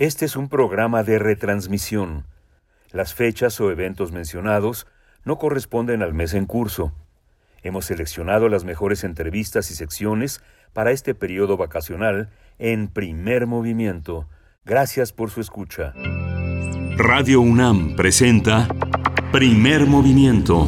Este es un programa de retransmisión. Las fechas o eventos mencionados no corresponden al mes en curso. Hemos seleccionado las mejores entrevistas y secciones para este periodo vacacional en primer movimiento. Gracias por su escucha. Radio UNAM presenta Primer Movimiento.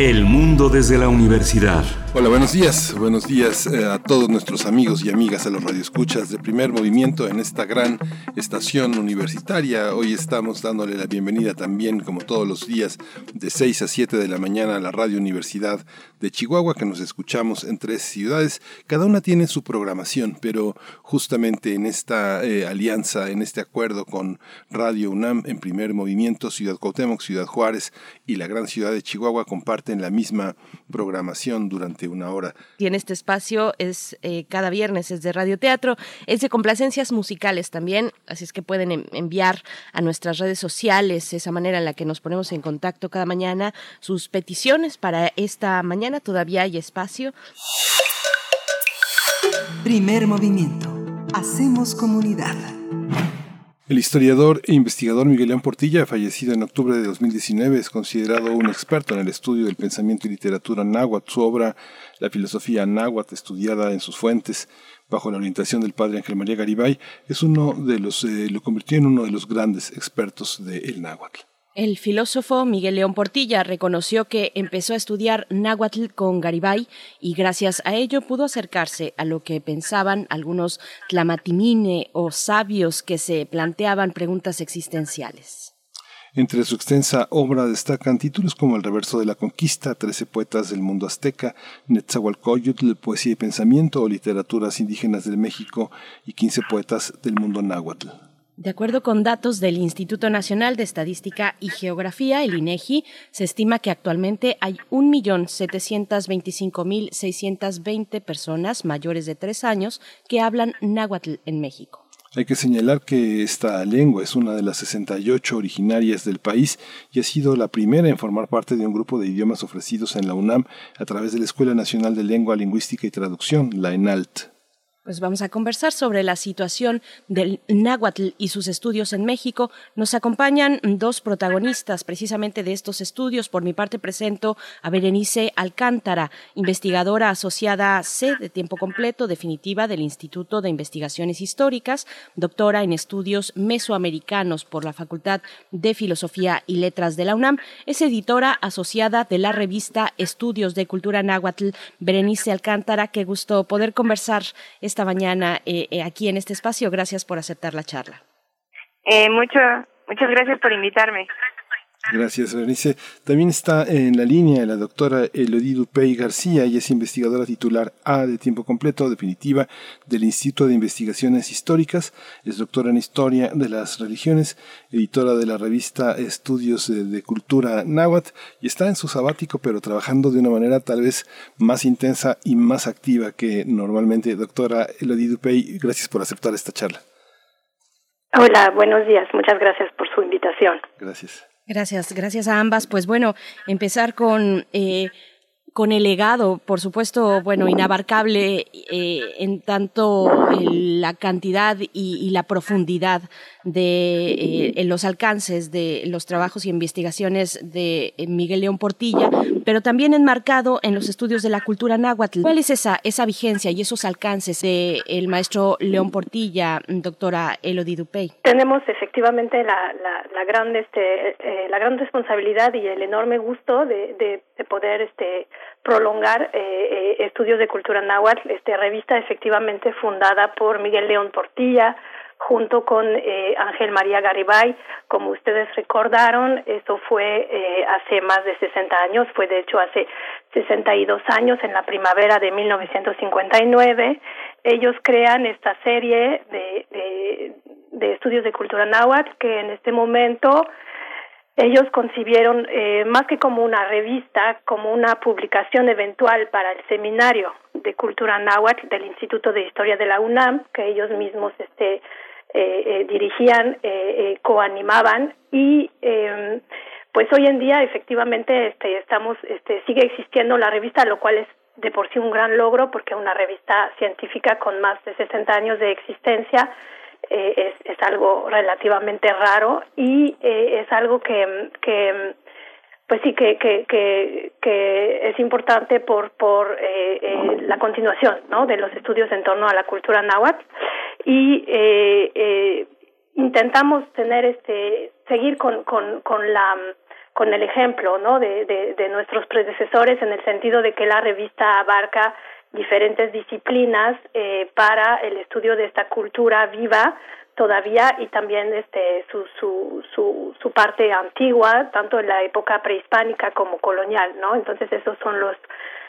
El mundo desde la universidad. Hola, buenos días. Buenos días eh, a todos nuestros amigos y amigas a los radioescuchas de primer movimiento en esta gran estación universitaria. Hoy estamos dándole la bienvenida también, como todos los días, de 6 a 7 de la mañana a la Radio Universidad de Chihuahua, que nos escuchamos en tres ciudades. Cada una tiene su programación, pero justamente en esta eh, alianza, en este acuerdo con Radio UNAM en primer movimiento, Ciudad Cuauhtémoc, Ciudad Juárez y la gran ciudad de Chihuahua comparten la misma programación durante una hora. Y en este espacio es eh, cada viernes, es de radioteatro, es de complacencias musicales también, así es que pueden enviar a nuestras redes sociales esa manera en la que nos ponemos en contacto cada mañana sus peticiones para esta mañana todavía hay espacio. Primer movimiento. Hacemos comunidad. El historiador e investigador Miguel León Portilla, fallecido en octubre de 2019, es considerado un experto en el estudio del pensamiento y literatura náhuatl. Su obra, La filosofía náhuatl, estudiada en sus fuentes bajo la orientación del padre Ángel María Garibay, es uno de los, eh, lo convirtió en uno de los grandes expertos del náhuatl. El filósofo Miguel León Portilla reconoció que empezó a estudiar náhuatl con Garibay y gracias a ello pudo acercarse a lo que pensaban algunos tlamatimine o sabios que se planteaban preguntas existenciales. Entre su extensa obra destacan títulos como El reverso de la conquista, Trece poetas del mundo azteca, Netzahualcoyotl, Poesía y pensamiento o Literaturas indígenas del México y Quince poetas del mundo náhuatl. De acuerdo con datos del Instituto Nacional de Estadística y Geografía, el INEGI, se estima que actualmente hay 1.725.620 personas mayores de tres años que hablan náhuatl en México. Hay que señalar que esta lengua es una de las 68 originarias del país y ha sido la primera en formar parte de un grupo de idiomas ofrecidos en la UNAM a través de la Escuela Nacional de Lengua, Lingüística y Traducción, la ENALT. Pues vamos a conversar sobre la situación del náhuatl y sus estudios en México. Nos acompañan dos protagonistas precisamente de estos estudios. Por mi parte presento a Berenice Alcántara, investigadora asociada C de tiempo completo definitiva del Instituto de Investigaciones Históricas, doctora en estudios mesoamericanos por la Facultad de Filosofía y Letras de la UNAM. Es editora asociada de la revista Estudios de Cultura Náhuatl. Berenice Alcántara, qué gusto poder conversar esta mañana eh, eh, aquí en este espacio. Gracias por aceptar la charla. Eh, mucho, muchas gracias por invitarme. Gracias, Berenice. También está en la línea la doctora Elodie Dupey García, y es investigadora titular A de tiempo completo, definitiva, del Instituto de Investigaciones Históricas. Es doctora en Historia de las Religiones, editora de la revista Estudios de, Cultura Náhuatl, y está en su sabático, pero trabajando de una manera tal vez más intensa y más activa que normalmente. Doctora Elodie Dupey, gracias por aceptar esta charla. Hola, buenos días. Muchas gracias por su invitación. Gracias. Gracias, gracias a ambas. Pues bueno, empezar con eh, con el legado, por supuesto, bueno, inabarcable eh, en tanto la cantidad y, la profundidad de eh, los alcances de los trabajos y investigaciones de eh, Miguel León Portilla, pero también enmarcado en los estudios de la cultura náhuatl. ¿Cuál es esa, esa vigencia y esos alcances del el maestro León Portilla, doctora Elodie Dupey? Tenemos efectivamente la, la, gran, este, la gran responsabilidad y el enorme gusto de, de, de poder este, prolongar eh, eh, estudios de cultura náhuatl, este revista efectivamente fundada por Miguel León Portilla junto con eh, Ángel María Garibay, como ustedes recordaron, eso fue eh, hace más de 60 años, fue de hecho hace 62 años, en la primavera de 1959. Ellos crean esta serie de, de, de estudios de cultura náhuatl que en este momento ellos concibieron eh, más que como una revista, como una publicación eventual para el seminario de cultura náhuatl del Instituto de Historia de la UNAM, que ellos mismos este, eh, eh, dirigían, eh, coanimaban. Y em, pues hoy en día efectivamente este, estamos, este, sigue existiendo la revista, lo cual es de por sí un gran logro porque una revista científica con más de 60 años de existencia es, es, algo relativamente raro y es algo que, que pues sí que, que, que, que es importante por, por eh, eh, la continuación ¿no? de los estudios en torno a la cultura náhuatl y eh, eh, intentamos tener este seguir con, con, con la con el ejemplo ¿no? de, de, de nuestros predecesores en el sentido de que la revista abarca diferentes disciplinas eh, para el estudio de esta cultura viva todavía y también este su, su, su, su parte antigua tanto en la época prehispánica como colonial no entonces esos son los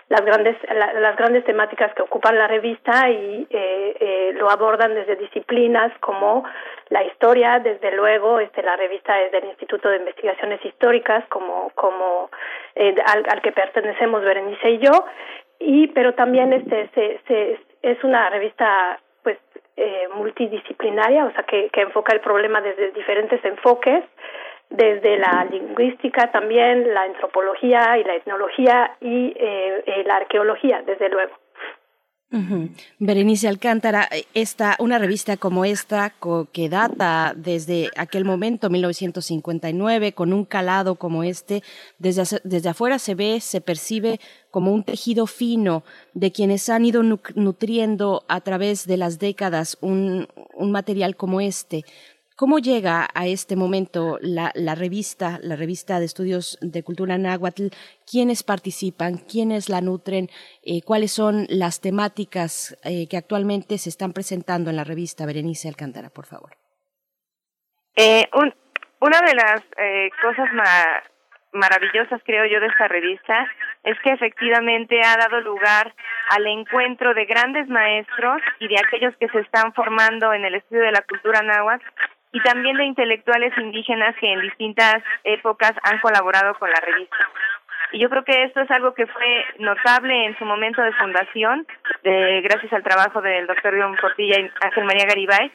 las grandes las grandes temáticas que ocupan la revista y eh, eh, lo abordan desde disciplinas como la historia desde luego este la revista es del Instituto de Investigaciones Históricas como como eh, al, al que pertenecemos Berenice y yo y pero también este se, se es una revista pues eh, multidisciplinaria, o sea, que, que enfoca el problema desde diferentes enfoques, desde la lingüística también, la antropología y la etnología y eh, eh la arqueología, desde luego. Berenice Alcántara, esta, una revista como esta, que data desde aquel momento, 1959, con un calado como este, desde, desde afuera se ve, se percibe como un tejido fino de quienes han ido nutriendo a través de las décadas un, un material como este. ¿Cómo llega a este momento la, revista, la revista de estudios de cultura náhuatl? ¿Quiénes participan? ¿Quiénes la nutren? Eh, ¿Cuáles son las temáticas eh, que actualmente se están presentando en la revista? Berenice Alcántara, por favor. Eh, un, una de las eh, cosas ma maravillosas, creo yo, de esta revista es que efectivamente ha dado lugar al encuentro de grandes maestros y de aquellos que se están formando en el estudio de la cultura náhuatl y también de intelectuales indígenas que en distintas épocas han colaborado con la revista. Y yo creo que esto es algo que fue notable en su momento de fundación, de, gracias al trabajo del doctor León Portilla y Ángel María Garibay,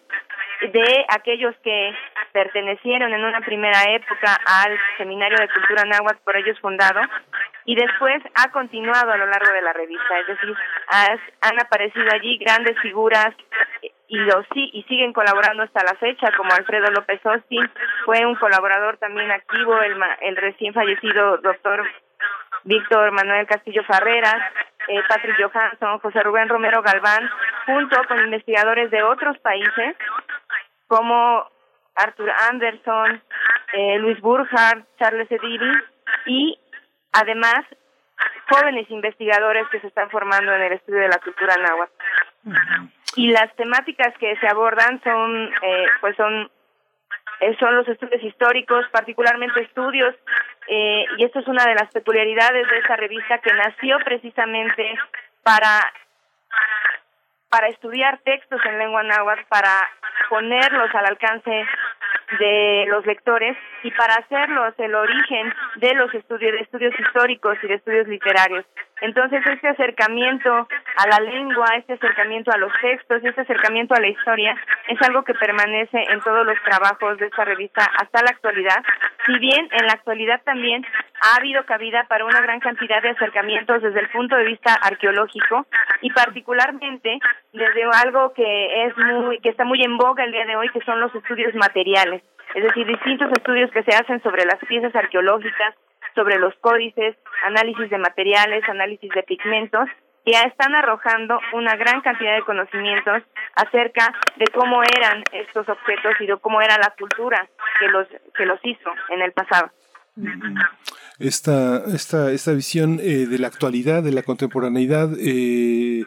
de aquellos que pertenecieron en una primera época al Seminario de Cultura Náhuatl por ellos fundado y después ha continuado a lo largo de la revista, es decir, han aparecido allí grandes figuras y lo sí y siguen colaborando hasta la fecha como Alfredo López Austin fue un colaborador también activo el el recién fallecido doctor Víctor Manuel Castillo Farreras eh, Patrick Johansson José Rubén Romero Galván junto con investigadores de otros países como Arthur Anderson eh, Luis Burjar Charles Ediri y además jóvenes investigadores que se están formando en el estudio de la cultura náhuatl. Y las temáticas que se abordan son eh, pues son eh, son los estudios históricos particularmente estudios eh, y esto es una de las peculiaridades de esta revista que nació precisamente para para estudiar textos en lengua náhuatl para ponerlos al alcance de los lectores y para hacerlos el origen de los estudios estudios históricos y de estudios literarios entonces, este acercamiento a la lengua, este acercamiento a los textos, este acercamiento a la historia, es algo que permanece en todos los trabajos de esta revista hasta la actualidad. Si bien en la actualidad también ha habido cabida para una gran cantidad de acercamientos desde el punto de vista arqueológico y particularmente desde algo que es muy que está muy en boga el día de hoy, que son los estudios materiales, es decir, distintos estudios que se hacen sobre las piezas arqueológicas, sobre los códices, análisis de materiales, análisis de pigmentos, que están arrojando una gran cantidad de conocimientos acerca de cómo eran estos objetos y de cómo era la cultura que los que los hizo en el pasado. Esta, esta, esta visión eh, de la actualidad, de la contemporaneidad, eh,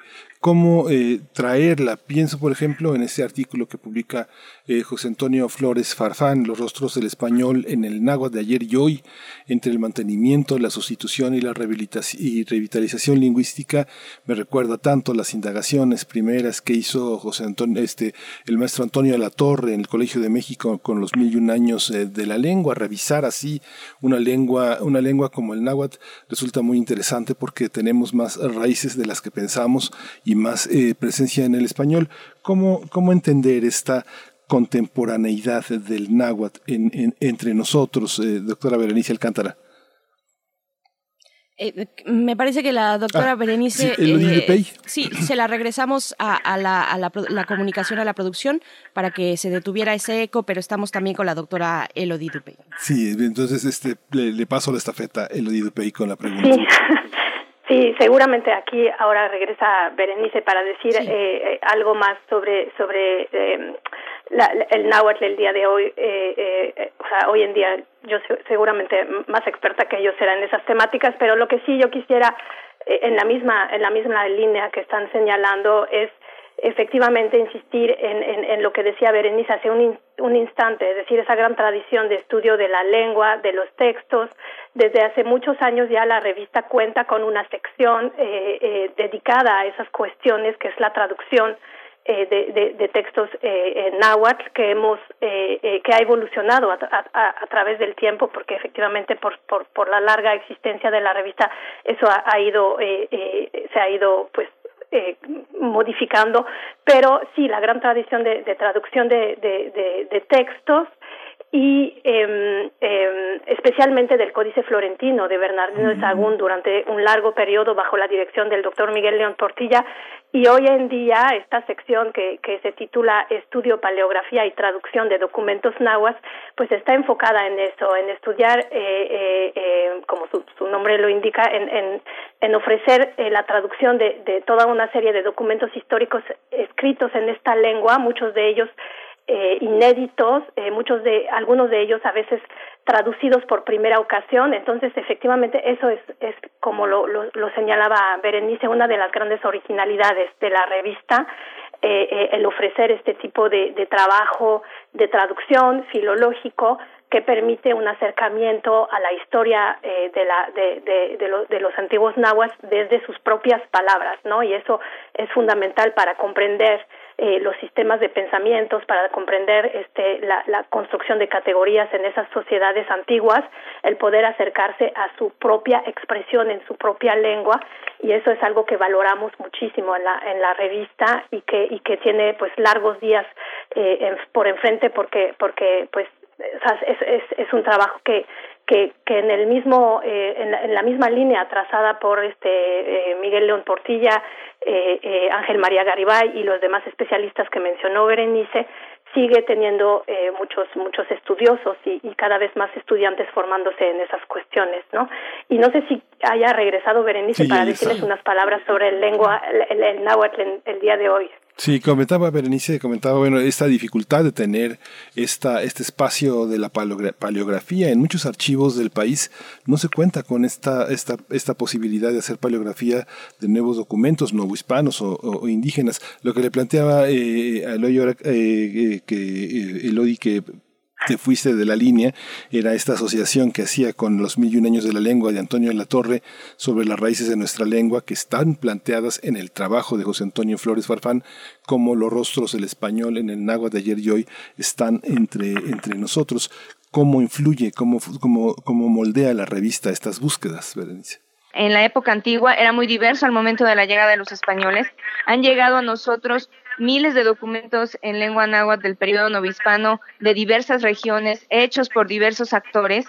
cómo eh, traerla. Pienso, por ejemplo, en ese artículo que publica eh, José Antonio Flores Farfán, Los rostros del español en el náhuatl de ayer y hoy, entre el mantenimiento, la sustitución y la revitalización lingüística, me recuerda tanto las indagaciones primeras que hizo José Antonio, este, el maestro Antonio de la Torre en el Colegio de México con los mil y un años eh, de la lengua, revisar así una lengua, una lengua como el náhuatl resulta muy interesante porque tenemos más raíces de las que pensamos y más eh, presencia en el español. ¿Cómo, cómo entender esta contemporaneidad del náhuatl en, entre nosotros, eh, doctora Berenice Alcántara? Eh, me parece que la doctora Ah, Berenice... sí, Elodie eh, Dupey. sí, se la regresamos a, a la, a la la comunicación, a la producción, para que se detuviera ese eco, pero estamos también con la doctora Elodie Dupey. Sí, entonces este, le, le paso la estafeta a Elodie Dupey con la pregunta. Sí. Sí, seguramente aquí ahora regresa Berenice para decir eh, eh, algo más sobre sobre eh, la- el náhuatl el día de hoy. eh, eh, o sea, hoy en día yo se- seguramente más experta que ellos será en esas temáticas, pero lo que sí yo quisiera en la misma en la misma línea que están señalando es efectivamente insistir en, en, en lo que decía Berenice hace un, in- un instante, es decir, esa gran tradición de estudio de la lengua, de los textos. Desde hace muchos años ya la revista cuenta con una sección eh, eh, dedicada a esas cuestiones, que es la traducción eh, de, de, de textos eh, en náhuatl que hemos eh, eh, que ha evolucionado a, a, través del tiempo porque efectivamente por, por, por la larga existencia de la revista eso ha, ha ido se ha ido pues eh, modificando, pero sí, la gran tradición de, de traducción de, de, de, de textos y eh, eh, especialmente del Códice Florentino de Bernardino de Sahagún durante un largo periodo bajo la dirección del doctor Miguel León Portilla. Y hoy en día esta sección que, que se titula Estudio, Paleografía y Traducción de Documentos Nahuas pues está enfocada en eso, en estudiar, eh, eh, eh, como su, su nombre lo indica, en, en, en ofrecer eh, la traducción de, de toda una serie de documentos históricos escritos en esta lengua, muchos de ellos eh, inéditos, eh, muchos de algunos de ellos a veces traducidos por primera ocasión. Entonces, efectivamente, eso es, es como lo, lo, señalaba Berenice, una de las grandes originalidades de la revista, eh, eh, el ofrecer este tipo de, trabajo de traducción filológico que permite un acercamiento a la historia eh, de, la, de, de, de, de los antiguos nahuas desde sus propias palabras, ¿no? Y eso es fundamental para comprender eh, los sistemas de pensamientos, para comprender este, la, construcción de categorías en esas sociedades antiguas, el poder acercarse a su propia expresión en su propia lengua y eso es algo que valoramos muchísimo en la, en la revista y que, y que tiene pues largos días eh, en- por enfrente porque, porque pues es, es, es un trabajo que, que, que en el mismo eh, en, la, en la misma línea trazada por este eh, Miguel León Portilla, eh, eh, Ángel María Garibay y los demás especialistas que mencionó Berenice sigue teniendo eh, muchos muchos estudiosos y, y cada vez más estudiantes formándose en esas cuestiones, ¿no? Y no sé si haya regresado Berenice Sí, para decirles unas palabras sobre el lengua el, el náhuatl en- el día de hoy. Sí, comentaba Berenice, comentaba bueno esta dificultad de tener esta este espacio de la paleogra- paleografía en muchos archivos del país no se cuenta con esta esta esta posibilidad de hacer paleografía de nuevos documentos novohispanos o, o- indígenas. Lo que le planteaba eh, a Eloy eh, eh, eh, Elodie que te fuiste de la línea, era esta asociación que hacía con los mil y un años de la lengua de Antonio de la Torre sobre las raíces de nuestra lengua que están planteadas en el trabajo de José Antonio Flores Farfán, como los rostros del español en el náhuatl de ayer y hoy están entre, entre nosotros. ¿Cómo influye, cómo, cómo, cómo moldea la revista estas búsquedas, Berenice? en la época antigua era muy diverso al momento de la llegada de los españoles. Han llegado a nosotros miles de documentos en lengua náhuatl del periodo novohispano de diversas regiones, hechos por diversos actores,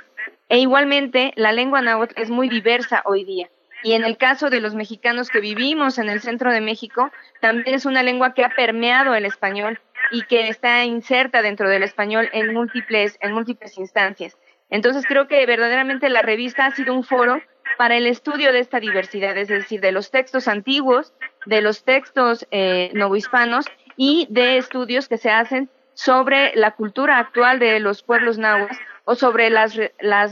e igualmente la lengua náhuatl es muy diversa hoy día. Y en el caso de los mexicanos que vivimos en el centro de México, también es una lengua que ha permeado el español y que está inserta dentro del español en múltiples, en múltiples instancias. Entonces creo que verdaderamente la revista ha sido un foro para el estudio de esta diversidad, es decir, de los textos antiguos, de los textos eh, novohispanos y de estudios que se hacen sobre la cultura actual de los pueblos nahuas o sobre las,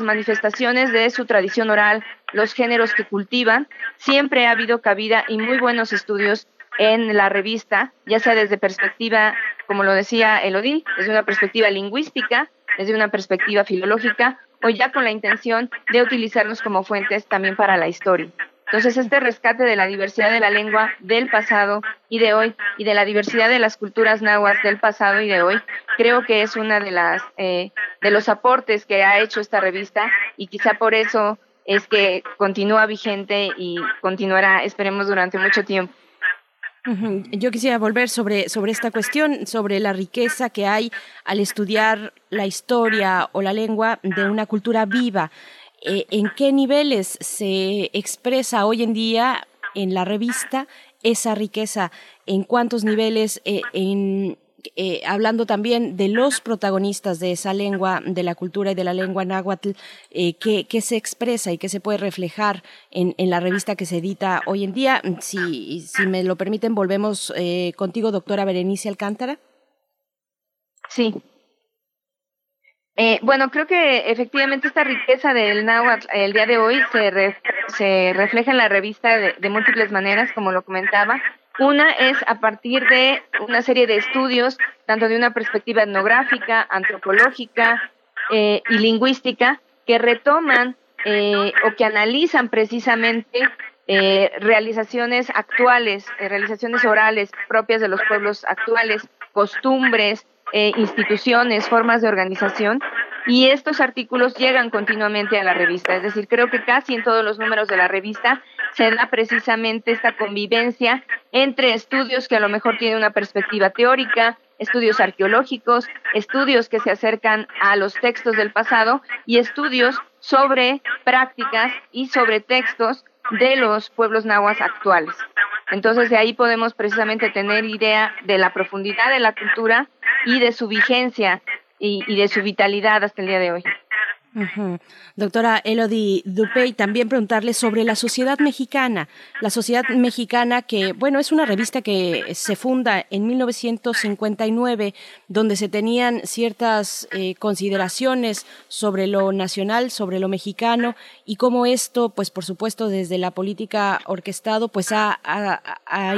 manifestaciones de su tradición oral, los géneros que cultivan. Siempre ha habido cabida y muy buenos estudios en la revista, ya sea desde perspectiva, como lo decía Elodie, desde una perspectiva lingüística, desde una perspectiva filológica o ya con la intención de utilizarlos como fuentes también para la historia. Entonces, este rescate de la diversidad de la lengua del pasado y de hoy y de la diversidad de las culturas nahuas del pasado y de hoy, creo que es una de eh, de los aportes que ha hecho esta revista y quizá por eso es que continúa vigente y continuará, esperemos, durante mucho tiempo. Yo quisiera volver sobre, sobre esta cuestión, sobre la riqueza que hay al estudiar la historia o la lengua de una cultura viva. en qué niveles se expresa hoy en día en la revista esa riqueza, en cuántos niveles, en eh, hablando también de los protagonistas de esa lengua, de la cultura y de la lengua náhuatl, eh, que, se expresa y que se puede reflejar en, la revista que se edita hoy en día. Si, si me lo permiten, volvemos eh, contigo, doctora Berenice Alcántara. Sí. Bueno, creo que efectivamente esta riqueza del náhuatl el día de hoy se, se refleja en la revista de múltiples maneras, como lo comentaba. Una es a partir de una serie de estudios, tanto de una perspectiva etnográfica, antropológica eh, y lingüística, que retoman eh, o que analizan precisamente eh, realizaciones actuales, realizaciones orales propias de los pueblos actuales, costumbres, instituciones, formas de organización, y estos artículos llegan continuamente a la revista. Es decir, creo que casi en todos los números de la revista se da precisamente esta convivencia entre estudios que a lo mejor tienen una perspectiva teórica, estudios arqueológicos, estudios que se acercan a los textos del pasado y estudios sobre prácticas y sobre textos de los pueblos nahuas actuales. Entonces de ahí podemos precisamente tener idea de la profundidad de la cultura y de su vigencia y, de su vitalidad hasta el día de hoy. Doctora Elodie Dupey, también preguntarle sobre la sociedad mexicana. La sociedad mexicana que, bueno, es una revista que se funda en 1959, donde se tenían ciertas eh, consideraciones sobre lo nacional, sobre lo mexicano, y cómo esto, pues por supuesto, desde la política orquestado, pues ha,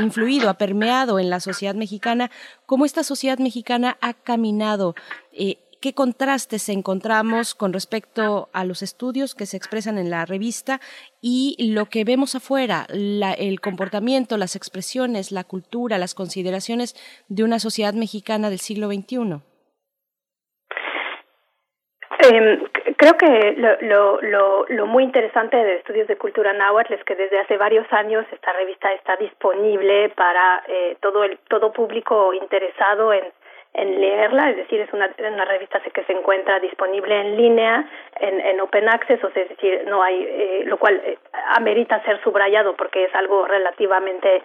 influido, ha permeado en la sociedad mexicana, cómo esta sociedad mexicana ha caminado. Eh, qué contrastes encontramos con respecto a los estudios que se expresan en la revista y lo que vemos afuera, el comportamiento, las expresiones, la cultura, las consideraciones de una sociedad mexicana del siglo XXI. Em, creo que lo, muy interesante de Estudios de Cultura Náhuatl es que desde hace varios años esta revista está disponible para eh, todo el todo público interesado en en leerla, es decir, es una, una revista que se encuentra disponible en línea, en, en open access, o sea, es decir, no hay, eh, lo cual eh, amerita ser subrayado porque es algo relativamente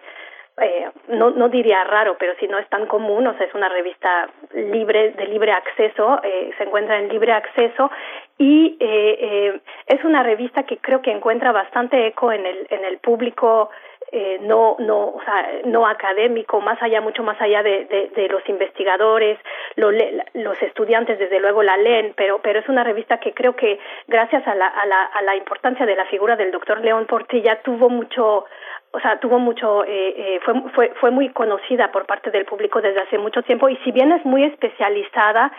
eh, no, no diría raro, pero si no es tan común, o sea, es una revista libre, de libre acceso, eh, se encuentra en libre acceso y eh, eh, es una revista que creo que encuentra bastante eco en el, en el público eh, no, no, o sea, no académico, más allá, mucho más allá de, de, los investigadores, lo los estudiantes desde luego la leen, pero, pero es una revista que creo que gracias a la, a la, a la importancia de la figura del doctor León Portilla tuvo mucho, o sea, tuvo mucho, eh, eh, fue, fue, fue muy conocida por parte del público desde hace mucho tiempo y si bien es muy especializada,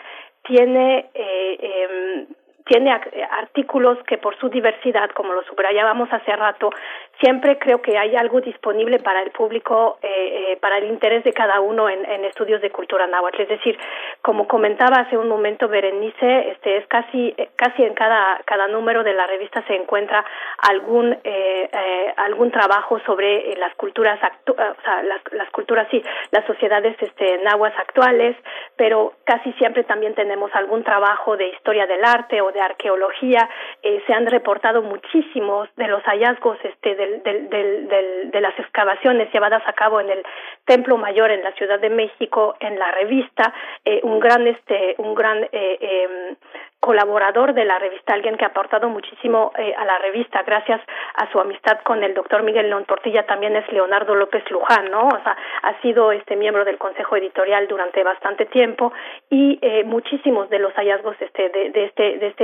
tiene eh, eh, tiene artículos que por su diversidad, como lo subrayábamos hace rato, siempre creo que hay algo disponible para el público, eh, eh, para el interés de cada uno en, en, estudios de cultura náhuatl. Es decir, como comentaba hace un momento Berenice, este es casi eh, casi en cada cada número de la revista se encuentra algún eh, eh, algún trabajo sobre eh, las culturas actu o sea, las, las culturas sí, las sociedades este náhuatl actuales, pero casi siempre también tenemos algún trabajo de historia del arte o de arqueología, se han reportado muchísimos de los hallazgos este, del, del, del, de las excavaciones llevadas a cabo en el Templo Mayor en la Ciudad de México, en la revista, eh, un gran, este, un gran eh, eh, colaborador de la revista, alguien que ha aportado muchísimo eh, a la revista gracias a su amistad con el doctor Miguel León también es Leonardo López Luján, ¿no? O sea, ha sido este miembro del consejo editorial durante bastante tiempo y eh, muchísimos de los hallazgos este de, de este de este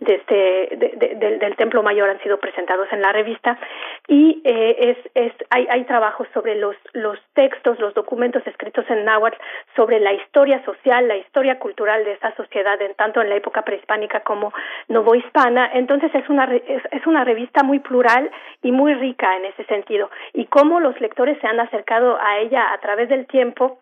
de este de, de, del templo mayor han sido presentados en la revista y eh, es es hay hay trabajos sobre los los textos los documentos escritos en náhuatl sobre la historia social la historia cultural de esta sociedad en tanto en la época prehispánica como novohispana entonces es una es una revista muy plural y muy rica en ese sentido. Y cómo los lectores se han acercado a ella a través del tiempo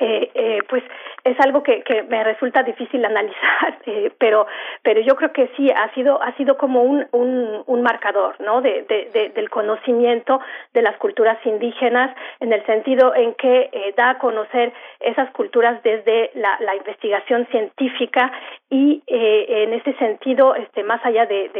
eh, eh, pues es algo que, que me resulta difícil analizar, eh, pero pero yo creo que sí ha sido ha sido como un un, marcador, ¿no? De, de, de, del conocimiento de las culturas indígenas en el sentido en que eh, da a conocer esas culturas desde la, la investigación científica y eh, en ese sentido, este, más allá de,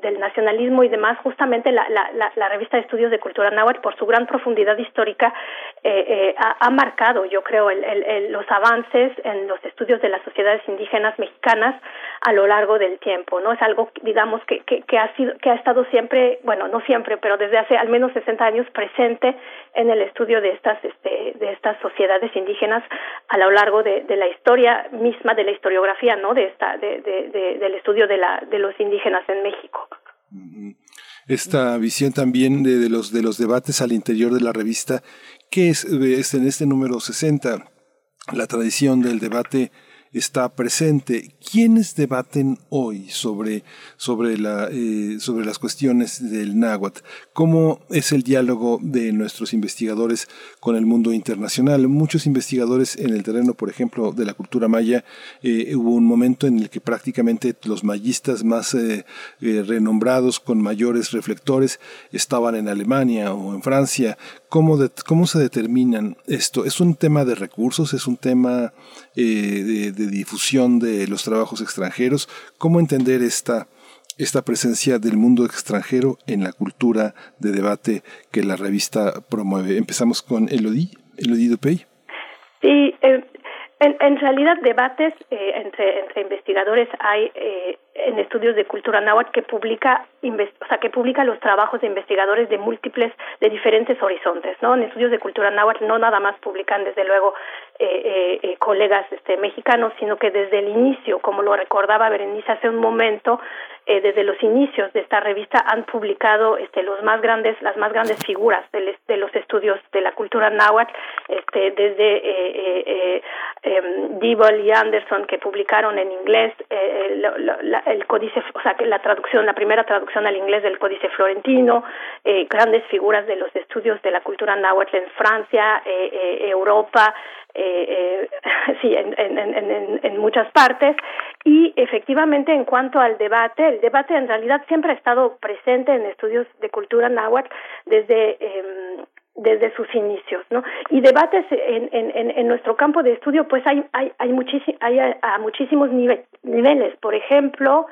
del nacionalismo y demás, justamente la, la, revista de estudios de cultura náhuatl, por su gran profundidad histórica, eh, eh, ha, marcado, yo creo, el, los avances en los estudios de las sociedades indígenas mexicanas a lo largo del tiempo, ¿no? Es algo, digamos, que, que, ha sido, que ha estado siempre, bueno, no siempre, pero desde hace al menos 60 años presente en el estudio de estas, este, de estas sociedades indígenas a lo largo de, la historia misma, de la historiografía, ¿no? De esta, de, del estudio de, la, de los indígenas en México. Esta visión también de, los, de los debates al interior de la revista, ¿qué es, es en este número 60? La tradición del debate está presente. ¿Quiénes debaten hoy sobre, eh, sobre las cuestiones del náhuatl? ¿Cómo es el diálogo de nuestros investigadores con el mundo internacional? Muchos investigadores en el terreno, por ejemplo, de la cultura maya, eh, hubo un momento en el que prácticamente los mayistas más eh, renombrados, con mayores reflectores, estaban en Alemania o en Francia. ¿Cómo, ¿Cómo se determinan esto? ¿Es un tema de recursos? ¿Es un tema de difusión de los trabajos extranjeros, cómo entender esta, esta presencia del mundo extranjero en la cultura de debate que la revista promueve. Empezamos con Elodie, Elodie Dupey. Sí, eh, en, realidad debates eh, entre, entre investigadores hay eh, en estudios de cultura náhuatl que publica o sea que publica los trabajos de investigadores de múltiples de diferentes horizontes no en estudios de cultura náhuatl no nada más publican desde luego eh, eh, colegas este mexicanos sino que desde el inicio como lo recordaba Berenice hace un momento eh, desde los inicios de esta revista han publicado este, los más grandes, las más grandes figuras de, los estudios de la cultura náhuatl, este, desde eh, eh, em, y Anderson que publicaron en inglés el códice, o sea, la traducción, la primera traducción al inglés del códice florentino, grandes figuras de los estudios de la cultura náhuatl en Francia, Europa, eh, sí, en, en, en, en, muchas partes. Y efectivamente, en cuanto al debate, el debate en realidad siempre ha estado presente en estudios de cultura náhuatl desde eh, desde sus inicios, ¿no? Y debates en, en, en nuestro campo de estudio, pues hay hay hay, hay a, muchísimos niveles. Por ejemplo,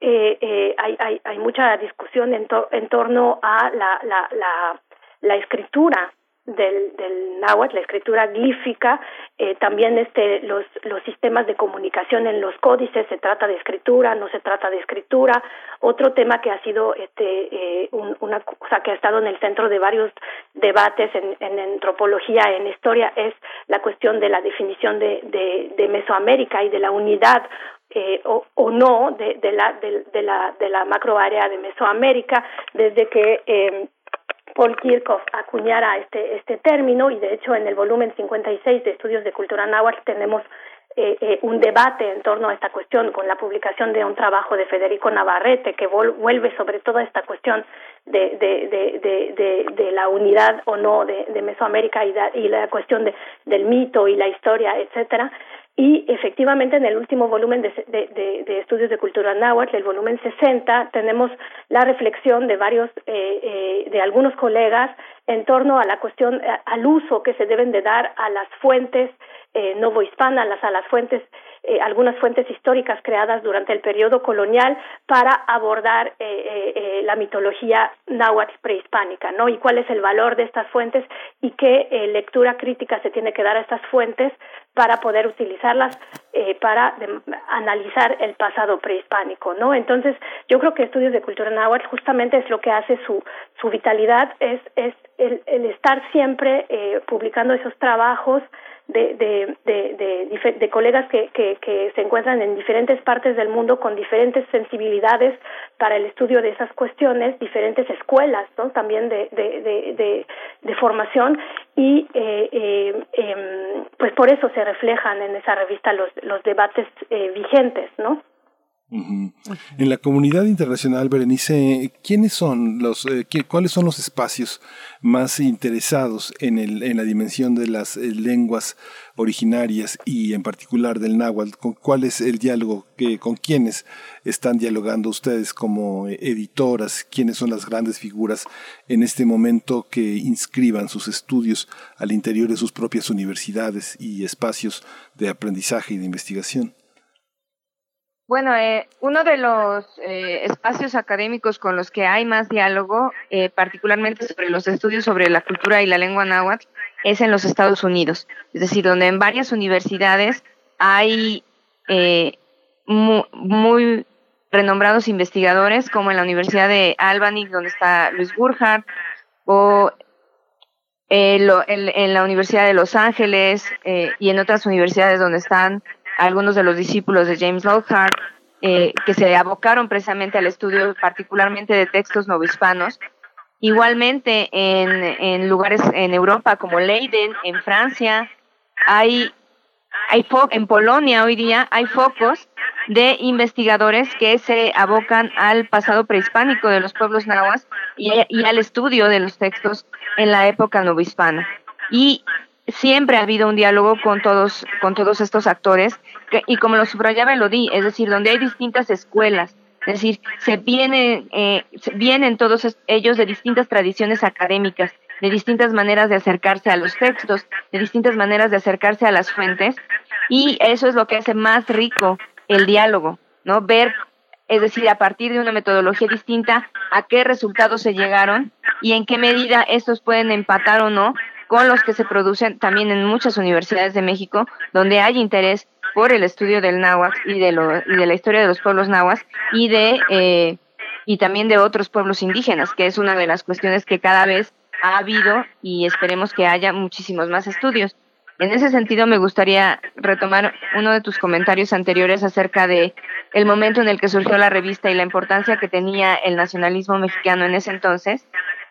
eh, eh, hay, hay hay mucha discusión en, torno a la la, la escritura del, del náhuatl, la escritura glífica, eh, también este, los, los sistemas de comunicación en los códices, se trata de escritura, no se trata de escritura. Otro tema que ha sido, este, eh, una, o sea, que ha estado en el centro de varios debates en, en antropología, en historia, es la cuestión de la definición de, de, de Mesoamérica y de la unidad eh, o, o, no de, la, de, de, la, de la macroárea de Mesoamérica, desde que eh, Paul Kirchhoff acuñara este, este término y de hecho en el volumen 56 de Estudios de Cultura Náhuatl tenemos eh, eh, un debate en torno a esta cuestión con la publicación de un trabajo de Federico Navarrete que vuelve sobre toda esta cuestión de, de, de, de, la unidad o no de, Mesoamérica y, y la cuestión de, del mito y la historia, etcétera. Y efectivamente en el último volumen de, de, estudios de cultura náhuatl, el volumen 60, tenemos la reflexión de varios, eh, eh, de algunos colegas en torno a la cuestión, al uso que se deben de dar a las fuentes eh, novohispanas, a las fuentes eh, algunas fuentes históricas creadas durante el periodo colonial para abordar eh, eh, eh, la mitología náhuatl prehispánica, ¿no? Y cuál es el valor de estas fuentes y qué eh, lectura crítica se tiene que dar a estas fuentes para poder utilizarlas para analizar el pasado prehispánico, ¿no? Entonces, yo creo que estudios de cultura náhuatl justamente es lo que hace su su vitalidad es es el, el estar siempre publicando esos trabajos de, de, de, de, colegas que, que, que, se encuentran en diferentes partes del mundo con diferentes sensibilidades para el estudio de esas cuestiones, diferentes escuelas también de, de, de, formación y eh, eh, eh, pues por eso se reflejan en esa revista los, los debates eh, vigentes, ¿no? En la comunidad internacional, Berenice, ¿quiénes son los, eh, qué, cuáles son los espacios más interesados en, el, en la dimensión de las eh, lenguas originarias y en particular del náhuatl? ¿Con ¿Cuál es el diálogo? Que, ¿Con quiénes están dialogando ustedes como eh, editoras? ¿Quiénes son las grandes figuras en este momento que inscriban sus estudios al interior de sus propias universidades y espacios de aprendizaje y de investigación? Bueno, eh, uno de los eh, espacios académicos con los que hay más diálogo, eh, particularmente sobre los estudios sobre la cultura y la lengua náhuatl, es en los Estados Unidos. Es decir, donde en varias universidades hay muy, muy, renombrados investigadores, como en la Universidad de Albany, donde está Luis Burkhardt, o en, la Universidad de Los Ángeles y en otras universidades donde están algunos de los discípulos de James Lockhart, eh, que se abocaron precisamente al estudio particularmente de textos novohispanos. Igualmente en, en lugares en Europa como Leiden, en Francia, hay, hay en Polonia hoy día hay focos de investigadores que se abocan al pasado prehispánico de los pueblos nahuas y, al estudio de los textos en la época novohispana. Y siempre ha habido un diálogo con todos, con todos estos actores, y como lo subrayaba Elodie, es decir, donde hay distintas escuelas, es decir, se vienen, eh, vienen todos ellos de distintas tradiciones académicas, de distintas maneras de acercarse a los textos, de distintas maneras de acercarse a las fuentes, y eso es lo que hace más rico el diálogo, ¿no? Ver, es decir, a partir de una metodología distinta, a qué resultados se llegaron y en qué medida estos pueden empatar o no con los que se producen también en muchas universidades de México, donde hay interés por el estudio del náhuatl y de, lo, y de la historia de los pueblos náhuatl y de eh, y también de otros pueblos indígenas, que es una de las cuestiones que cada vez ha habido y esperemos que haya muchísimos más estudios. En ese sentido, me gustaría retomar uno de tus comentarios anteriores acerca de el momento en el que surgió la revista y la importancia que tenía el nacionalismo mexicano en ese entonces.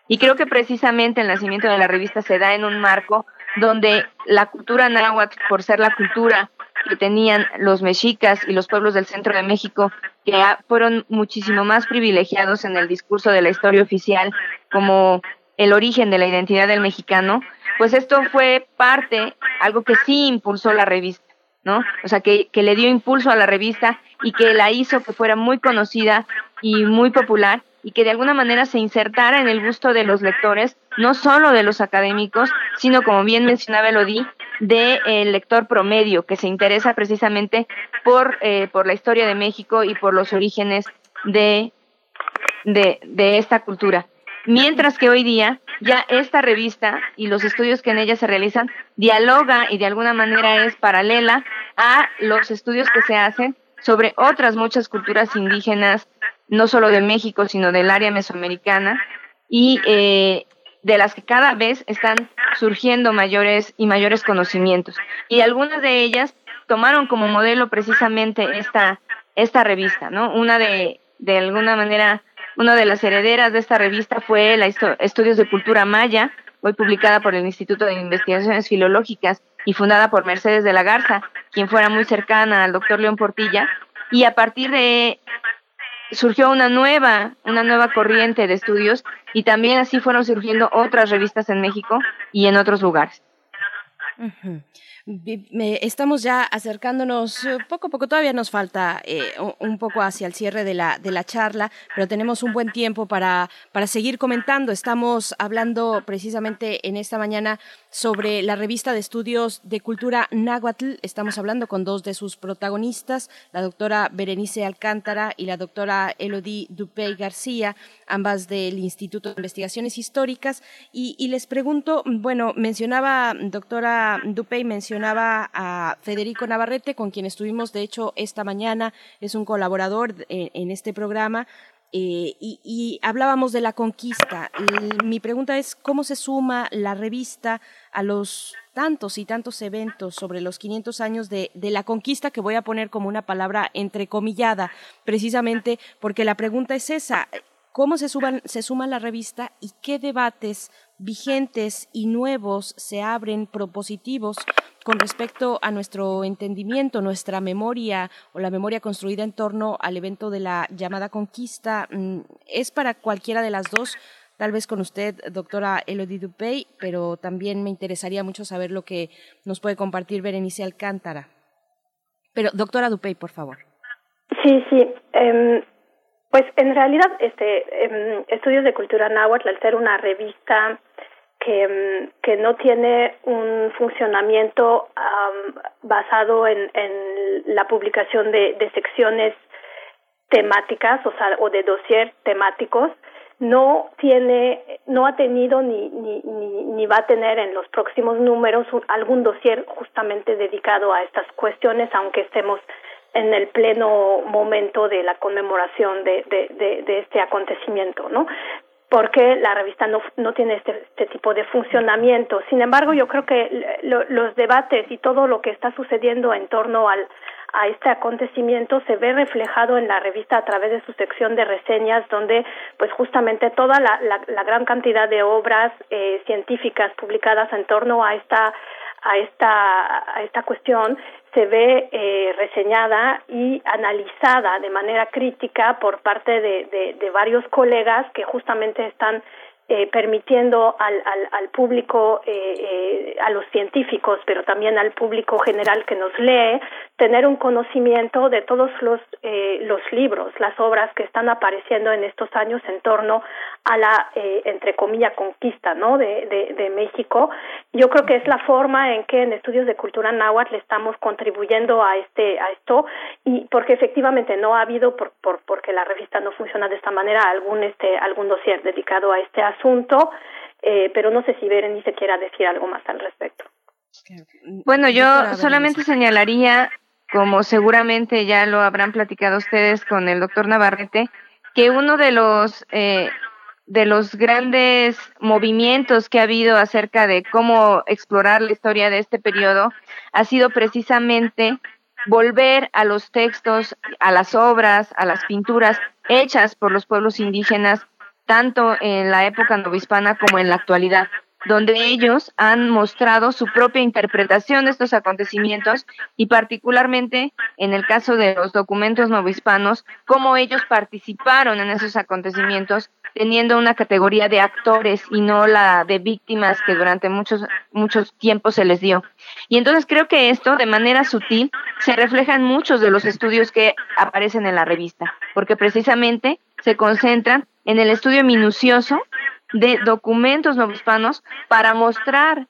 Y creo que precisamente el nacimiento de la revista se da en un marco donde la cultura náhuatl, por ser la cultura que tenían los mexicas y los pueblos del centro de México, que fueron muchísimo más privilegiados en el discurso de la historia oficial como el origen de la identidad del mexicano, pues esto fue parte, algo que sí impulsó la revista, ¿no? O sea, que, que le dio impulso a la revista y que la hizo que fuera muy conocida y muy popular y que de alguna manera se insertara en el gusto de los lectores, no solo de los académicos, sino como bien mencionaba Elodie, del de, lector promedio que se interesa precisamente por, eh, por la historia de México y por los orígenes de, de, de esta cultura. Mientras que hoy día ya esta revista y los estudios que en ella se realizan dialoga y de alguna manera es paralela a los estudios que se hacen sobre otras muchas culturas indígenas no solo de México, sino del área mesoamericana, y eh, de las que cada vez están surgiendo mayores y mayores conocimientos. Y algunas de ellas tomaron como modelo precisamente esta, esta revista, ¿no? Una de, de alguna manera, una de las herederas de esta revista fue la Estudios de Cultura Maya, hoy publicada por el Instituto de Investigaciones Filológicas y fundada por Mercedes de la Garza, quien fuera muy cercana al doctor León Portilla, y a partir de surgió una nueva, una nueva corriente de estudios y también así fueron surgiendo otras revistas en México y en otros lugares. Estamos ya acercándonos, eh, poco a poco todavía nos falta eh, un poco hacia el cierre de la, de la charla, pero tenemos un buen tiempo para, para seguir comentando. Estamos hablando precisamente en esta mañana sobre la revista de estudios de cultura náhuatl. Estamos hablando con dos de sus protagonistas, la doctora Berenice Alcántara y la doctora Elodie Dupey García, ambas del Instituto de Investigaciones Históricas. Y, y les pregunto, bueno, mencionaba, doctora Dupey, mencionaba a Federico Navarrete, con quien estuvimos, de hecho, esta mañana, es un colaborador en, este programa, eh, y, hablábamos de la conquista. mi pregunta es, ¿cómo se suma la revista a los tantos y tantos eventos sobre los 500 años de, de, la conquista, que voy a poner como una palabra entrecomillada, precisamente porque la pregunta es esa, cómo se, se suma la revista y qué debates vigentes y nuevos se abren propositivos con respecto a nuestro entendimiento, nuestra memoria o la memoria construida en torno al evento de la llamada conquista. Mm, es para cualquiera de las dos, tal vez con usted, doctora Elodie Dupey, pero también me interesaría mucho saber lo que nos puede compartir Berenice Alcántara. Pero, doctora Dupey, por favor. Sí, sí. Em, pues en realidad, este, em, Estudios de Cultura Náhuatl, al ser una revista que, mm, que no tiene un funcionamiento basado en, en, la publicación de, de, secciones temáticas, o sea, o de dossier temáticos, no tiene, no ha tenido ni, ni, ni, ni, va a tener en los próximos números algún dossier justamente dedicado a estas cuestiones, aunque estemos en el pleno momento de la conmemoración de, de, este acontecimiento, ¿no? porque la revista no, no tiene este, este, tipo de funcionamiento. Sin embargo, yo creo que los debates y todo lo que está sucediendo en torno al, a este acontecimiento se ve reflejado en la revista a través de su sección de reseñas, donde pues justamente toda la, la, gran cantidad de obras eh, científicas publicadas en torno a esta a esta, a esta cuestión se ve eh, reseñada y analizada de manera crítica por parte de, de, varios colegas que justamente están eh, permitiendo al, al, al público, eh, eh, a los científicos, pero también al público general que nos lee, tener un conocimiento de todos los, eh, los libros, las obras que están apareciendo en estos años en torno a la, eh, entre comillas, conquista ¿no? de, de, de, México. Yo creo que es la forma en que en estudios de cultura náhuatl le estamos contribuyendo a, este, a esto, y porque efectivamente no ha habido, por, por, porque la revista no funciona de esta manera, algún, este, algún dossier dedicado a este asunto asunto, eh, pero no sé si Berenice quiera decir algo más al respecto. Bueno, yo solamente señalaría, como seguramente ya lo habrán platicado ustedes con el doctor Navarrete, que uno de los eh, de los grandes movimientos que ha habido acerca de cómo explorar la historia de este periodo ha sido precisamente volver a los textos, a las obras, a las pinturas hechas por los pueblos indígenas tanto en la época novohispana como en la actualidad, donde ellos han mostrado su propia interpretación de estos acontecimientos y particularmente en el caso de los documentos novohispanos, cómo ellos participaron en esos acontecimientos teniendo una categoría de actores y no la de víctimas que durante muchos muchos tiempos se les dio. Y entonces creo que esto de manera sutil se refleja en muchos de los estudios que aparecen en la revista, porque precisamente se concentran en el estudio minucioso de documentos novohispanos para mostrar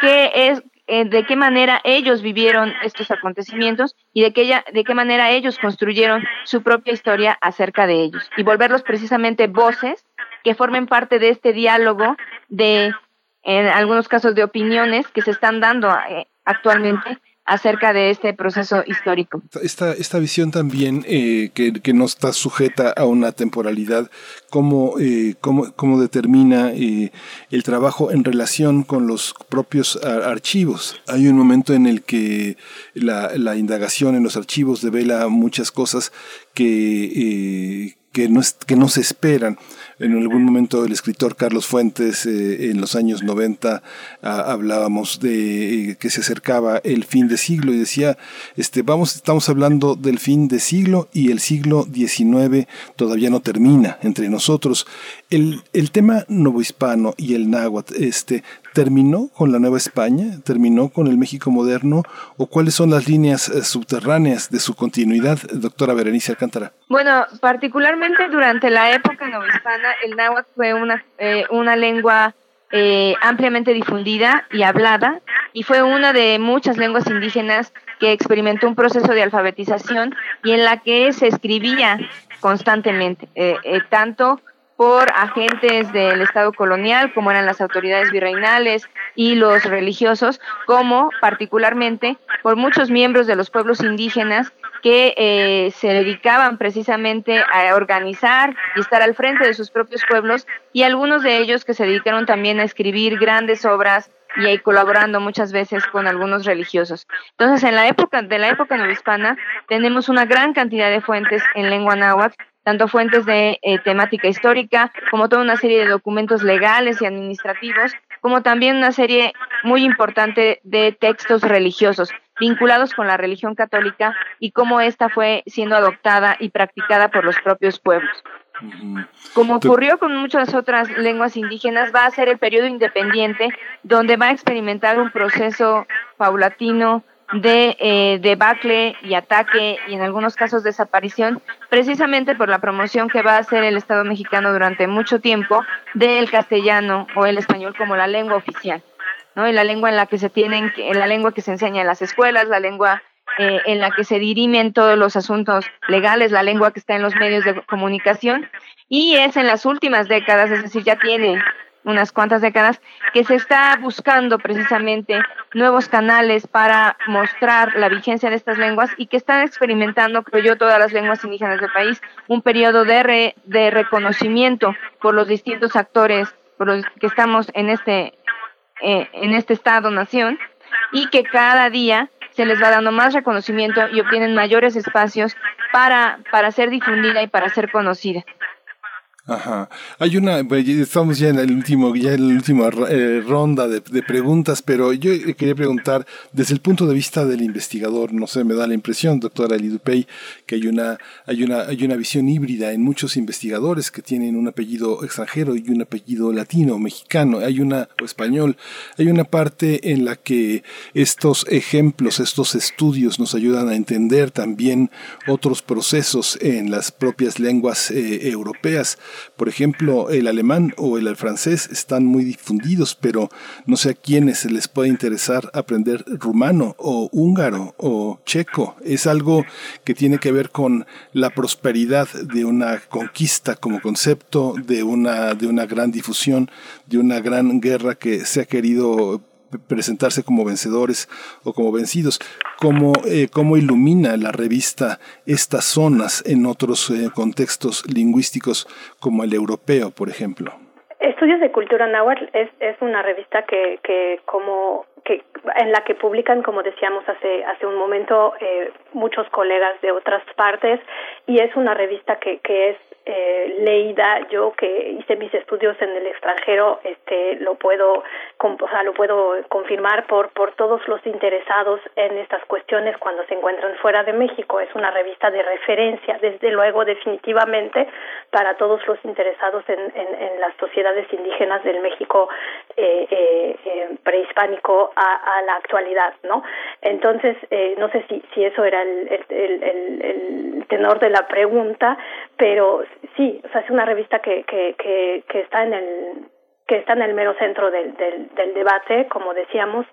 qué es eh, de qué manera ellos vivieron estos acontecimientos y de qué, de qué manera ellos construyeron su propia historia acerca de ellos. Y volverlos precisamente voces que formen parte de este diálogo de, en algunos casos, de opiniones que se están dando eh, actualmente acerca de este proceso histórico. Esta, esta visión también eh, que, que, no está sujeta a una temporalidad, ¿cómo, eh, cómo, cómo determina eh, el trabajo en relación con los propios archivos? Hay un momento en el que la, la indagación en los archivos devela muchas cosas que, que, no, que no se esperan. En algún momento el escritor Carlos Fuentes, eh, en los años 90, hablábamos de eh, que se acercaba el fin de siglo y decía, este, vamos, estamos hablando del fin de siglo y el siglo XIX todavía no termina entre nosotros. El, el tema novohispano y el náhuatl, este, ¿terminó con la Nueva España? ¿Terminó con el México moderno? ¿O cuáles son las líneas eh, subterráneas de su continuidad, doctora Berenice Alcántara? Bueno, particularmente durante la época novohispana, el náhuatl fue una, eh, una lengua eh, ampliamente difundida y hablada y fue una de muchas lenguas indígenas que experimentó un proceso de alfabetización y en la que se escribía constantemente, eh, tanto por agentes del Estado colonial, como eran las autoridades virreinales y los religiosos, como particularmente por muchos miembros de los pueblos indígenas que eh, se dedicaban precisamente a organizar y estar al frente de sus propios pueblos y algunos de ellos que se dedicaron también a escribir grandes obras y ahí colaborando muchas veces con algunos religiosos. Entonces, en la época de la época novohispana tenemos una gran cantidad de fuentes en lengua náhuatl, tanto fuentes de eh, temática histórica como toda una serie de documentos legales y administrativos, como también una serie muy importante de textos religiosos vinculados con la religión católica y cómo ésta fue siendo adoptada y practicada por los propios pueblos. Como ocurrió con muchas otras lenguas indígenas, va a ser el periodo independiente donde va a experimentar un proceso paulatino de eh, debacle y ataque y en algunos casos desaparición, precisamente por la promoción que va a hacer el Estado mexicano durante mucho tiempo del castellano o el español como la lengua oficial, ¿no? Y la lengua en la que se tienen, la lengua que se enseña en las escuelas, la lengua eh, en la que se dirimen todos los asuntos legales, la lengua que está en los medios de comunicación, y es en las últimas décadas, es decir, ya tiene unas cuantas décadas, que se está buscando precisamente nuevos canales para mostrar la vigencia de estas lenguas y que están experimentando, creo yo, todas las lenguas indígenas del país, un periodo de, de reconocimiento por los distintos actores por los que estamos en este, eh, en este Estado-nación y que cada día se les va dando más reconocimiento y obtienen mayores espacios para, para ser difundida y para ser conocida. Ajá. Hay una, pues, estamos ya en el último, ya en la última eh, ronda de, preguntas, pero yo quería preguntar desde el punto de vista del investigador, no sé, me da la impresión, doctora Lidupey, que hay una, hay una, hay una visión híbrida en muchos investigadores que tienen un apellido extranjero y un apellido latino, mexicano, hay una, o español, hay una parte en la que estos ejemplos, estos estudios nos ayudan a entender también otros procesos en las propias lenguas eh, europeas. Por ejemplo, el alemán o el francés están muy difundidos, pero no sé a quiénes les puede interesar aprender rumano o húngaro o checo. Es algo que tiene que ver con la prosperidad de una conquista como concepto, de una, de una gran difusión, de una gran guerra que se ha querido presentarse como vencedores o como vencidos. ¿Cómo, eh, cómo ilumina la revista estas zonas en otros eh, contextos lingüísticos como el europeo, por ejemplo? Estudios de Cultura Náhuatl es, es una revista que, que como que en la que publican, como decíamos hace hace un momento, eh, muchos colegas de otras partes y es una revista que, que es eh, leída yo que hice mis estudios en el extranjero este lo puedo o sea, lo puedo confirmar por por todos los interesados en estas cuestiones cuando se encuentran fuera de México. Es una revista de referencia desde luego definitivamente para todos los interesados en, en, las sociedades indígenas del México eh, eh, eh prehispánico a, a, la actualidad no entonces eh, no sé si si eso era el, el, el, el tenor de la pregunta pero sí, o sea, es una revista que, que, que, que está en el que está en el mero centro del, del, del debate, como decíamos,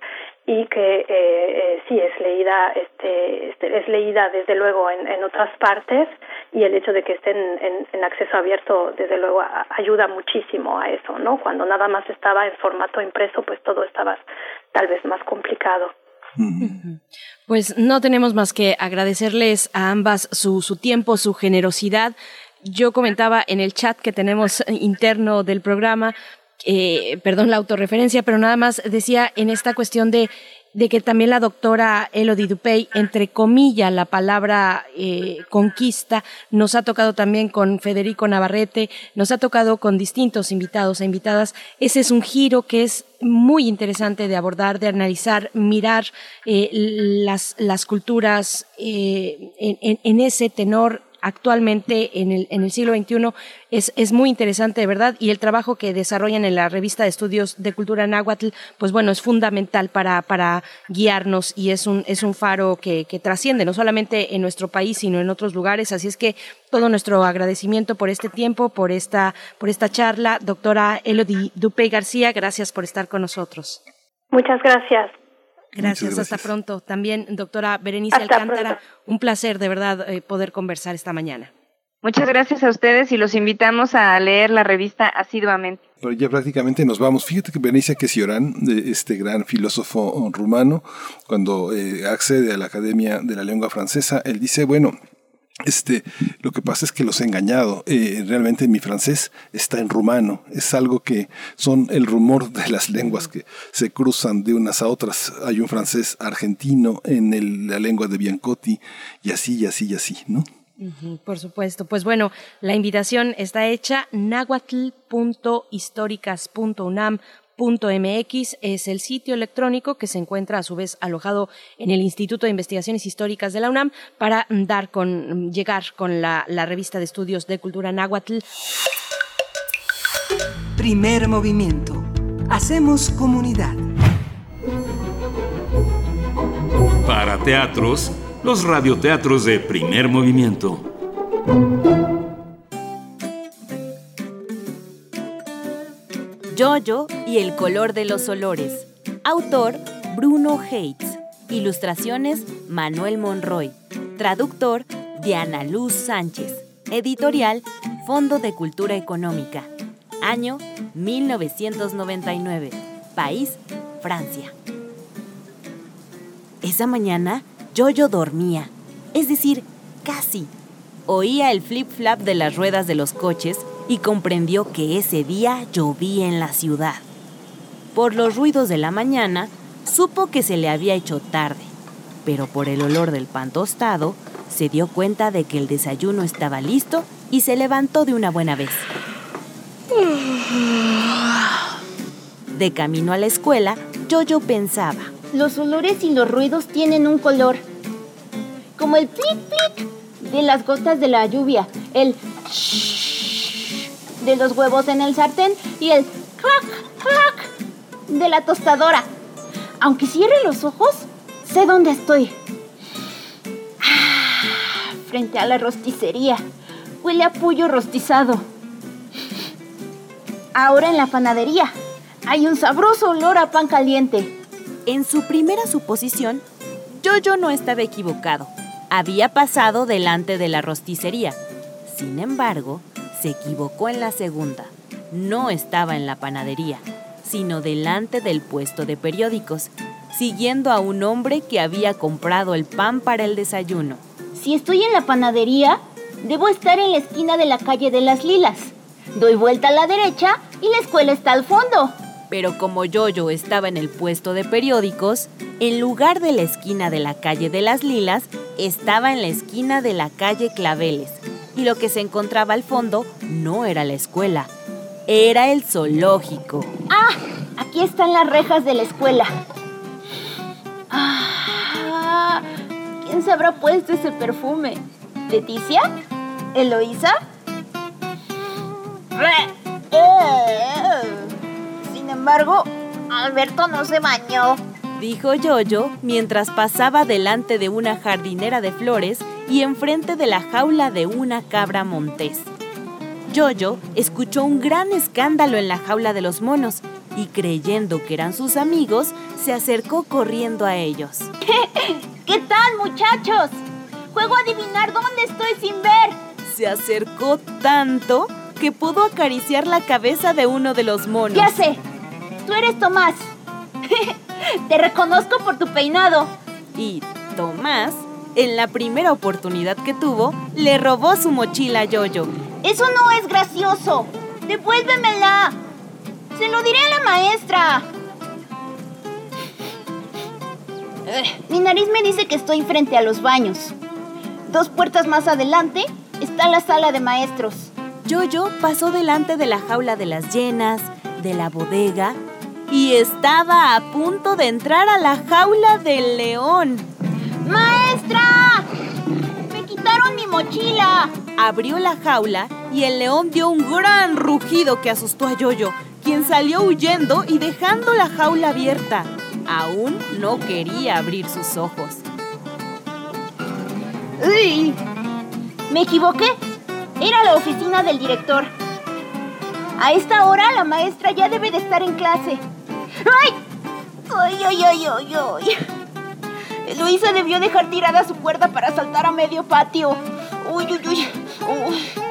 y que eh, eh, sí es leída, este, este, es leída desde luego en, en otras partes y el hecho de que esté en, en, acceso abierto desde luego ayuda muchísimo a eso, ¿no? Cuando nada más estaba en formato impreso, pues todo estaba tal vez más complicado. Pues no tenemos más que agradecerles a ambas su, su tiempo, su generosidad yo comentaba en el chat que tenemos interno del programa, eh, perdón la autorreferencia, pero nada más decía en esta cuestión de de que también la doctora Elodie Dupey, entre comillas, la palabra eh, conquista, nos ha tocado también con Federico Navarrete, nos ha tocado con distintos invitados e invitadas. Ese es un giro que es muy interesante de abordar, de analizar, mirar eh, las, las culturas en, ese tenor actualmente en el, en el siglo XXI es, es muy interesante, de verdad, y el trabajo que desarrollan en la revista de estudios de cultura náhuatl, pues bueno, es fundamental para, para guiarnos y es un, es un faro que, que trasciende no solamente en nuestro país, sino en otros lugares. Así es que todo nuestro agradecimiento por este tiempo, por esta, por esta charla. Doctora Elodie Dupe García, gracias por estar con nosotros. Muchas gracias. Gracias, hasta pronto. También, doctora Berenice Alcántara, un placer de verdad eh, poder conversar esta mañana. Muchas gracias a ustedes y los invitamos a leer la revista asiduamente. ya prácticamente nos vamos. Fíjate que Berenice Quesioran, este gran filósofo rumano, cuando eh, accede a la Academia de la Lengua Francesa, él dice, bueno, este, lo que pasa es que los he engañado. Eh, realmente mi francés está en rumano. Es algo que son el rumor de las lenguas que se cruzan de unas a otras. Hay un francés argentino en la lengua de Biancotti y así, y así, y así, ¿no? por supuesto. Pues bueno, la invitación está hecha. nahuatl.históricas.unam .mx es el sitio electrónico que se encuentra a su vez alojado en el Instituto de Investigaciones Históricas de la UNAM para dar con, llegar con la, la revista de estudios de cultura náhuatl. Primer movimiento. Hacemos comunidad. Para teatros, los radioteatros de primer movimiento. Jojo y el color de los olores. Autor Bruno Hates. Ilustraciones Manuel Monroy. Traductor Diana Luz Sánchez. Editorial Fondo de Cultura Económica. Año 1999. País Francia. Esa mañana Jojo dormía, es decir, casi. Oía el flip-flap de las ruedas de los coches y comprendió que ese día llovía en la ciudad. Por los ruidos de la mañana, supo que se le había hecho tarde, pero por el olor del pan tostado, se dio cuenta de que el desayuno estaba listo y se levantó de una buena vez. De camino a la escuela, Jojo pensaba. Los olores y los ruidos tienen un color. Como el plic plic de las gotas de la lluvia, el shh de los huevos en el sartén y el clac clac de la tostadora. Aunque cierre los ojos, sé dónde estoy. Ah, frente a la rosticería. Huele a pollo rostizado. Ahora en la panadería. Hay un sabroso olor a pan caliente. En su primera suposición, Jojo no estaba equivocado. Había pasado delante de la rosticería. Sin embargo, se equivocó en la segunda. No estaba en la panadería, sino delante del puesto de periódicos, siguiendo a un hombre que había comprado el pan para el desayuno. Si estoy en la panadería, debo estar en la esquina de la calle de las Lilas. Doy vuelta a la derecha y la escuela está al fondo. Pero como Yoyo estaba en el puesto de periódicos, en lugar de la esquina de la calle de las Lilas, estaba en la esquina de la calle Claveles. Y lo que se encontraba al fondo no era la escuela, era el zoológico. ¡Ah! Aquí están las rejas de la escuela. Ah, ¿Quién se habrá puesto ese perfume? ¿Leticia? ¿Eloísa? Sin embargo, Alberto no se bañó. Dijo Yoyo mientras pasaba delante de una jardinera de flores y enfrente de la jaula de una cabra montés. Yoyo escuchó un gran escándalo en la jaula de los monos y creyendo que eran sus amigos, se acercó corriendo a ellos. ¿Qué tal, muchachos? Juego a adivinar dónde estoy sin ver. Se acercó tanto que pudo acariciar la cabeza de uno de los monos. Ya sé, tú eres Tomás. Te reconozco por tu peinado. Y Tomás, en la primera oportunidad que tuvo, le robó su mochila a Yoyo. Eso no es gracioso. Devuélvemela. Se lo diré a la maestra. Mi nariz me dice que estoy frente a los baños. Dos puertas más adelante está la sala de maestros. Yoyo pasó delante de la jaula de las llenas, de la bodega, y estaba a punto de entrar a la jaula del león. ¡Maestra! ¡Me quitaron mi mochila! Abrió la jaula y el león dio un gran rugido que asustó a Yoyo, quien salió huyendo y dejando la jaula abierta. Aún no quería abrir sus ojos. ¡Uy! Me equivoqué. Era la oficina del director. A esta hora la maestra ya debe de estar en clase. ¡Ay! ¡Ay, ay, ay, ay, ay! Luisa debió dejar tirada su cuerda para saltar a medio patio. ¡Uy, uy, uy! uy.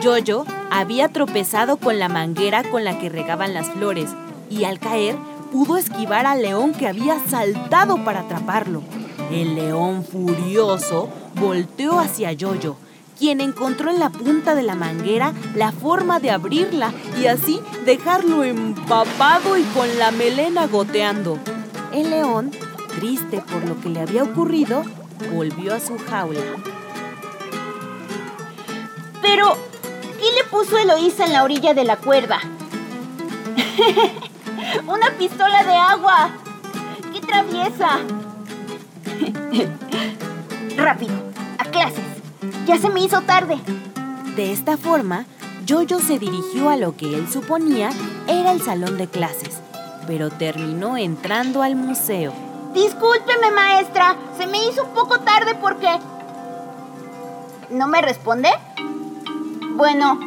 Yoyo había tropezado con la manguera con la que regaban las flores y al caer pudo esquivar al león que había saltado para atraparlo. El león furioso volteó hacia Yoyo, quien encontró en la punta de la manguera la forma de abrirla y así dejarlo empapado y con la melena goteando. El león, triste por lo que le había ocurrido, volvió a su jaula. Pero, ¿qué le puso Eloísa en la orilla de la cuerda? ¡Una pistola de agua! ¡Qué traviesa! Rápido, a clases. Ya se me hizo tarde. De esta forma, Yoyo se dirigió a lo que él suponía era el salón de clases, pero terminó entrando al museo. Discúlpeme, maestra. Se me hizo un poco tarde porque... ¿No me responde? Bueno,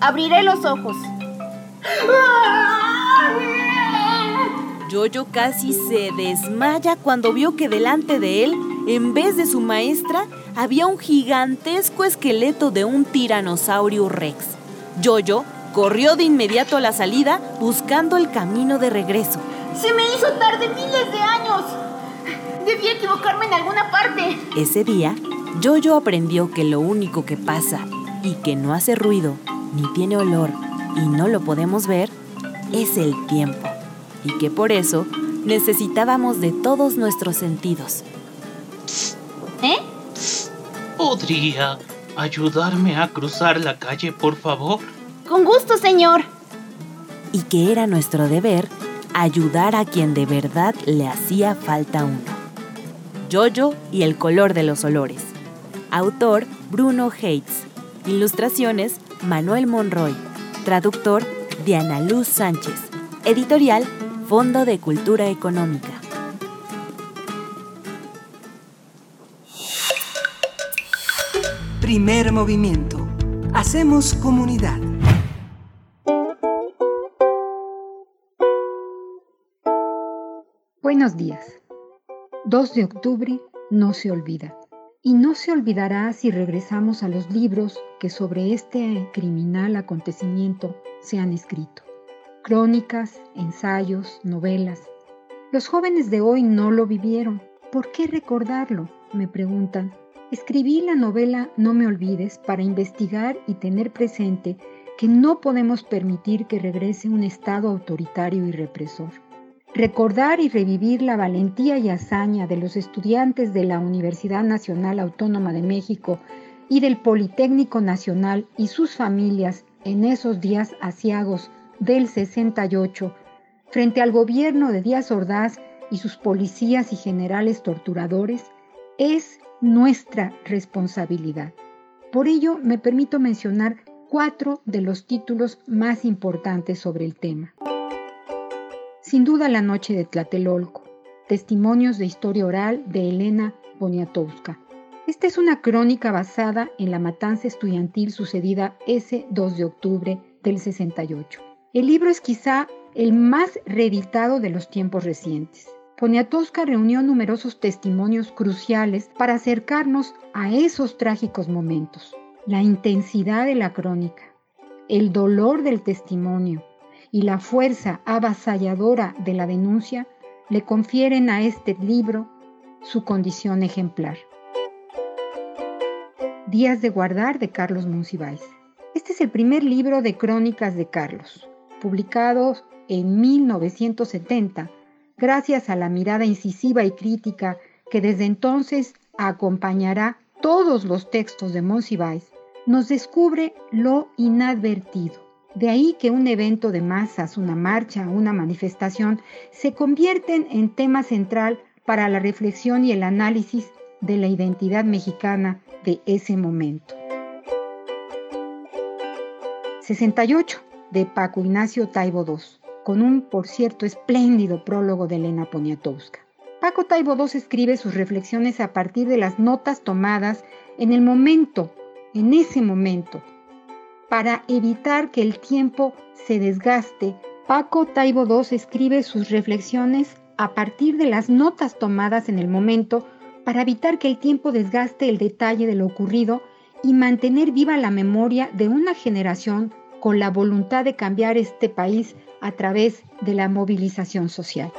abriré los ojos. Yoyo casi se desmaya cuando vio que delante de él, en vez de su maestra, había un gigantesco esqueleto de un tiranosaurio rex. Yoyo corrió de inmediato a la salida buscando el camino de regreso. Se me hizo tarde miles de años. Debí equivocarme en alguna parte. Ese día, Yoyo aprendió que lo único que pasa y que no hace ruido, ni tiene olor y no lo podemos ver, es el tiempo. Y que por eso necesitábamos de todos nuestros sentidos. ¿Eh? ¿Podría ayudarme a cruzar la calle, por favor? Con gusto, señor. Y que era nuestro deber ayudar a quien de verdad le hacía falta uno. Yoyo y el color de los olores. Autor Bruno Hates. Ilustraciones Manuel Monroy. Traductor Diana Luz Sánchez. Editorial Fondo de Cultura Económica. Primer movimiento. Hacemos comunidad. Buenos días. 2 de octubre no se olvida. Y no se olvidará si regresamos a los libros que sobre este criminal acontecimiento se han escrito. Crónicas, ensayos, novelas. Los jóvenes de hoy no lo vivieron. ¿Por qué recordarlo? Me preguntan. Escribí la novela No me olvides para investigar y tener presente que no podemos permitir que regrese un Estado autoritario y represor. Recordar y revivir la valentía y hazaña de los estudiantes de la Universidad Nacional Autónoma de México y del Politécnico Nacional y sus familias en esos días asiagos del 68, frente al gobierno de Díaz Ordaz y sus policías y generales torturadores, es nuestra responsabilidad. Por ello, me permito mencionar cuatro de los títulos más importantes sobre el tema. Sin duda la noche de Tlatelolco, testimonios de historia oral de Elena Poniatowska. Esta es una crónica basada en la matanza estudiantil sucedida ese 2 de octubre del 68. El libro es quizá el más reeditado de los tiempos recientes. Poniatowska reunió numerosos testimonios cruciales para acercarnos a esos trágicos momentos. La intensidad de la crónica, el dolor del testimonio, y la fuerza avasalladora de la denuncia le confieren a este libro su condición ejemplar. Días de guardar de Carlos Monsiváis. Este es el primer libro de crónicas de Carlos, publicado en 1970, gracias a la mirada incisiva y crítica que desde entonces acompañará todos los textos de Monsiváis, nos descubre lo inadvertido, de ahí que un evento de masas, una marcha, una manifestación, se convierten en tema central para la reflexión y el análisis de la identidad mexicana de ese momento. 68 de Paco Ignacio Taibo II, con un, por cierto, espléndido prólogo de Elena Poniatowska. Paco Taibo II escribe sus reflexiones a partir de las notas tomadas en el momento, en ese momento, para evitar que el tiempo se desgaste, Paco Taibo II escribe sus reflexiones a partir de las notas tomadas en el momento para evitar que el tiempo desgaste el detalle de lo ocurrido y mantener viva la memoria de una generación con la voluntad de cambiar este país a través de la movilización social.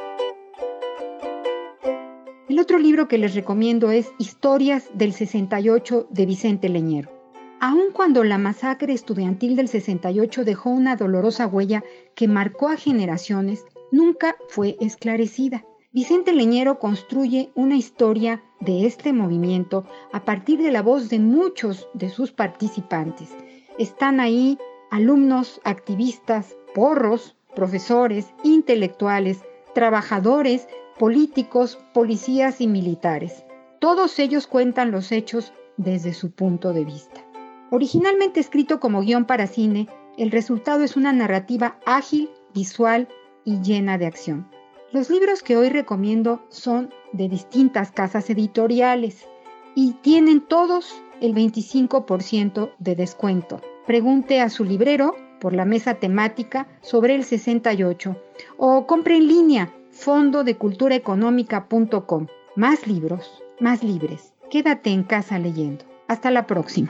El otro libro que les recomiendo es Historias del 68 de Vicente Leñero. Aun cuando la masacre estudiantil del 68 dejó una dolorosa huella que marcó a generaciones, nunca fue esclarecida. Vicente Leñero construye una historia de este movimiento a partir de la voz de muchos de sus participantes. Están ahí alumnos, activistas, porros, profesores, intelectuales, trabajadores, políticos, policías y militares. Todos ellos cuentan los hechos desde su punto de vista. Originalmente escrito como guion para cine, el resultado es una narrativa ágil, visual y llena de acción. Los libros que hoy recomiendo son de distintas casas editoriales y tienen todos el 25% de descuento. Pregunte a su librero por la mesa temática sobre el 68 o compre en línea fondodeculturaeconómica.com. Más libros, más libres. Quédate en casa leyendo. Hasta la próxima.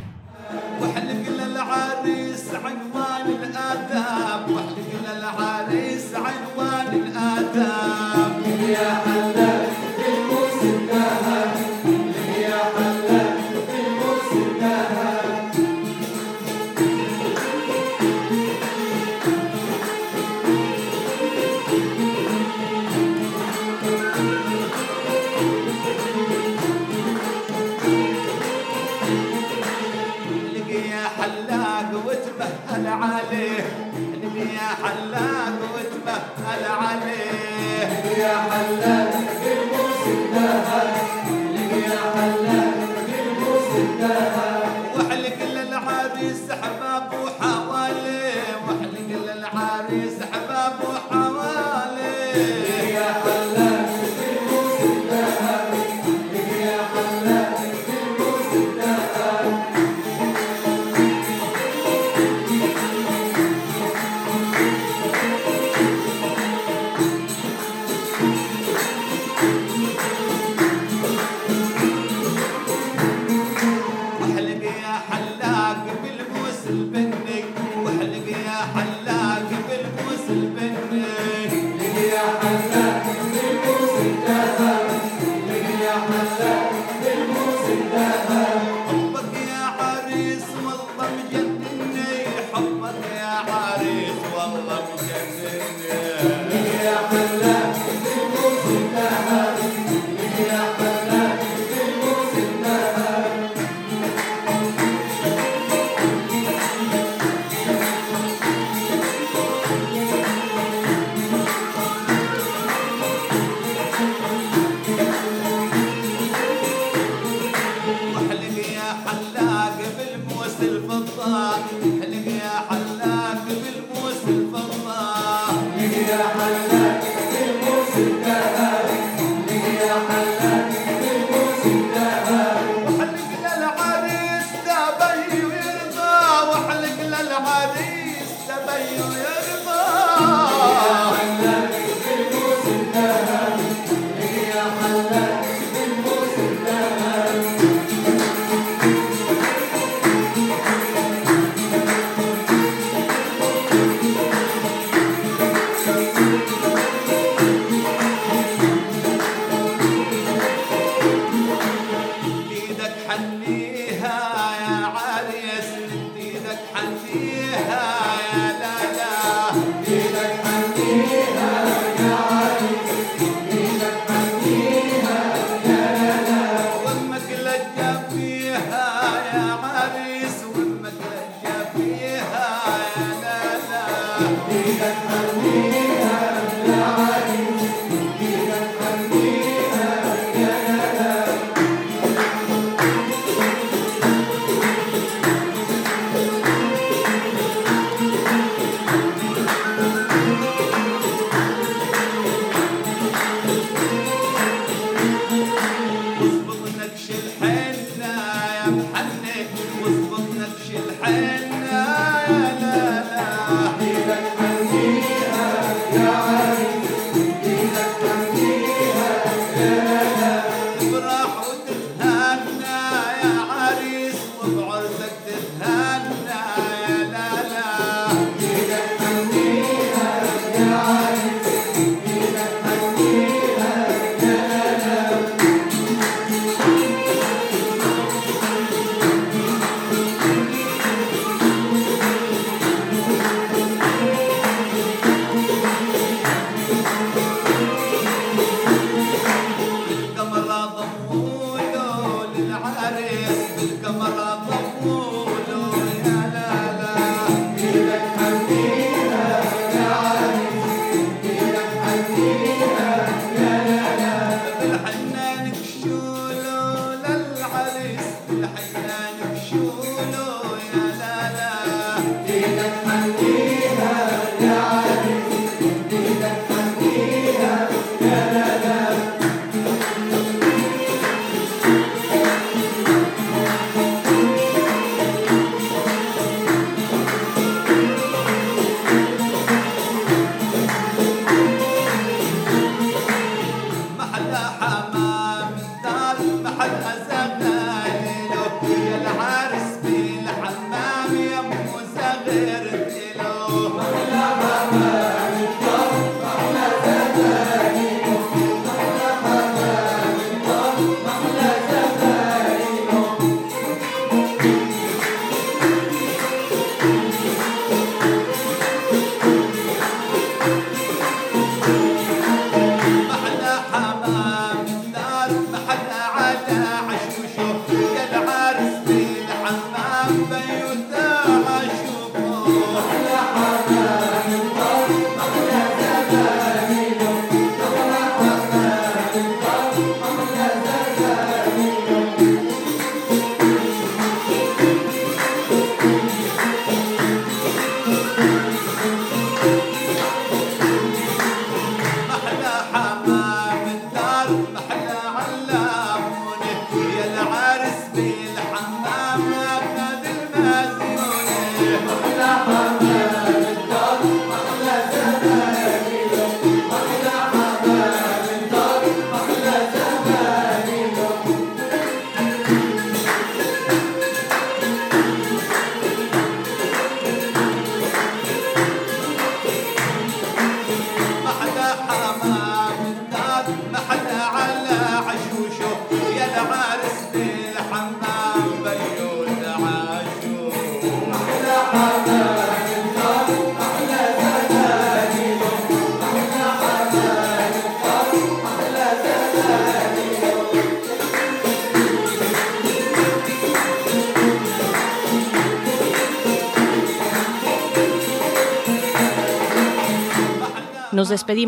الحيان بشوق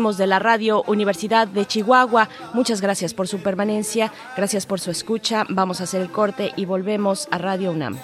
De la Radio Universidad de Chihuahua. Muchas gracias por su permanencia, gracias por su escucha. Vamos a hacer el corte y volvemos a Radio UNAM.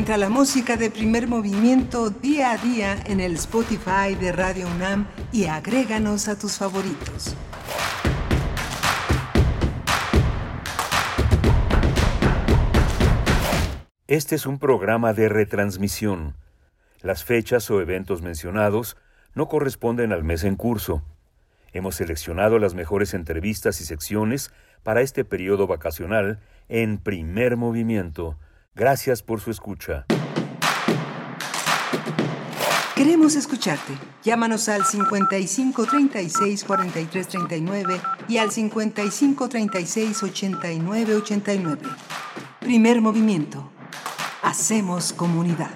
Encuentra la música de primer movimiento día a día en el Spotify de Radio UNAM y agréganos a tus favoritos. Este es un programa de retransmisión. Las fechas o eventos mencionados no corresponden al mes en curso. Hemos seleccionado las mejores entrevistas y secciones para este periodo vacacional en primer movimiento Gracias por su escucha. Queremos escucharte. Llámanos al 55 36 43 39 y al 55 36 89 89. Primer movimiento. Hacemos comunidad.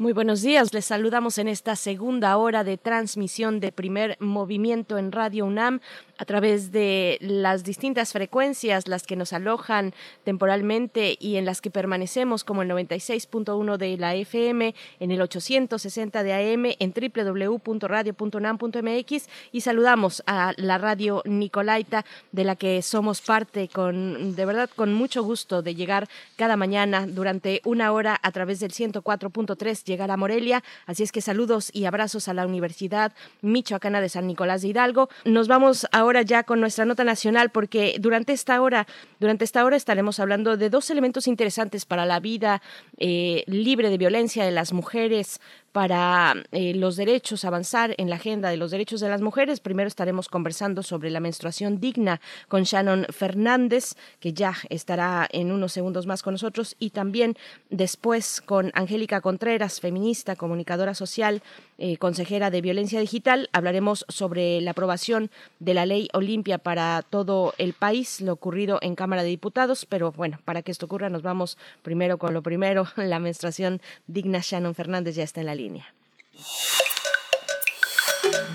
Muy buenos días, les saludamos en esta segunda hora de transmisión de primer movimiento en Radio UNAM a través de las distintas frecuencias, las que nos alojan temporalmente y en las que permanecemos como el 96.1 de la FM, en el 860 de AM, en www.radio.unam.mx y saludamos a la radio Nicolaita de la que somos parte con de verdad con mucho gusto de llegar cada mañana durante una hora a través del 104.3 llegar a Morelia. Así es que saludos y abrazos a la Universidad Michoacana de San Nicolás de Hidalgo. Nos vamos ahora ya con nuestra nota nacional porque durante esta hora, durante esta hora estaremos hablando de dos elementos interesantes para la vida eh, libre de violencia de las mujeres, para eh, los derechos, avanzar en la agenda de los derechos de las mujeres. Primero estaremos conversando sobre la menstruación digna con Shannon Fernández, que ya estará en unos segundos más con nosotros, y también después con Angélica Contreras, feminista, comunicadora social, eh, consejera de violencia digital. Hablaremos sobre la aprobación de la ley Olimpia para todo el país, lo ocurrido en Cámara de Diputados, pero bueno, para que esto ocurra nos vamos primero con lo primero, la menstruación digna. Shannon Fernández ya está en la línea.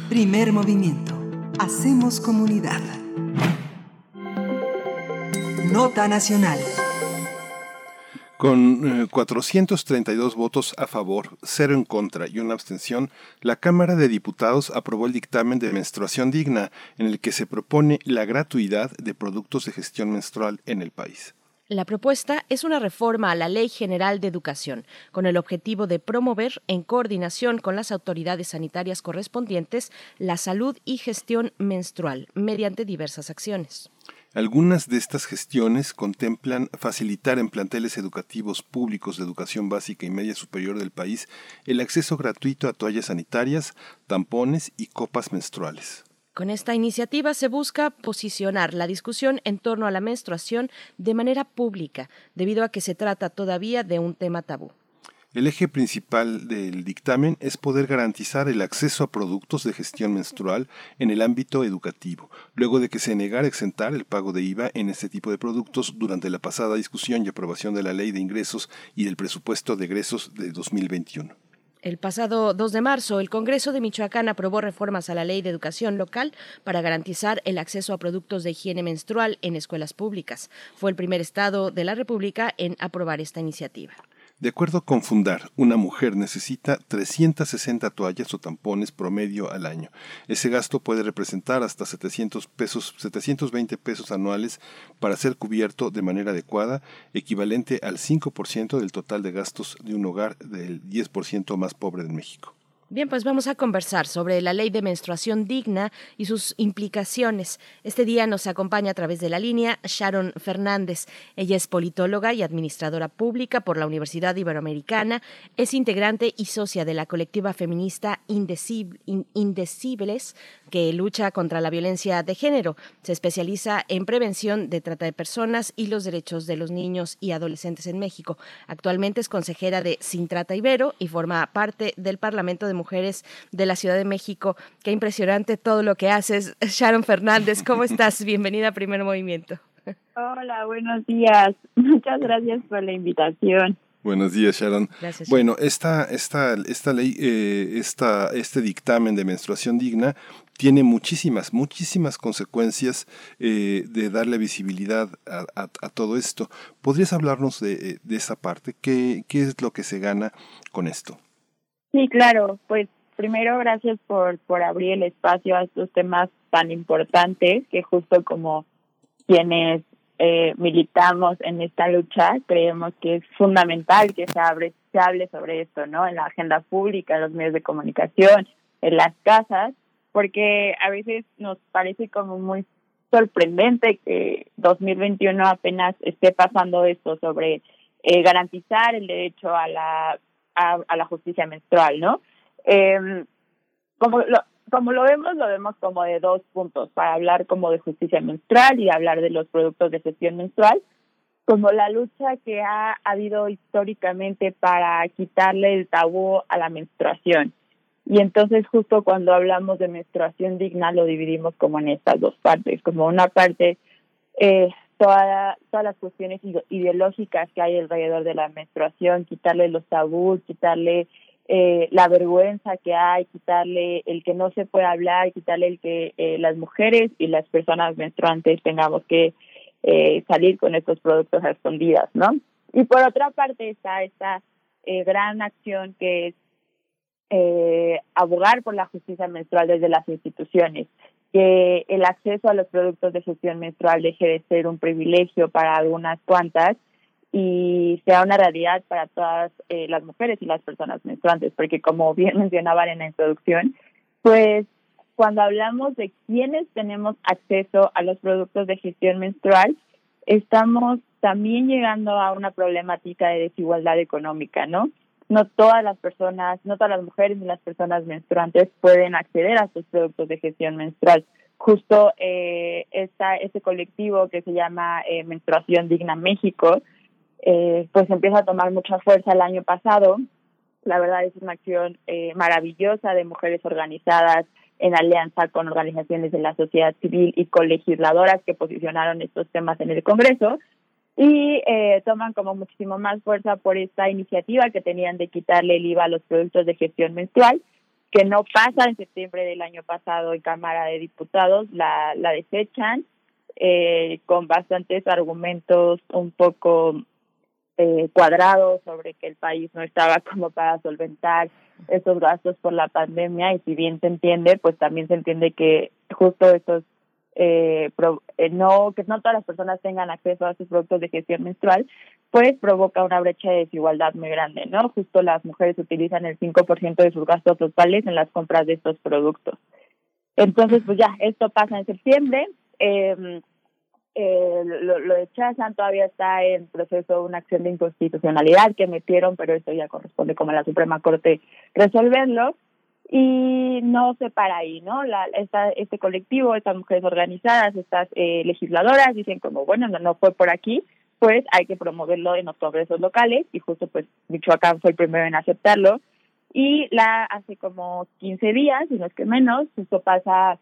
Primer movimiento. Hacemos comunidad. Nota Nacional. Con 432 eh, votos a favor, cero en contra y una abstención, la Cámara de Diputados aprobó el dictamen de menstruación digna en el que se propone la gratuidad de productos de gestión menstrual en el país. La propuesta es una reforma a la Ley General de Educación, con el objetivo de promover, en coordinación con las autoridades sanitarias correspondientes, la salud y gestión menstrual mediante diversas acciones. Algunas de estas gestiones contemplan facilitar en planteles educativos públicos de educación básica y media superior del país el acceso gratuito a toallas sanitarias, tampones y copas menstruales. Con esta iniciativa se busca posicionar la discusión en torno a la menstruación de manera pública, debido a que se trata todavía de un tema tabú. El eje principal del dictamen es poder garantizar el acceso a productos de gestión menstrual en el ámbito educativo, luego de que se negara exentar el pago de IVA en este tipo de productos durante la pasada discusión y aprobación de la Ley de Ingresos y del Presupuesto de Egresos de 2021. El pasado 2 de marzo, el Congreso de Michoacán aprobó reformas a la Ley de Educación Local para garantizar el acceso a productos de higiene menstrual en escuelas públicas. Fue el primer estado de la República en aprobar esta iniciativa. De acuerdo con Fundar, una mujer necesita 360 toallas o tampones promedio al año. Ese gasto puede representar hasta 700 pesos, 720 pesos anuales para ser cubierto de manera adecuada, equivalente al 5% del total de gastos de un hogar del 10% más pobre de México. Bien, pues vamos a conversar sobre la ley de menstruación digna y sus implicaciones. Este día nos acompaña a través de la línea Sharon Fernández. Ella es politóloga y administradora pública por la Universidad Iberoamericana. Es integrante y socia de la colectiva feminista Indecibles, que lucha contra la violencia de género. Se especializa en prevención de trata de personas y los derechos de los niños y adolescentes en México. Actualmente es consejera de Sin Trata Ibero y forma parte del Parlamento de Mujeres de la Ciudad de México. Qué impresionante todo lo que haces. Sharon Fernández, ¿cómo estás? Bienvenida a Primer Movimiento. Hola, buenos días. Muchas gracias por la invitación. Buenos días, Sharon. Gracias. Bueno, esta, esta, esta ley, eh, esta, este dictamen de menstruación digna tiene muchísimas, muchísimas consecuencias eh, de darle visibilidad a, a, todo esto. ¿Podrías hablarnos de, de esa parte? ¿Qué, ¿Qué es lo que se gana con esto? Sí, claro. Pues primero, gracias por, por abrir el espacio a estos temas tan importantes que justo como quienes eh, militamos en esta lucha, creemos que es fundamental que se, abre, se hable sobre esto, ¿no? En la agenda pública, en los medios de comunicación, en las casas, porque a veces nos parece como muy sorprendente que 2021 apenas esté pasando esto sobre eh, garantizar el derecho a la a, la justicia menstrual, ¿no? Eh, como lo, como lo vemos, lo vemos como de dos puntos, para hablar como de justicia menstrual y hablar de los productos de gestión menstrual, como la lucha que ha habido históricamente para quitarle el tabú a la menstruación. Y entonces justo cuando hablamos de menstruación digna lo dividimos como en estas dos partes, como una parte eh, toda, todas las cuestiones ideológicas que hay alrededor de la menstruación, quitarle los tabús, quitarle eh, la vergüenza que hay, quitarle el que no se puede hablar, quitarle el que eh, las mujeres y las personas menstruantes tengamos que eh, salir con estos productos a escondidas, ¿no? Y por otra parte está esta eh, gran acción que es eh, abogar por la justicia menstrual desde las instituciones, que el acceso a los productos de gestión menstrual deje de ser un privilegio para algunas cuantas y sea una realidad para todas eh, las mujeres y las personas menstruantes, porque como bien mencionaban en la introducción, pues cuando hablamos de quiénes tenemos acceso a los productos de gestión menstrual, estamos también llegando a una problemática de desigualdad económica, ¿no? No todas las personas, no todas las mujeres ni las personas menstruantes pueden acceder a estos productos de gestión menstrual. Justo eh, esta, este colectivo que se llama eh, Menstruación Digna México, eh, pues empieza a tomar mucha fuerza el año pasado. La verdad es una acción eh, maravillosa de mujeres organizadas en alianza con organizaciones de la sociedad civil y con legisladoras que posicionaron estos temas en el Congreso y eh, toman como muchísimo más fuerza por esta iniciativa que tenían de quitarle el IVA a los productos de gestión menstrual, que no pasa en septiembre del año pasado en Cámara de Diputados, la, la desechan eh, con bastantes argumentos un poco eh, cuadrados sobre que el país no estaba como para solventar esos gastos por la pandemia y si bien se entiende, pues también se entiende que justo esos eh, eh, no que no todas las personas tengan acceso a sus productos de gestión menstrual, pues provoca una brecha de desigualdad muy grande, ¿no? Justo las mujeres utilizan el 5% de sus gastos totales en las compras de estos productos. Entonces, pues ya, esto pasa en septiembre. Eh, eh, lo, lo rechazan, todavía está en proceso una acción de inconstitucionalidad que metieron, pero eso ya corresponde como a la Suprema Corte resolverlo y no se para ahí, ¿no? La, esta, este colectivo, estas mujeres organizadas, estas eh, legisladoras dicen como, bueno, no, no fue por aquí, pues hay que promoverlo en los congresos locales y justo pues Michoacán fue el primero en aceptarlo y la hace como 15 días, si no es que menos, esto pasa,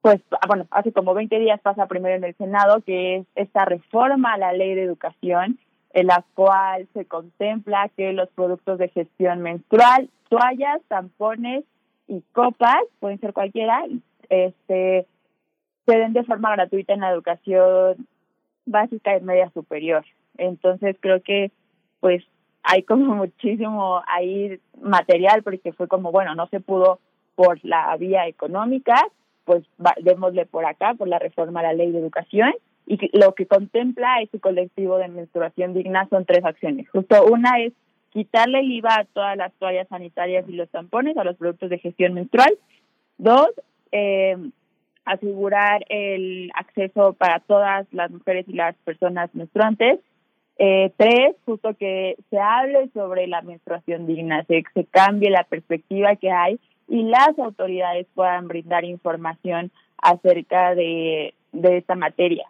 pues, ah, bueno, hace como 20 días pasa primero en el Senado, que es esta reforma a la ley de educación, en la cual se contempla que los productos de gestión menstrual toallas, tampones y copas, pueden ser cualquiera, este, se den de forma gratuita en la educación básica y media superior. Entonces creo que pues hay como muchísimo ahí material porque fue como, bueno, no se pudo por la vía económica, pues démosle por acá, por la reforma a la ley de educación. Y lo que contempla este colectivo de menstruación digna son tres acciones. Justo una es quitarle el IVA a todas las toallas sanitarias y los tampones, a los productos de gestión menstrual. Dos, eh, asegurar el acceso para todas las mujeres y las personas menstruantes. Eh, tres, justo que se hable sobre la menstruación digna, se, se cambie la perspectiva que hay y las autoridades puedan brindar información acerca de, de esta materia.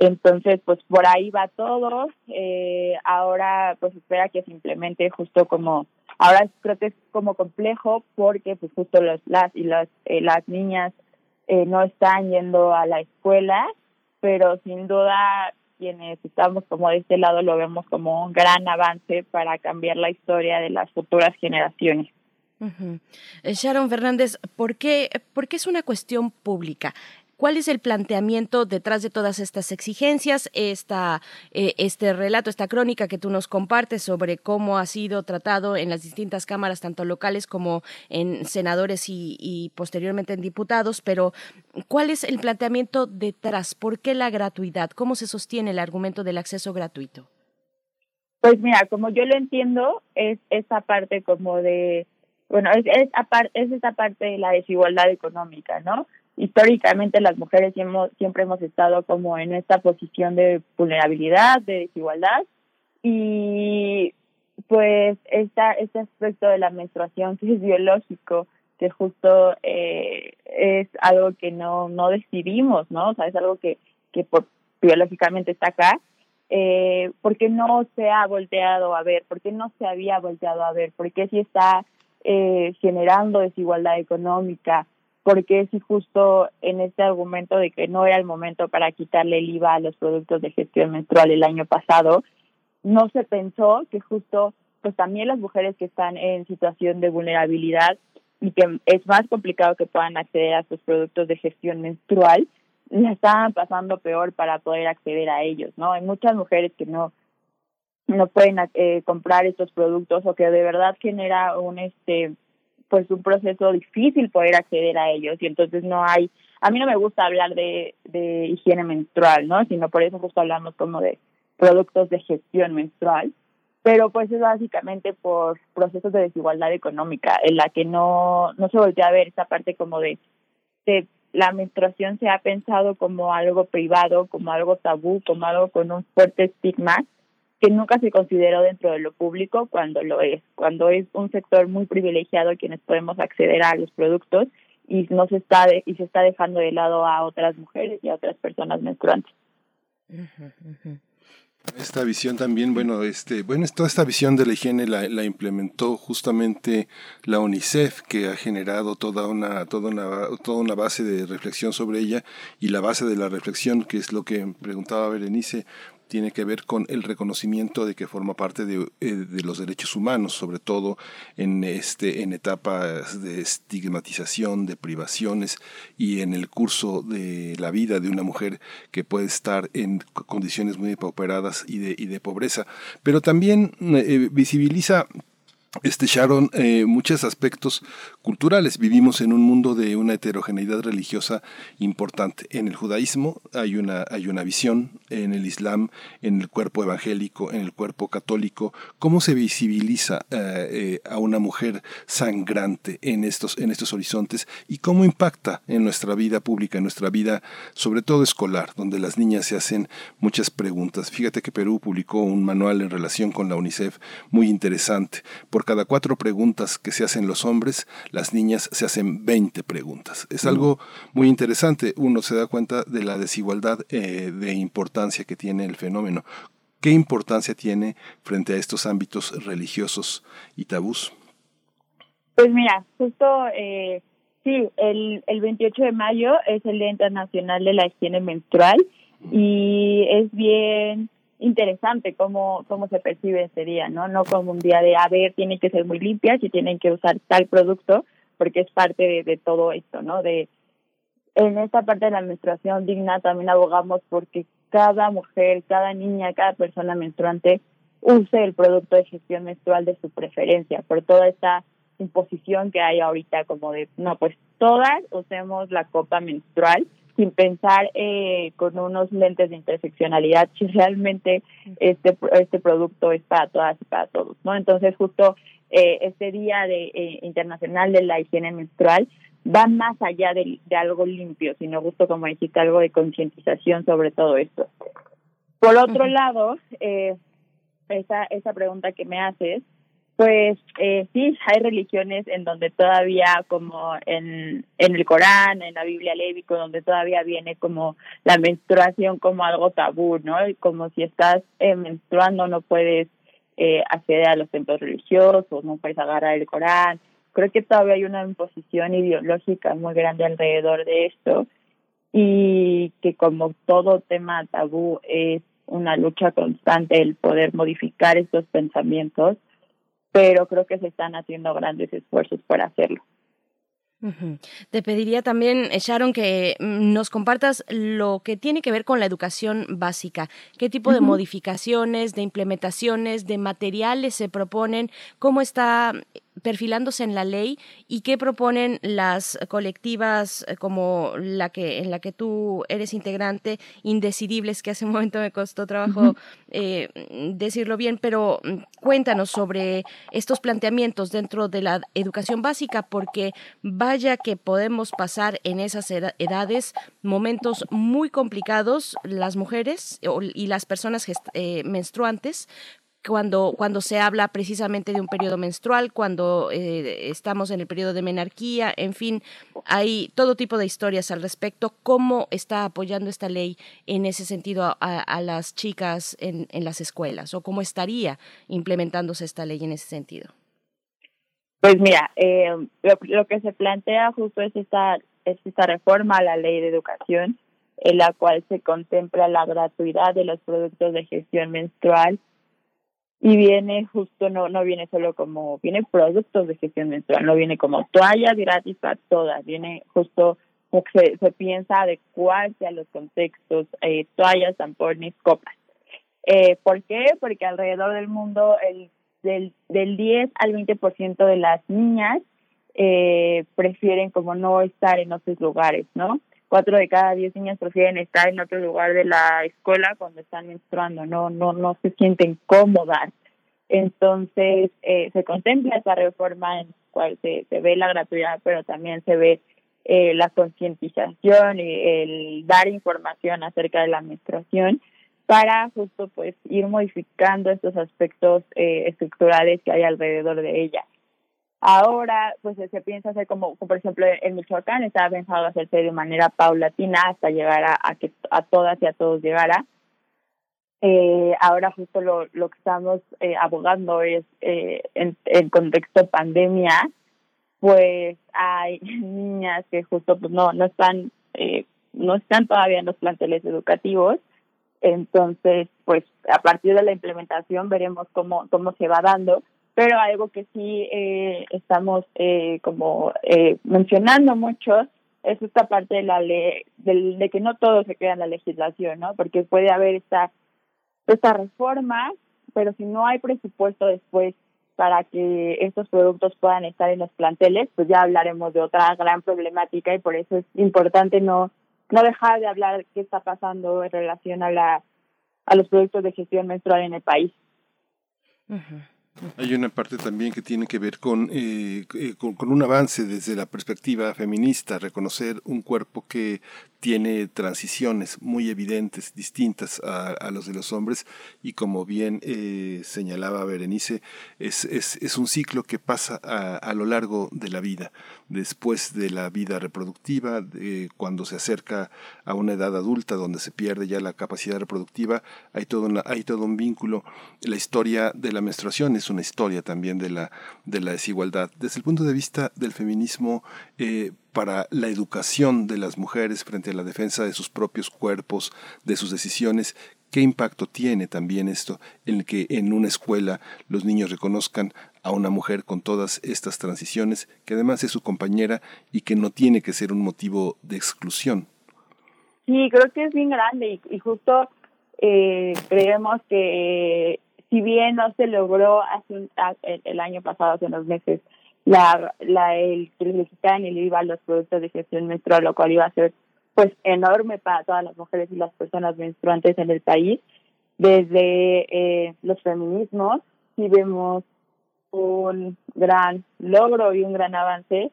Entonces, pues por ahí va todo. Eh, ahora, pues espera que se implemente justo como, ahora creo que es como complejo porque pues justo los, las y las, eh, las niñas eh, no están yendo a la escuela, pero sin duda quienes estamos como de este lado lo vemos como un gran avance para cambiar la historia de las futuras generaciones. Sharon Fernández, ¿por qué, ¿por qué es una cuestión pública? ¿Cuál es el planteamiento detrás de todas estas exigencias? Esta, eh, este relato, esta crónica que tú nos compartes sobre cómo ha sido tratado en las distintas cámaras, tanto locales como en senadores y, posteriormente en diputados, pero ¿cuál es el planteamiento detrás? ¿Por qué la gratuidad? ¿Cómo se sostiene el argumento del acceso gratuito? Pues mira, como yo lo entiendo, es esa parte como de, bueno, es, es, es esa parte de la desigualdad económica, ¿no? Históricamente las mujeres siempre hemos estado como en esta posición de vulnerabilidad, de desigualdad y pues este aspecto de la menstruación que es biológico, que justo eh, es algo que no, no decidimos, ¿no? O sea, es algo que, que por, biológicamente está acá, eh, porque no se ha volteado a ver, porque no se había volteado a ver, porque si está eh, generando desigualdad económica, porque si justo en este argumento de que no era el momento para quitarle el IVA a los productos de gestión menstrual el año pasado, no se pensó que justo pues también las mujeres que están en situación de vulnerabilidad y que es más complicado que puedan acceder a estos productos de gestión menstrual, la estaban pasando peor para poder acceder a ellos, ¿no? Hay muchas mujeres que no no pueden eh, comprar estos productos o que de verdad genera un este pues un proceso difícil poder acceder a ellos. Y entonces no hay, a mí no me gusta hablar de, de higiene menstrual, ¿no? Sino por eso justo hablamos como de productos de gestión menstrual, pero pues es básicamente por procesos de desigualdad económica en la que no, no se voltea a ver esta parte como de, de la menstruación se ha pensado como algo privado, como algo tabú, como algo con un fuerte estigma que nunca se consideró dentro de lo público cuando lo es, cuando es un sector muy privilegiado quienes podemos acceder a los productos y no se está y se está dejando de lado a otras mujeres y a otras personas menstruantes. Esta visión también, bueno, este, bueno, toda esta visión de la higiene la, la, implementó justamente la UNICEF, que ha generado toda una, toda una, toda una base de reflexión sobre ella y la base de la reflexión, que es lo que preguntaba Berenice, tiene que ver con el reconocimiento de que forma parte de, eh, de, los derechos humanos, sobre todo en, este, en etapas de estigmatización, de privaciones y en el curso de la vida de una mujer que puede estar en condiciones muy depauperadas y de, y de pobreza. Pero también eh, visibiliza este Sharon eh, muchos aspectos culturales. Vivimos en un mundo de una heterogeneidad religiosa importante. En el judaísmo hay una, hay una visión, en el islam, en el cuerpo evangélico, en el cuerpo católico. ¿Cómo se visibiliza eh, eh, a una mujer sangrante en estos, en estos horizontes y cómo impacta en nuestra vida pública, en nuestra vida, sobre todo escolar, donde las niñas se hacen muchas preguntas? Fíjate que Perú publicó un manual en relación con la UNICEF muy interesante cada cuatro preguntas que se hacen los hombres, las niñas se hacen 20 preguntas. Es algo muy interesante. Uno se da cuenta de la desigualdad eh, de importancia que tiene el fenómeno. ¿Qué importancia tiene frente a estos ámbitos religiosos y tabús? Pues mira, justo eh, sí, el, el 28 de mayo es el Día Internacional de la Higiene Menstrual y es bien interesante cómo, cómo se percibe ese día, ¿no? No como un día de, a ver, tienen que ser muy limpias y tienen que usar tal producto, porque es parte de, de todo esto, ¿no? De En esta parte de la menstruación digna también abogamos porque cada mujer, cada niña, cada persona menstruante use el producto de gestión menstrual de su preferencia, por toda esta imposición que hay ahorita como de, no, pues todas usemos la copa menstrual sin pensar eh, con unos lentes de interseccionalidad si realmente este este producto es para todas y para todos no entonces justo eh, este día de eh, internacional de la higiene menstrual va más allá de, de algo limpio sino justo como dijiste algo de concientización sobre todo esto. Por otro lado eh, esa esa pregunta que me haces pues eh, sí, hay religiones en donde todavía, como en, en el Corán, en la Biblia lévico, donde todavía viene como la menstruación como algo tabú, ¿no? Como si estás eh, menstruando no puedes eh, acceder a los templos religiosos, no puedes agarrar el Corán. Creo que todavía hay una imposición ideológica muy grande alrededor de esto y que como todo tema tabú es una lucha constante el poder modificar estos pensamientos pero creo que se están haciendo grandes esfuerzos para hacerlo. Te pediría también, eh, Sharon, que mm, nos compartas lo que tiene que ver con la educación básica. ¿Qué tipo de modificaciones, de implementaciones, de materiales se proponen? ¿Cómo está perfilándose en la ley y qué proponen las colectivas eh, como la que en la que tú eres integrante indecidibles que hace un momento me costó trabajo eh, decirlo bien pero mm, cuéntanos sobre estos planteamientos dentro de la educación básica porque vaya que podemos pasar en esas edades momentos muy complicados las mujeres y las personas eh, menstruantes cuando, cuando se habla precisamente de un periodo menstrual, cuando eh, estamos en el periodo de menarquía, en fin, hay todo tipo de historias al respecto. ¿Cómo está apoyando esta ley en ese sentido a, las chicas en, en, las escuelas? ¿O cómo estaría implementándose esta ley en ese sentido? Pues mira, eh, lo, que se plantea justo es esta, es esta reforma a la ley de educación, en la cual se contempla la gratuidad de los productos de gestión menstrual y viene justo, no, no viene solo como, viene productos de gestión menstrual, no viene como toallas gratis para todas, viene justo se, se piensa adecuarse a los contextos, eh, toallas, tampones, copas. Eh, ¿Por qué? Porque alrededor del mundo el del, del 10 al 20% de las niñas eh, prefieren como no estar en otros lugares, ¿no? Cuatro de cada diez niñas prefieren estar en otro lugar de la escuela cuando están menstruando, no, no, no se sienten cómodas. Entonces, eh, se contempla esa reforma en la cual se, se ve la gratuidad, pero también se ve eh, la concientización y el dar información acerca de la menstruación para justo pues ir modificando estos aspectos eh, estructurales que hay alrededor de ella. Ahora, pues se piensa hacer como, por ejemplo, en Michoacán estaba pensado hacerse de manera paulatina hasta llegar a, que a todas y a todos llegara. Eh, ahora justo lo, lo que estamos eh, abogando es eh, en, en contexto pandemia, pues hay niñas que justo pues no no están eh, no están todavía en los planteles educativos, entonces pues a partir de la implementación veremos cómo cómo se va dando pero algo que sí eh, estamos eh, como eh, mencionando mucho es esta parte de la ley, de, de, que no todo se queda en la legislación, ¿no? Porque puede haber esta, esta reforma, pero si no hay presupuesto después para que estos productos puedan estar en los planteles, pues ya hablaremos de otra gran problemática y por eso es importante no no dejar de hablar qué está pasando en relación a la a los productos de gestión menstrual en el país. Hay una parte también que tiene que ver eh, eh, con, con, un avance desde la perspectiva feminista, reconocer un cuerpo que tiene transiciones muy evidentes, distintas a, a los de los hombres, y como bien eh, señalaba Berenice, es, es, es, un ciclo que pasa a, a, lo largo de la vida, después de la vida reproductiva, de, cuando se acerca a una edad adulta donde se pierde ya la capacidad reproductiva, hay todo, una, hay todo un vínculo. La historia de la menstruación es una historia también de la, de la desigualdad. Desde el punto de vista del feminismo, eh, para la educación de las mujeres frente a la defensa de sus propios cuerpos, de sus decisiones, ¿qué impacto tiene también esto en que en una escuela los niños reconozcan a una mujer con todas estas transiciones, que además es su compañera y que no tiene que ser un motivo de exclusión? Sí, creo que es bien grande y, justo eh, creemos que si bien no se logró hace el año pasado, hace unos meses, la, la, el que les quitaran el IVA los productos de gestión menstrual, lo cual iba a ser pues enorme para todas las mujeres y las personas menstruantes en el país. Desde eh, los feminismos, sí vemos un gran logro y un gran avance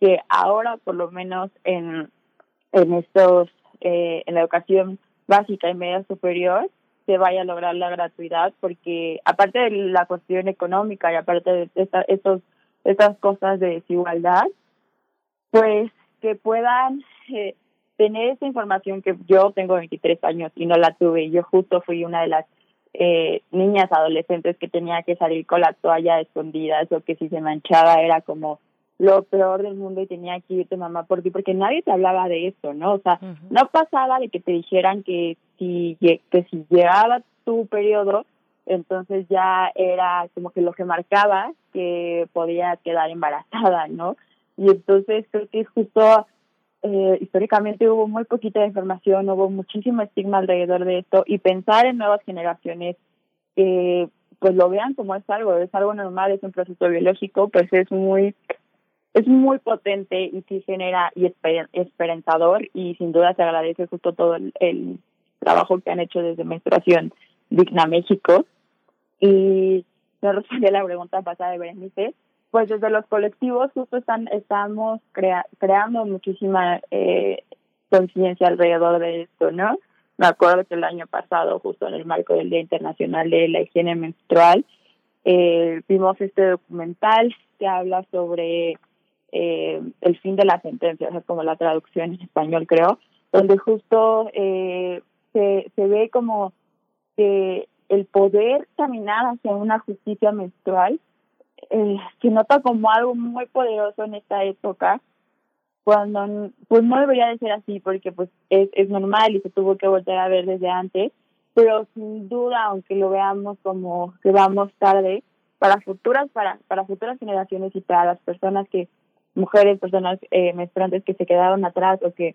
que ahora, por lo menos en, en estos, eh, en la educación básica y media superior, se vaya a lograr la gratuidad, porque aparte de la cuestión económica y aparte de esta, estos, estas cosas de desigualdad, pues que puedan eh, tener esa información que yo tengo 23 años y no la tuve. Yo justo fui una de las eh, niñas adolescentes que tenía que salir con la toalla escondidas o que si se manchaba era como lo peor del mundo y tenía que irte mamá por ti porque nadie te hablaba de eso, ¿no? O sea, no pasaba de que te dijeran que si que si llegaba tu periodo entonces ya era como que lo que marcaba que podía quedar embarazada, ¿no? Y entonces creo que justo eh, históricamente hubo muy poquita información, hubo muchísimo estigma alrededor de esto y pensar en nuevas generaciones que pues lo vean como es algo, es algo normal, es un proceso biológico, pues es muy es muy potente y sí genera y esperanzador y sin duda se agradece justo todo el, trabajo que han hecho desde Menstruación Digna México. Y me respondí la pregunta pasada de Berenice, pues desde los colectivos justo están estamos creando muchísima eh, conciencia alrededor de esto, ¿no? Me acuerdo que el año pasado, justo en el marco del Día Internacional de la Higiene Menstrual, eh, vimos este documental que habla sobre eh, el fin de la sentencia, o sea, como la traducción en español creo, donde justo eh, se, se ve como que el poder caminar hacia una justicia menstrual eh, se nota como algo muy poderoso en esta época cuando pues no debería de ser así porque pues es, es normal y se tuvo que volver a ver desde antes pero sin duda aunque lo veamos como que vamos tarde para futuras para para futuras generaciones y para las personas que mujeres, personas eh, menstruantes que se quedaron atrás o que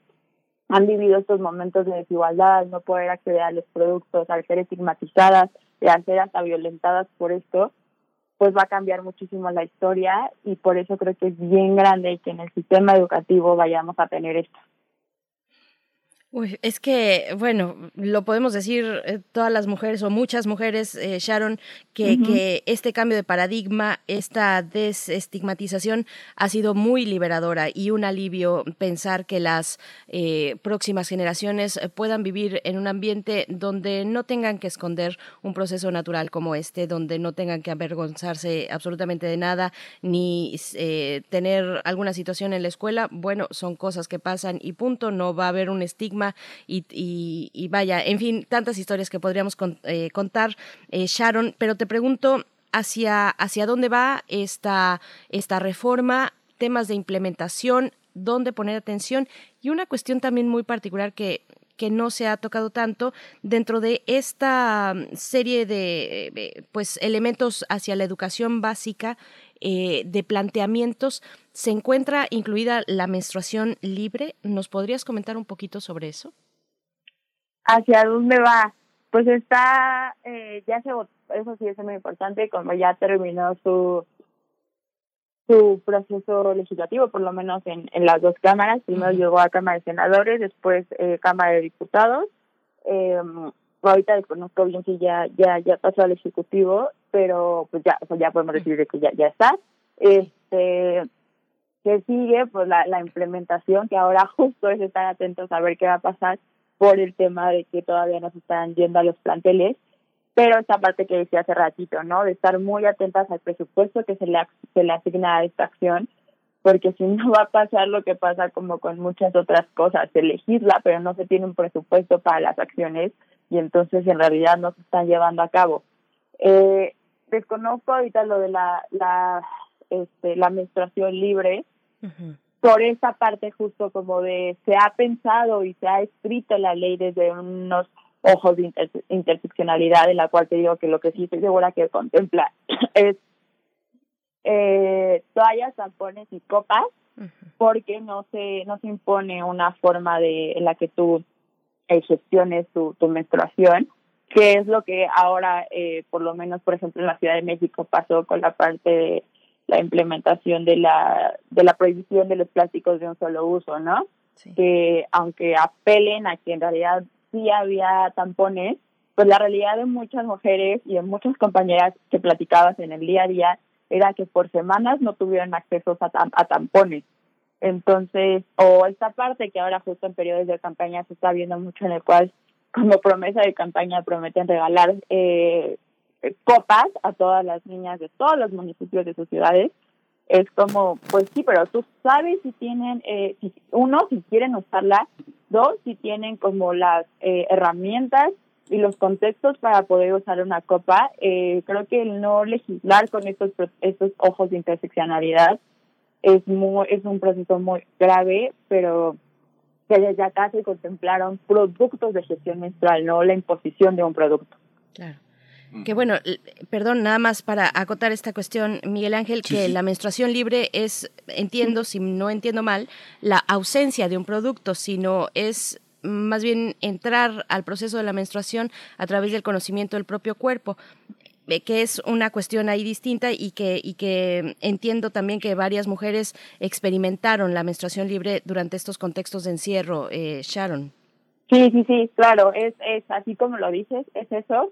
han vivido estos momentos de desigualdad, no poder acceder a los productos, al ser estigmatizadas, y al ser hasta violentadas por esto, pues va a cambiar muchísimo la historia y por eso creo que es bien grande que en el sistema educativo vayamos a tener esto. Uy, es que, bueno, lo podemos decir eh, todas las mujeres o muchas mujeres, eh, Sharon, que, que, este cambio de paradigma, esta desestigmatización ha sido muy liberadora y un alivio pensar que las eh, próximas generaciones puedan vivir en un ambiente donde no tengan que esconder un proceso natural como este, donde no tengan que avergonzarse absolutamente de nada, ni tener alguna situación en la escuela. Bueno, son cosas que pasan y punto, no va a haber un estigma y, vaya, en fin, tantas historias que podríamos eh, contar, eh, Sharon, pero te pregunto hacia, hacia dónde va esta, esta reforma, temas de implementación, dónde poner atención y una cuestión también muy particular que que no se ha tocado tanto dentro de esta serie de eh, pues elementos hacia la educación básica eh, de planteamientos. Se encuentra incluida la menstruación libre nos podrías comentar un poquito sobre eso hacia dónde va pues está eh, ya se eso sí es muy importante como ya terminó su su proceso legislativo, por lo menos en, en las dos cámaras. Primero llegó a Cámara de Senadores, después eh, Cámara de Diputados. Eh, ahorita desconozco bien si ya ya ya pasó al Ejecutivo, pero pues ya ya podemos decir que ya ya está. Este que sigue pues la, implementación, que ahora justo es estar atentos a ver qué va a pasar por el tema de que todavía no se están yendo a los planteles pero esta parte que decía hace ratito, ¿no? De estar muy atentas al presupuesto que se le, se le asigna a esta acción, porque si no va a pasar lo que pasa como con muchas otras cosas, se legisla, pero no se tiene un presupuesto para las acciones y entonces en realidad no se están llevando a cabo. Eh, desconozco ahorita lo de la, la, este, la menstruación libre, por esa parte justo como de se ha pensado y se ha escrito la ley desde unos ojos de interseccionalidad, en la cual te digo que lo que sí estoy segura que contempla es eh, toallas, tampones y copas, porque no se no se impone una forma de en la que tú eh, gestiones tu, tu menstruación, que es lo que ahora, eh, por lo menos, por ejemplo, en la Ciudad de México pasó con la parte de la implementación de la de la prohibición de los plásticos de un solo uso, ¿no? que aunque apelen a que en realidad sí había tampones, pues la realidad de muchas mujeres y de muchas compañeras que platicabas en el día a día era que por semanas no tuvieron acceso a, a tampones. Entonces, o esta parte que ahora justo en periodos de campaña se está viendo mucho en el cual como promesa de campaña prometen regalar eh, copas a todas las niñas de todos los municipios de sus ciudades. Es como, pues sí, pero tú sabes si tienen, eh, si, uno, si quieren usarla, dos, si tienen como las eh, herramientas y los contextos para poder usar una copa. Eh, creo que el no legislar con estos, estos ojos de interseccionalidad es, muy, es un proceso muy grave, pero que desde acá se contemplaron productos de gestión menstrual, no la imposición de un producto. Claro. Que bueno, perdón, nada más para acotar esta cuestión, Miguel Ángel, que la menstruación libre es, entiendo, si no entiendo mal, la ausencia de un producto, sino es más bien entrar al proceso de la menstruación a través del conocimiento del propio cuerpo que es una cuestión ahí distinta y que, y que entiendo también que varias mujeres experimentaron la menstruación libre durante estos contextos de encierro, eh, Sharon. Sí, sí, sí, claro, es, es así como lo dices, es eso.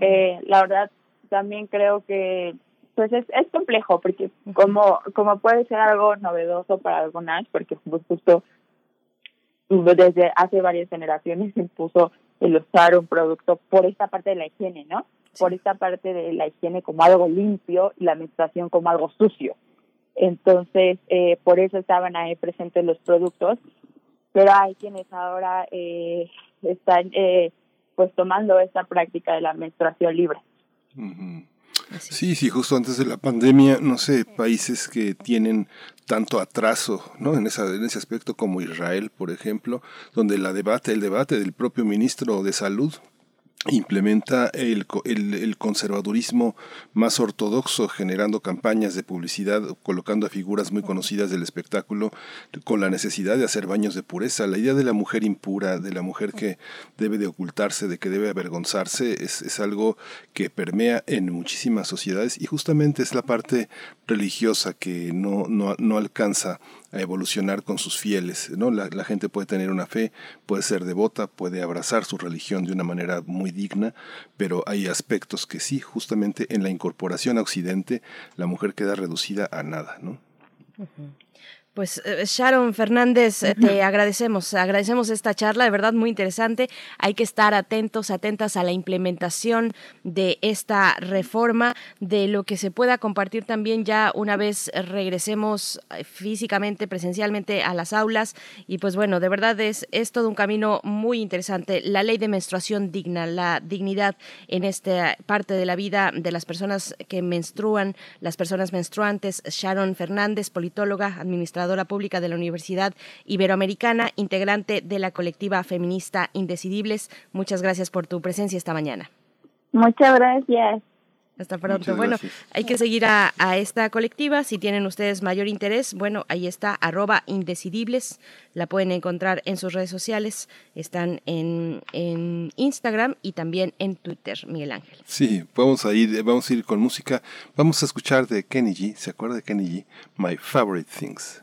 Eh, la verdad, también creo que pues es, es complejo, porque como, como puede ser algo novedoso para algunas, porque pues, justo desde hace varias generaciones se impuso el usar un producto por esta parte de la higiene, ¿no? Por esta parte de la higiene como algo limpio y la menstruación como algo sucio. Entonces, eh, por eso estaban ahí presentes los productos, pero hay quienes ahora eh, están eh, pues tomando esta práctica de la menstruación libre. Sí, sí, justo antes de la pandemia, no sé, países que tienen tanto atraso, ¿no? En, esa, en ese aspecto como Israel, por ejemplo, donde la debate, el debate del propio ministro de Salud implementa el, el, conservadurismo más ortodoxo, generando campañas de publicidad, colocando a figuras muy conocidas del espectáculo, con la necesidad de hacer baños de pureza. La idea de la mujer impura, de la mujer que debe de ocultarse, de que debe avergonzarse, es, es algo que permea en muchísimas sociedades y justamente es la parte religiosa que no, no, no alcanza a evolucionar con sus fieles. ¿no? La, gente puede tener una fe, puede ser devota, puede abrazar su religión de una manera muy digna, pero hay aspectos que sí, justamente en la incorporación a Occidente, la mujer queda reducida a nada. ¿no? Pues eh, Sharon Fernández, eh, te agradecemos, agradecemos esta charla, de verdad muy interesante. Hay que estar atentos, atentas a la implementación de esta reforma, de lo que se pueda compartir también ya una vez regresemos eh, físicamente, presencialmente a las aulas. Y pues bueno, de verdad es, es todo un camino muy interesante. La ley de menstruación digna, la dignidad en esta parte de la vida de las personas que menstruan, las personas menstruantes. Sharon Fernández, politóloga, administradora pública de la Universidad Iberoamericana, integrante de la colectiva feminista Indecidibles. Muchas gracias por tu presencia esta mañana. Muchas gracias. Hasta pronto. Bueno, hay que seguir a, esta colectiva. Si tienen ustedes mayor interés, bueno, ahí está, arroba indecidibles. La pueden encontrar en sus redes sociales. Están en, en Instagram y también en Twitter, Miguel Ángel. Sí, vamos a ir, vamos a ir con música. Vamos a escuchar de Kenny G. ¿Se acuerda de Kenny G? My Favorite Things.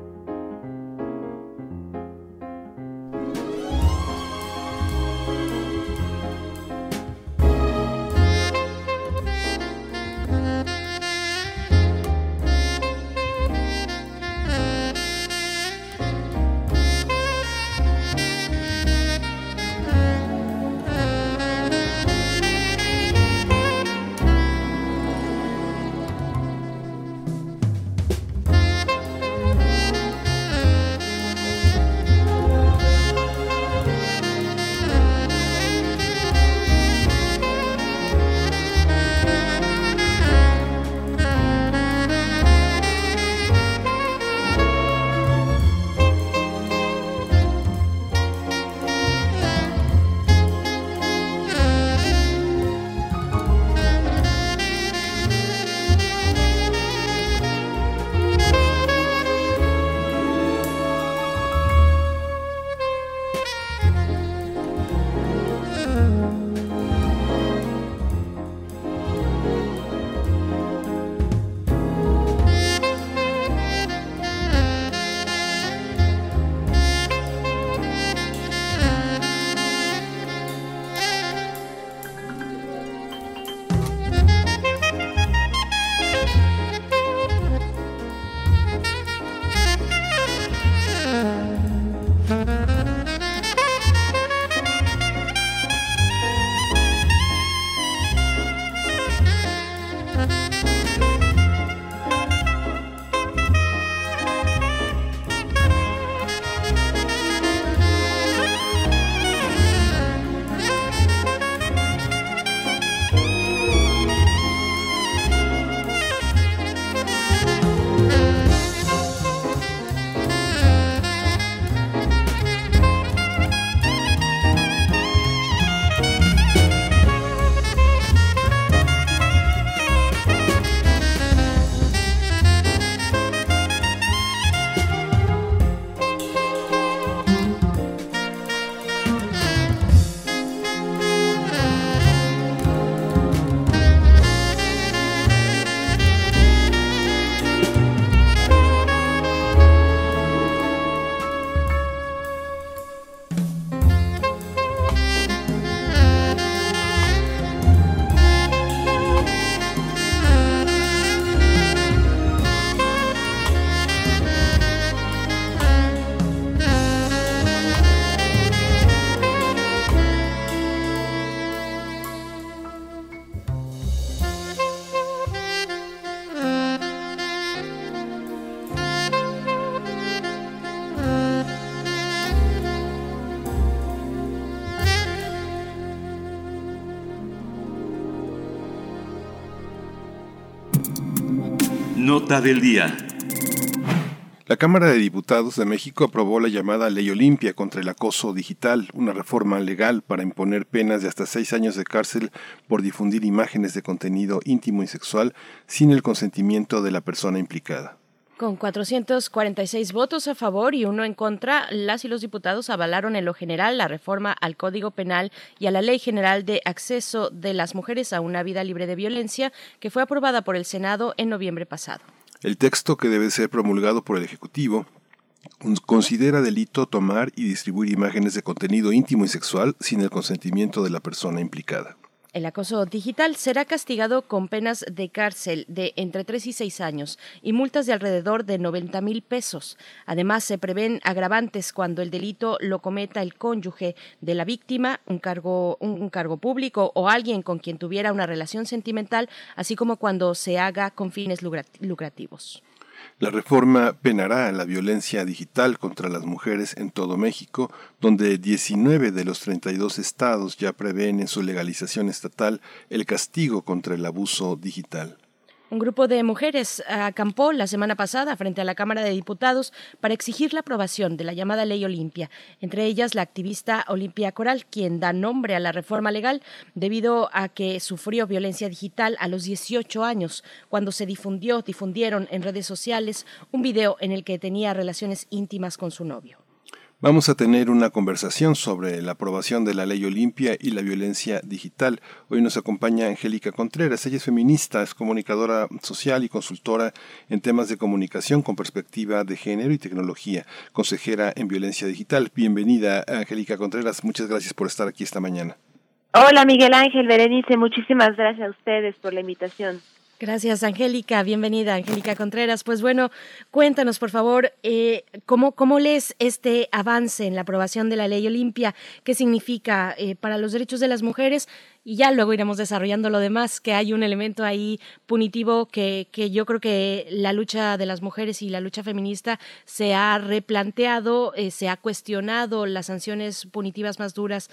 Nota del día. La Cámara de Diputados de México aprobó la llamada Ley Olimpia contra el acoso digital, una reforma legal para imponer penas de hasta seis años de cárcel por difundir imágenes de contenido íntimo y sexual sin el consentimiento de la persona implicada. Con 446 votos a favor y uno en contra, las y los diputados avalaron en lo general la reforma al Código Penal y a la Ley General de Acceso de las Mujeres a una Vida Libre de Violencia, que fue aprobada por el Senado en noviembre pasado. El texto que debe ser promulgado por el Ejecutivo considera delito tomar y distribuir imágenes de contenido íntimo y sexual sin el consentimiento de la persona implicada. El acoso digital será castigado con penas de cárcel de entre 3 y 6 años y multas de alrededor de 90 mil pesos. Además, se prevén agravantes cuando el delito lo cometa el cónyuge de la víctima, un cargo, un, cargo público o alguien con quien tuviera una relación sentimental, así como cuando se haga con fines lucrativos. La reforma penará la violencia digital contra las mujeres en todo México, donde 19 de los 32 estados ya prevén en su legalización estatal el castigo contra el abuso digital. Un grupo de mujeres acampó la semana pasada frente a la Cámara de Diputados para exigir la aprobación de la llamada Ley Olimpia, entre ellas la activista Olimpia Coral, quien da nombre a la reforma legal debido a que sufrió violencia digital a los 18 años, cuando se difundió, difundieron en redes sociales un video en el que tenía relaciones íntimas con su novio. Vamos a tener una conversación sobre la aprobación de la ley Olimpia y la violencia digital. Hoy nos acompaña Angélica Contreras. Ella es feminista, es comunicadora social y consultora en temas de comunicación con perspectiva de género y tecnología, consejera en violencia digital. Bienvenida, Angélica Contreras. Muchas gracias por estar aquí esta mañana. Hola, Miguel Ángel Berenice. Muchísimas gracias a ustedes por la invitación. Gracias, Angélica. Bienvenida, Angélica Contreras. Pues bueno, cuéntanos, por favor, eh, ¿cómo, ¿cómo lees este avance en la aprobación de la ley Olimpia? ¿Qué significa eh, para los derechos de las mujeres? Y ya luego iremos desarrollando lo demás, que hay un elemento ahí punitivo que, que yo creo que la lucha de las mujeres y la lucha feminista se ha replanteado, eh, se ha cuestionado las sanciones punitivas más duras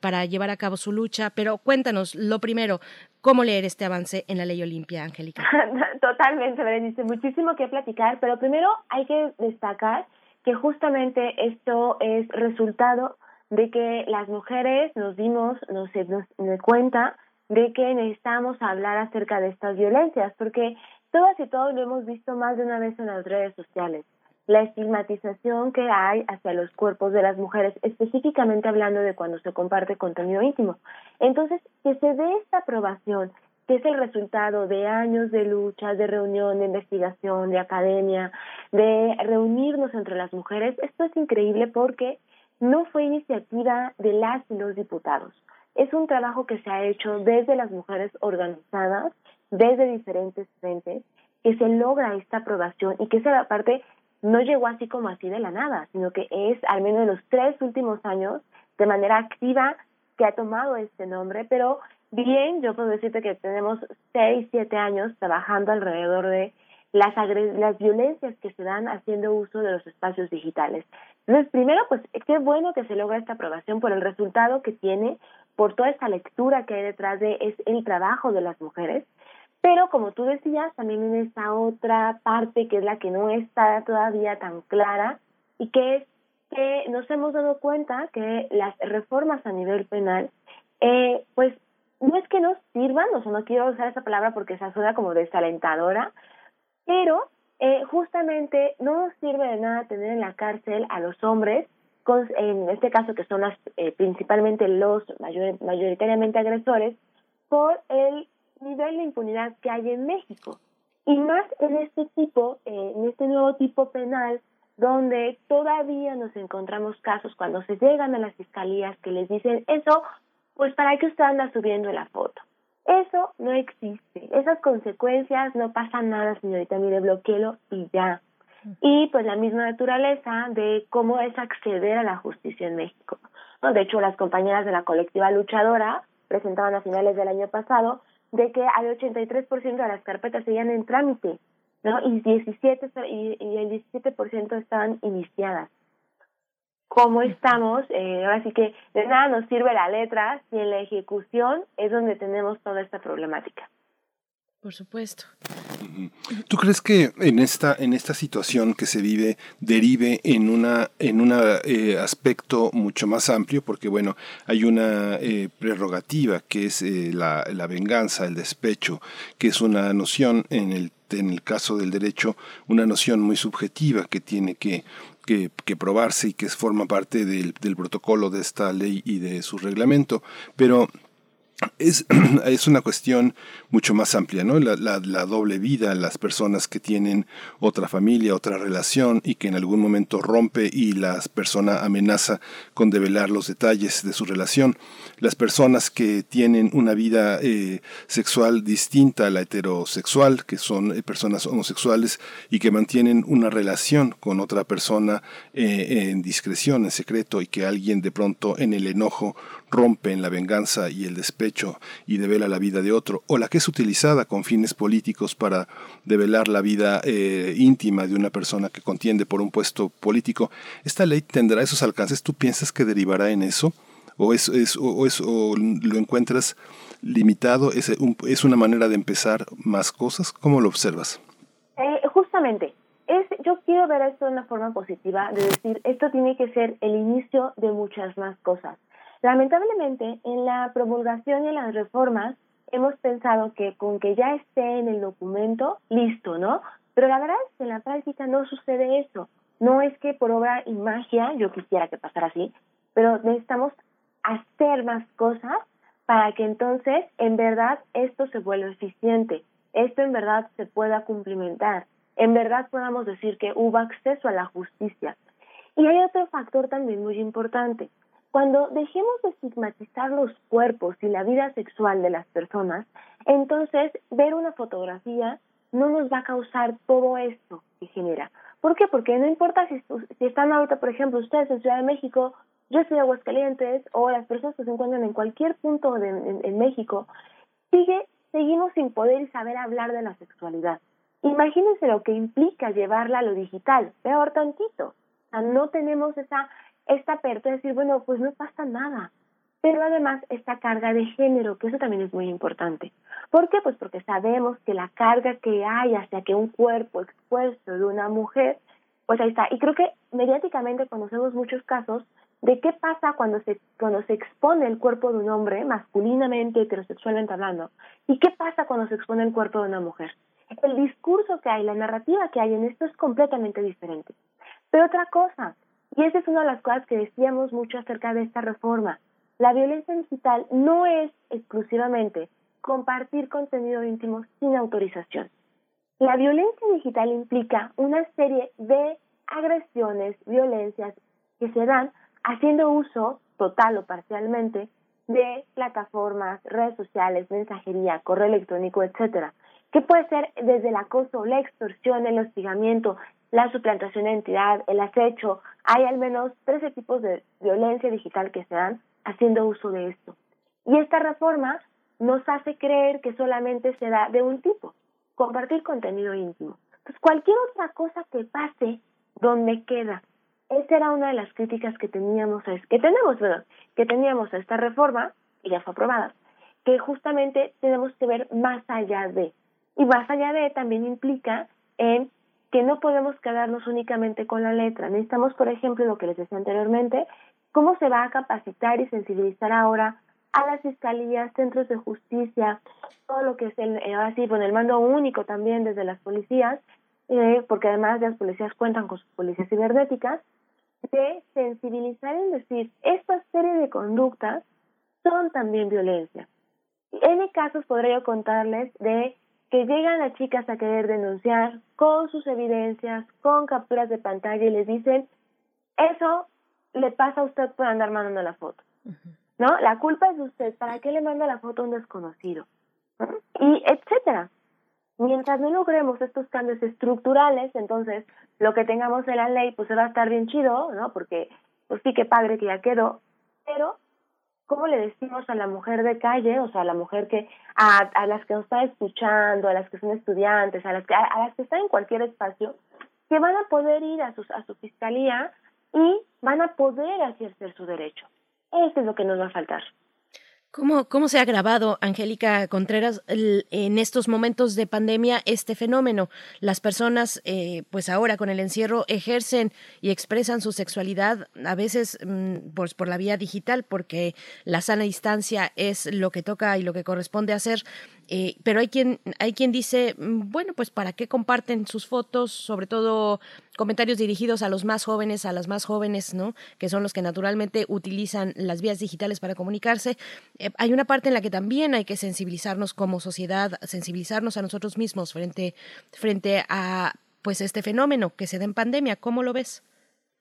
para llevar a cabo su lucha, pero cuéntanos, lo primero, ¿cómo leer este avance en la ley Olimpia, Angélica? Totalmente, Berenice, muchísimo que platicar, pero primero hay que destacar que justamente esto es resultado de que las mujeres nos dimos, nos, nos, cuenta de que necesitamos hablar acerca de estas violencias, porque todas y todos lo hemos visto más de una vez en las redes sociales. La estigmatización que hay hacia los cuerpos de las mujeres, específicamente hablando de cuando se comparte contenido íntimo. Entonces, que se dé esta aprobación, que es el resultado de años de lucha, de reunión, de investigación, de academia, de reunirnos entre las mujeres, esto es increíble porque no fue iniciativa de las y los diputados. Es un trabajo que se ha hecho desde las mujeres organizadas, desde diferentes frentes, que se logra esta aprobación y que esa parte no llegó así como así de la nada, sino que es al menos en los tres últimos años de manera activa que ha tomado este nombre, pero bien, yo puedo decirte que tenemos seis, siete años trabajando alrededor de las, las violencias que se dan haciendo uso de los espacios digitales. Entonces, primero, pues qué bueno que se logra esta aprobación por el resultado que tiene, por toda esta lectura que hay detrás de es el trabajo de las mujeres, pero como tú decías, también en esta otra parte que es la que no está todavía tan clara y que es que nos hemos dado cuenta que las reformas a nivel penal, eh, pues no es que no sirvan, o sea, no quiero usar esa palabra porque se suena como desalentadora, pero eh, justamente no nos sirve de nada tener en la cárcel a los hombres, en este caso que son las, eh, principalmente los mayoritariamente agresores, por el nivel de impunidad que hay en México. Y más en este tipo, eh, en este nuevo tipo penal, donde todavía nos encontramos casos cuando se llegan a las fiscalías que les dicen eso, pues para qué usted anda subiendo la foto. Eso no existe. Esas consecuencias no pasa nada, señorita, mire, bloqueelo y ya. Y pues la misma naturaleza de cómo es acceder a la justicia en México. De hecho, las compañeras de la colectiva luchadora presentaban a finales del año pasado de que al 83% de las carpetas seguían en trámite, ¿no? Y 17 y, y el 17% estaban iniciadas cómo estamos, eh, ahora sí que de nada nos sirve la letra si en la ejecución es donde tenemos toda esta problemática. Por supuesto. ¿Tú crees que en esta, en esta situación que se vive derive en una en un eh, aspecto mucho más amplio? Porque bueno, hay una eh, prerrogativa que es eh, la, la, venganza, el despecho, que es una noción en el, en el caso del derecho, una noción muy subjetiva que tiene que que, que, probarse y que forma parte del, del, protocolo de esta ley y de su reglamento. Pero es, es, una cuestión mucho más amplia, ¿no? La, la, la, doble vida, las personas que tienen otra familia, otra relación y que en algún momento rompe y la persona amenaza con develar los detalles de su relación. Las personas que tienen una vida eh, sexual distinta a la heterosexual, que son eh, personas homosexuales y que mantienen una relación con otra persona eh, en discreción, en secreto y que alguien de pronto en el enojo rompe en la venganza y el despecho y devela la vida de otro, o la que es utilizada con fines políticos para develar la vida eh, íntima de una persona que contiende por un puesto político, ¿esta ley tendrá esos alcances? ¿Tú piensas que derivará en eso? ¿O, es, o lo encuentras limitado? ¿Es, un, ¿Es una manera de empezar más cosas? ¿Cómo lo observas? Eh, justamente, es, yo quiero ver esto de una forma positiva, de decir, esto tiene que ser el inicio de muchas más cosas. Lamentablemente, en la promulgación y en las reformas hemos pensado que con que ya esté en el documento, listo, ¿no? Pero la verdad es que en la práctica no sucede eso. No es que por obra y magia, yo quisiera que pasara así, pero necesitamos hacer más cosas para que entonces en verdad esto se vuelva eficiente, esto en verdad se pueda cumplimentar, en verdad podamos decir que hubo acceso a la justicia. Y hay otro factor también muy importante. Cuando dejemos de estigmatizar los cuerpos y la vida sexual de las personas, entonces ver una fotografía no nos va a causar todo esto que genera. ¿Por qué? Porque no importa si, están ahorita, por ejemplo, ustedes en Ciudad de México, yo estoy en Aguascalientes, o las personas que se encuentran en cualquier punto de, en México, sigue, seguimos sin poder y saber hablar de la sexualidad. Imagínense lo que implica llevarla a lo digital, peor tantito. O sea, no tenemos esa esta apertura de decir, bueno, pues no pasa nada. Pero además esta carga de género, que eso también es muy importante. ¿Por qué? Pues porque sabemos que la carga que hay hacia que un cuerpo expuesto de una mujer, pues ahí está. Y creo que mediáticamente conocemos muchos casos de qué pasa cuando se, cuando se expone el cuerpo de un hombre, masculinamente, heterosexualmente hablando, y qué pasa cuando se expone el cuerpo de una mujer. El discurso que hay, la narrativa que hay en esto es completamente diferente. Pero otra cosa, y esa es una de las cosas que decíamos mucho acerca de esta reforma. La violencia digital no es exclusivamente compartir contenido íntimo sin autorización. La violencia digital implica una serie de agresiones, violencias que se dan haciendo uso total o parcialmente de plataformas, redes sociales, mensajería, correo electrónico, etcétera, que puede ser desde el acoso, la extorsión, el hostigamiento, la suplantación de identidad, el acecho. Hay al menos 13 tipos de violencia digital que se dan haciendo uso de esto. Y esta reforma nos hace creer que solamente se da de un tipo, compartir contenido íntimo. Entonces, cualquier otra cosa que pase, ¿dónde queda? Esa era una de las críticas que teníamos, a, que tenemos, que teníamos a esta reforma, y ya fue aprobada, que justamente tenemos que ver más allá de. Y más allá de también implica en que no podemos quedarnos únicamente con la letra. Necesitamos, por ejemplo, lo que les decía anteriormente, cómo se va a capacitar y sensibilizar ahora a las fiscalías, centros de justicia, todo lo que es el, eh, el mando único también desde las policías, eh, porque además las policías cuentan con sus policías cibernéticas, de sensibilizar en decir, esta serie de conductas son también violencia. En casos podría yo contarles de que llegan las chicas a querer denunciar con sus evidencias, con capturas de pantalla y les dicen, eso le pasa a usted por andar mandando la foto. ¿No? La culpa es de usted, ¿para qué le manda la foto a un desconocido? Y etcétera. Mientras no logremos estos cambios estructurales, entonces lo que tengamos en la ley pues se va a estar bien chido, ¿no? Porque pues sí que padre que ya quedó, pero ¿cómo le decimos a la mujer de calle, o sea, a la mujer que, a, a las que nos está escuchando, a las que son estudiantes, a las que, a, las que están en cualquier espacio, que van a poder ir a, sus, a su fiscalía y van a poder ejercer su derecho? Eso es lo que nos va a faltar. ¿Cómo, ¿Cómo se ha agravado, Angélica Contreras, en estos momentos de pandemia este fenómeno? Las personas, eh, pues ahora con el encierro, ejercen y expresan su sexualidad a veces mm, pues por la vía digital, porque la sana distancia es lo que toca y lo que corresponde hacer. Eh, pero hay quien, hay quien dice, mm, bueno, pues para qué comparten sus fotos, sobre todo comentarios dirigidos a los más jóvenes, a las más jóvenes, ¿no? Que son los que naturalmente utilizan las vías digitales para comunicarse. Eh, hay una parte en la que también hay que sensibilizarnos como sociedad, sensibilizarnos a nosotros mismos frente, frente a pues este fenómeno que se da en pandemia. ¿Cómo lo ves?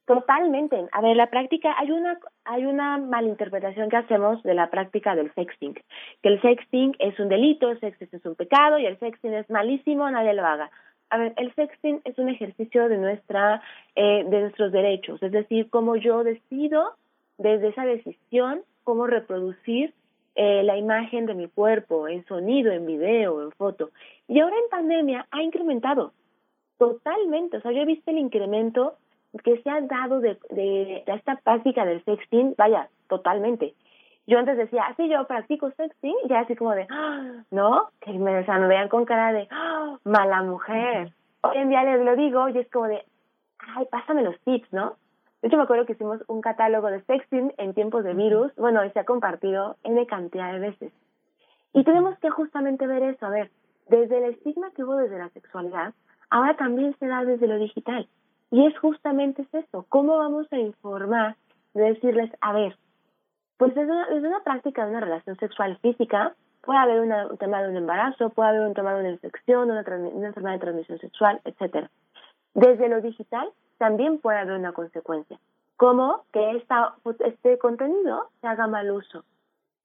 Totalmente. A ver, la práctica, hay una, hay una malinterpretación que hacemos de la práctica del sexting, que el sexting es un delito, el sexting es un pecado y el sexting es malísimo, nadie lo haga. A ver, el sexting es un ejercicio de nuestra, eh, de nuestros derechos, es decir, cómo yo decido desde esa decisión cómo reproducir eh, la imagen de mi cuerpo en sonido, en video, en foto. Y ahora en pandemia ha incrementado totalmente, o sea, yo he visto el incremento que se ha dado de, de, esta práctica del sexting, vaya, totalmente. Yo antes decía, así yo practico sexting, y ya así como de, ¡Ah! ¿no? Que me, o vean con cara de, ¡Ah! mala mujer. Hoy en día les lo digo y es como de, ay, pásame los tips, ¿no? De hecho, me acuerdo que hicimos un catálogo de sexting en tiempos de virus, bueno, y se ha compartido N cantidad de veces. Y tenemos que justamente ver eso, a ver, desde el estigma que hubo desde la sexualidad, ahora también se da desde lo digital. Y es justamente eso, ¿cómo vamos a informar de decirles, a ver, pues desde una, desde una práctica de una relación sexual física, puede haber un tema de un embarazo, puede haber un tema de una infección, una, una enfermedad de transmisión sexual, etcétera. Desde lo digital también puede haber una consecuencia, como que esta, este contenido se haga mal uso.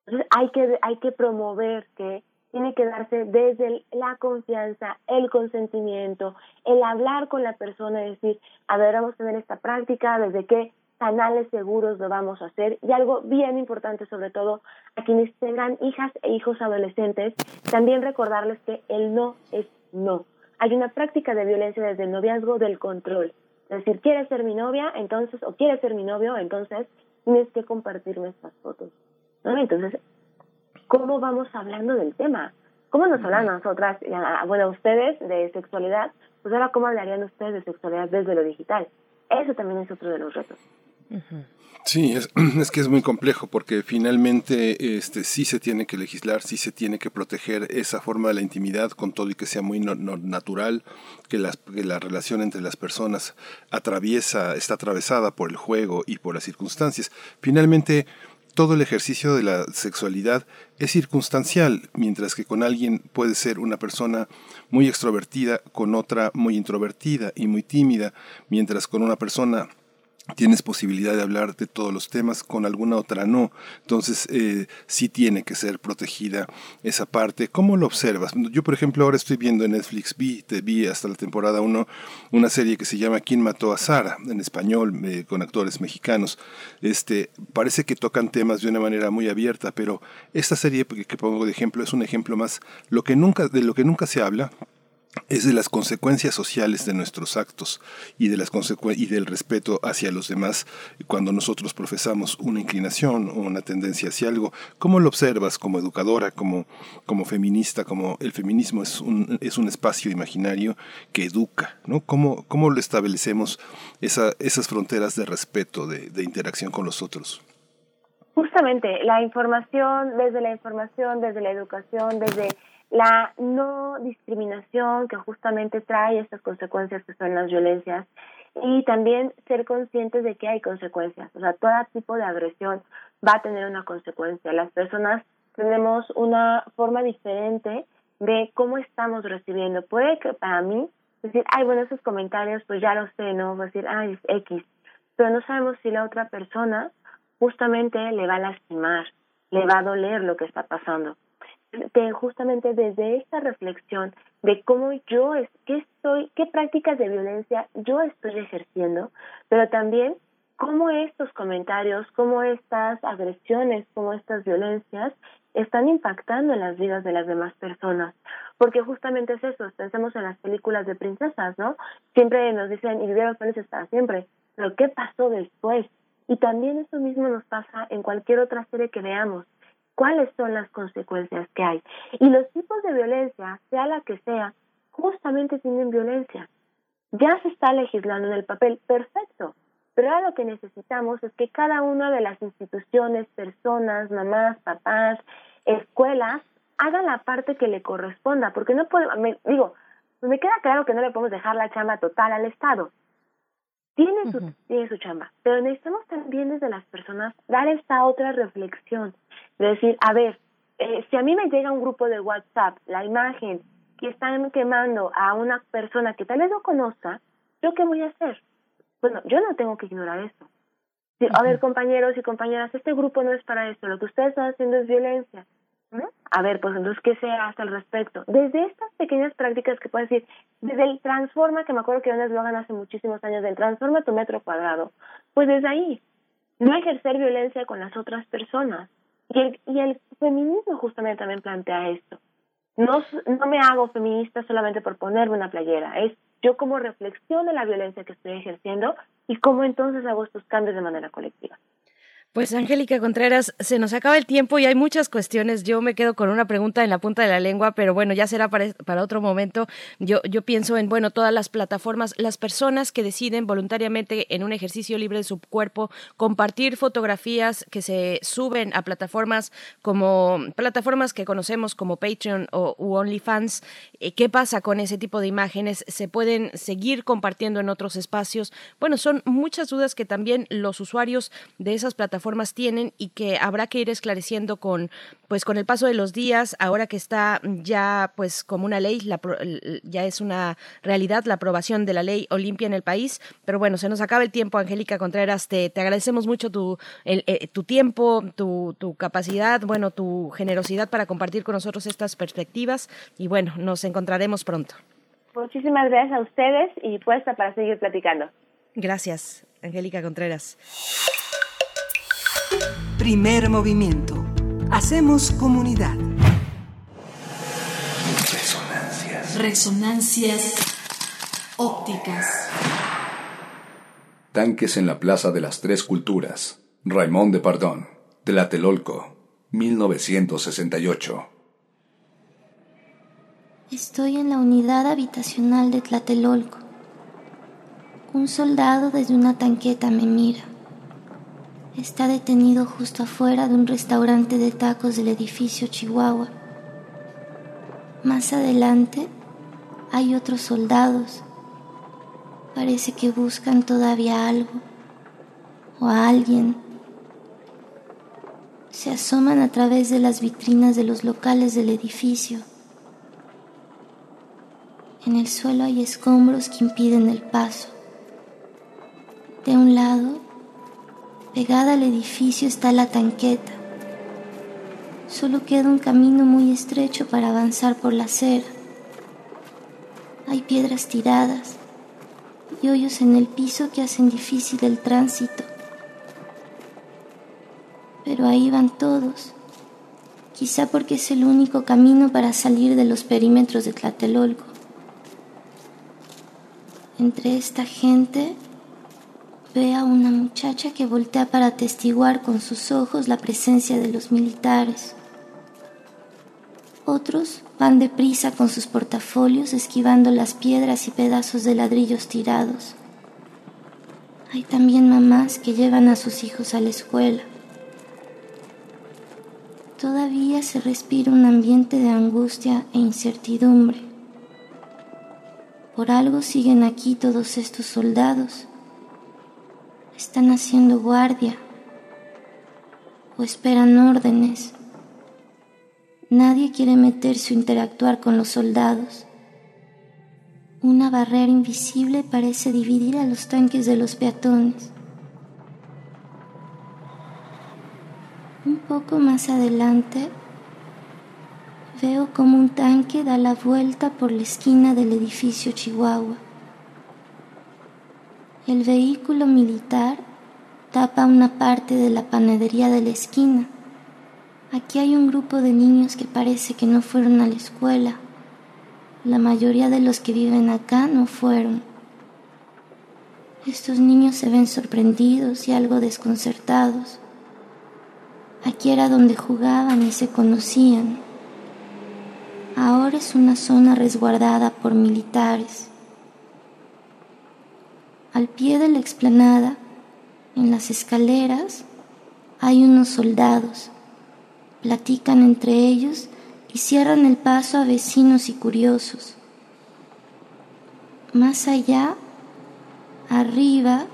Entonces hay que, hay que promover que tiene que darse desde la confianza, el consentimiento, el hablar con la persona y decir, a ver, vamos a tener esta práctica, desde qué canales seguros lo vamos a hacer. Y algo bien importante, sobre todo a quienes tengan hijas e hijos adolescentes, también recordarles que el no es no. Hay una práctica de violencia desde el noviazgo del control. Es decir, quieres ser mi novia, entonces, o quieres ser mi novio, entonces tienes que compartirme estas fotos. ¿no? Entonces, cómo vamos hablando del tema. ¿Cómo nos hablan nosotras, bueno, ustedes de sexualidad? Pues ahora, ¿cómo hablarían ustedes de sexualidad desde lo digital? Eso también es otro de los retos. Sí, es, es, que es muy complejo porque finalmente este, sí se tiene que legislar, sí se tiene que proteger esa forma de la intimidad con todo y que sea muy natural, que, las, que la relación entre las personas atraviesa, está atravesada por el juego y por las circunstancias. Finalmente, todo el ejercicio de la sexualidad es circunstancial, mientras que con alguien puede ser una persona muy extrovertida, con otra muy introvertida y muy tímida, mientras con una persona tienes posibilidad de hablar de todos los temas, con alguna otra no. Entonces, eh, sí tiene que ser protegida esa parte. ¿Cómo lo observas? Yo, por ejemplo, ahora estoy viendo en Netflix, vi, te vi hasta la temporada 1, una serie que se llama ¿Quién mató a Sara? en español, eh, con actores mexicanos. Este, parece que tocan temas de una manera muy abierta, pero esta serie que, que pongo de ejemplo es un ejemplo más lo que nunca, de lo que nunca se habla, es de las consecuencias sociales de nuestros actos y, de las y del respeto hacia los demás cuando nosotros profesamos una inclinación o una tendencia hacia algo. ¿Cómo lo observas como educadora, como, como feminista, como el feminismo es un, es un espacio imaginario que educa? ¿no? ¿Cómo, cómo lo establecemos esa, esas fronteras de respeto, de, de interacción con los otros? Justamente, la información, desde la información, desde la educación, desde la no discriminación que justamente trae estas consecuencias que son las violencias y también ser conscientes de que hay consecuencias. O sea, todo tipo de agresión va a tener una consecuencia. Las personas tenemos una forma diferente de cómo estamos recibiendo. Puede que para mí decir, ay, bueno, esos comentarios, pues ya lo sé, ¿no? Va a decir, ay, es X. Pero no sabemos si la otra persona justamente le va a lastimar, le va a doler lo que está pasando justamente desde esta reflexión de cómo yo es, qué estoy, qué prácticas de violencia yo estoy ejerciendo, pero también cómo estos comentarios, cómo estas agresiones, cómo estas violencias están impactando en las vidas de las demás personas. Porque justamente es eso, pensemos en las películas de princesas, ¿no? Siempre nos dicen, y vivieron felices para siempre, pero ¿qué pasó después? Y también eso mismo nos pasa en cualquier otra serie que veamos cuáles son las consecuencias que hay. Y los tipos de violencia, sea la que sea, justamente tienen violencia. Ya se está legislando en el papel, perfecto. Pero ahora lo que necesitamos es que cada una de las instituciones, personas, mamás, papás, escuelas, haga la parte que le corresponda, porque no puedo, me, digo, me queda claro que no le podemos dejar la chamba total al Estado. Tiene su, tiene su chamba, pero necesitamos también desde las personas dar esta otra reflexión, de decir, a ver, eh, si a mí me llega un grupo de WhatsApp, la imagen que están quemando a una persona que tal vez no conozca, ¿yo qué voy a hacer? Bueno, yo no tengo que ignorar eso. a ver, compañeros y compañeras, este grupo no es para esto, lo que ustedes están haciendo es violencia. A ver, pues entonces, ¿qué se hace al respecto? Desde estas pequeñas prácticas que puedes decir, desde el transforma, que me acuerdo que lo hagan hace muchísimos años, del transforma tu metro cuadrado, pues desde ahí, no ejercer violencia con las otras personas. Y el, y el feminismo justamente también plantea esto. No, no me hago feminista solamente por ponerme una playera, es yo como reflexión de la violencia que estoy ejerciendo y cómo entonces hago estos cambios de manera colectiva. Pues Angélica Contreras, se nos acaba el tiempo y hay muchas cuestiones. Yo me quedo con una pregunta en la punta de la lengua, pero bueno, ya será para, otro momento. Yo, pienso en, bueno, todas las plataformas, las personas que deciden voluntariamente en un ejercicio libre de su cuerpo compartir fotografías que se suben a plataformas como plataformas que conocemos como Patreon o OnlyFans. Eh, ¿Qué pasa con ese tipo de imágenes? ¿Se pueden seguir compartiendo en otros espacios? Bueno, son muchas dudas que también los usuarios de esas plataformas formas tienen y que habrá que ir esclareciendo con pues con el paso de los días, ahora que está ya pues como una ley, ya es una realidad la aprobación de la ley Olimpia en el país, pero bueno, se nos acaba el tiempo, Angélica Contreras, te, te agradecemos mucho tu, eh, tu tiempo, tu, tu capacidad, bueno, tu generosidad para compartir con nosotros estas perspectivas y bueno, nos encontraremos pronto. Muchísimas gracias a ustedes y puesta para seguir platicando. Gracias, Angélica Contreras. Primer movimiento. Hacemos comunidad. Resonancias. Resonancias ópticas. Tanques en la Plaza de las Tres Culturas. Raimón de Pardón. Tlatelolco. 1968. Estoy en la unidad habitacional de Tlatelolco. Un soldado desde una tanqueta me mira. Está detenido justo afuera de un restaurante de tacos del edificio Chihuahua. Más adelante hay otros soldados. Parece que buscan todavía algo o a alguien. Se asoman a través de las vitrinas de los locales del edificio. En el suelo hay escombros que impiden el paso. De un lado Pegada al edificio está la tanqueta. Solo queda un camino muy estrecho para avanzar por la acera. Hay piedras tiradas y hoyos en el piso que hacen difícil el tránsito. Pero ahí van todos, quizá porque es el único camino para salir de los perímetros de Tlatelolco. Entre esta gente ve a una muchacha que voltea para atestiguar con sus ojos la presencia de los militares. Otros van deprisa con sus portafolios esquivando las piedras y pedazos de ladrillos tirados. Hay también mamás que llevan a sus hijos a la escuela. Todavía se respira un ambiente de angustia e incertidumbre. Por algo siguen aquí todos estos soldados están haciendo guardia o esperan órdenes. Nadie quiere meterse o interactuar con los soldados. Una barrera invisible parece dividir a los tanques de los peatones. Un poco más adelante veo como un tanque da la vuelta por la esquina del edificio Chihuahua. El vehículo militar tapa una parte de la panadería de la esquina. Aquí hay un grupo de niños que parece que no fueron a la escuela. La mayoría de los que viven acá no fueron. Estos niños se ven sorprendidos y algo desconcertados. Aquí era donde jugaban y se conocían. Ahora es una zona resguardada por militares. Al pie de la explanada, en las escaleras, hay unos soldados. Platican entre ellos y cierran el paso a vecinos y curiosos. Más allá, arriba,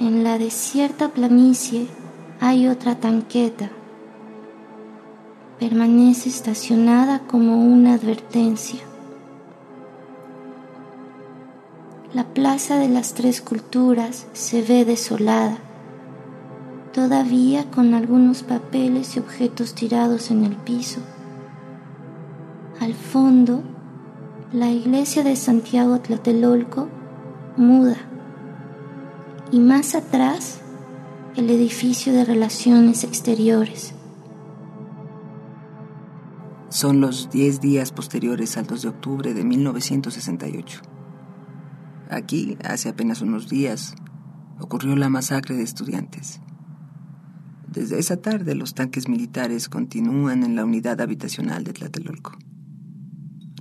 en la desierta planicie, hay otra tanqueta. Permanece estacionada como una advertencia. La plaza de las tres culturas se ve desolada, todavía con algunos papeles y objetos tirados en el piso. Al fondo, la iglesia de Santiago Tlatelolco muda y más atrás el edificio de relaciones exteriores. Son los 10 días posteriores al 2 de octubre de 1968. Aquí, hace apenas unos días, ocurrió la masacre de estudiantes. Desde esa tarde los tanques militares continúan en la unidad habitacional de Tlatelolco.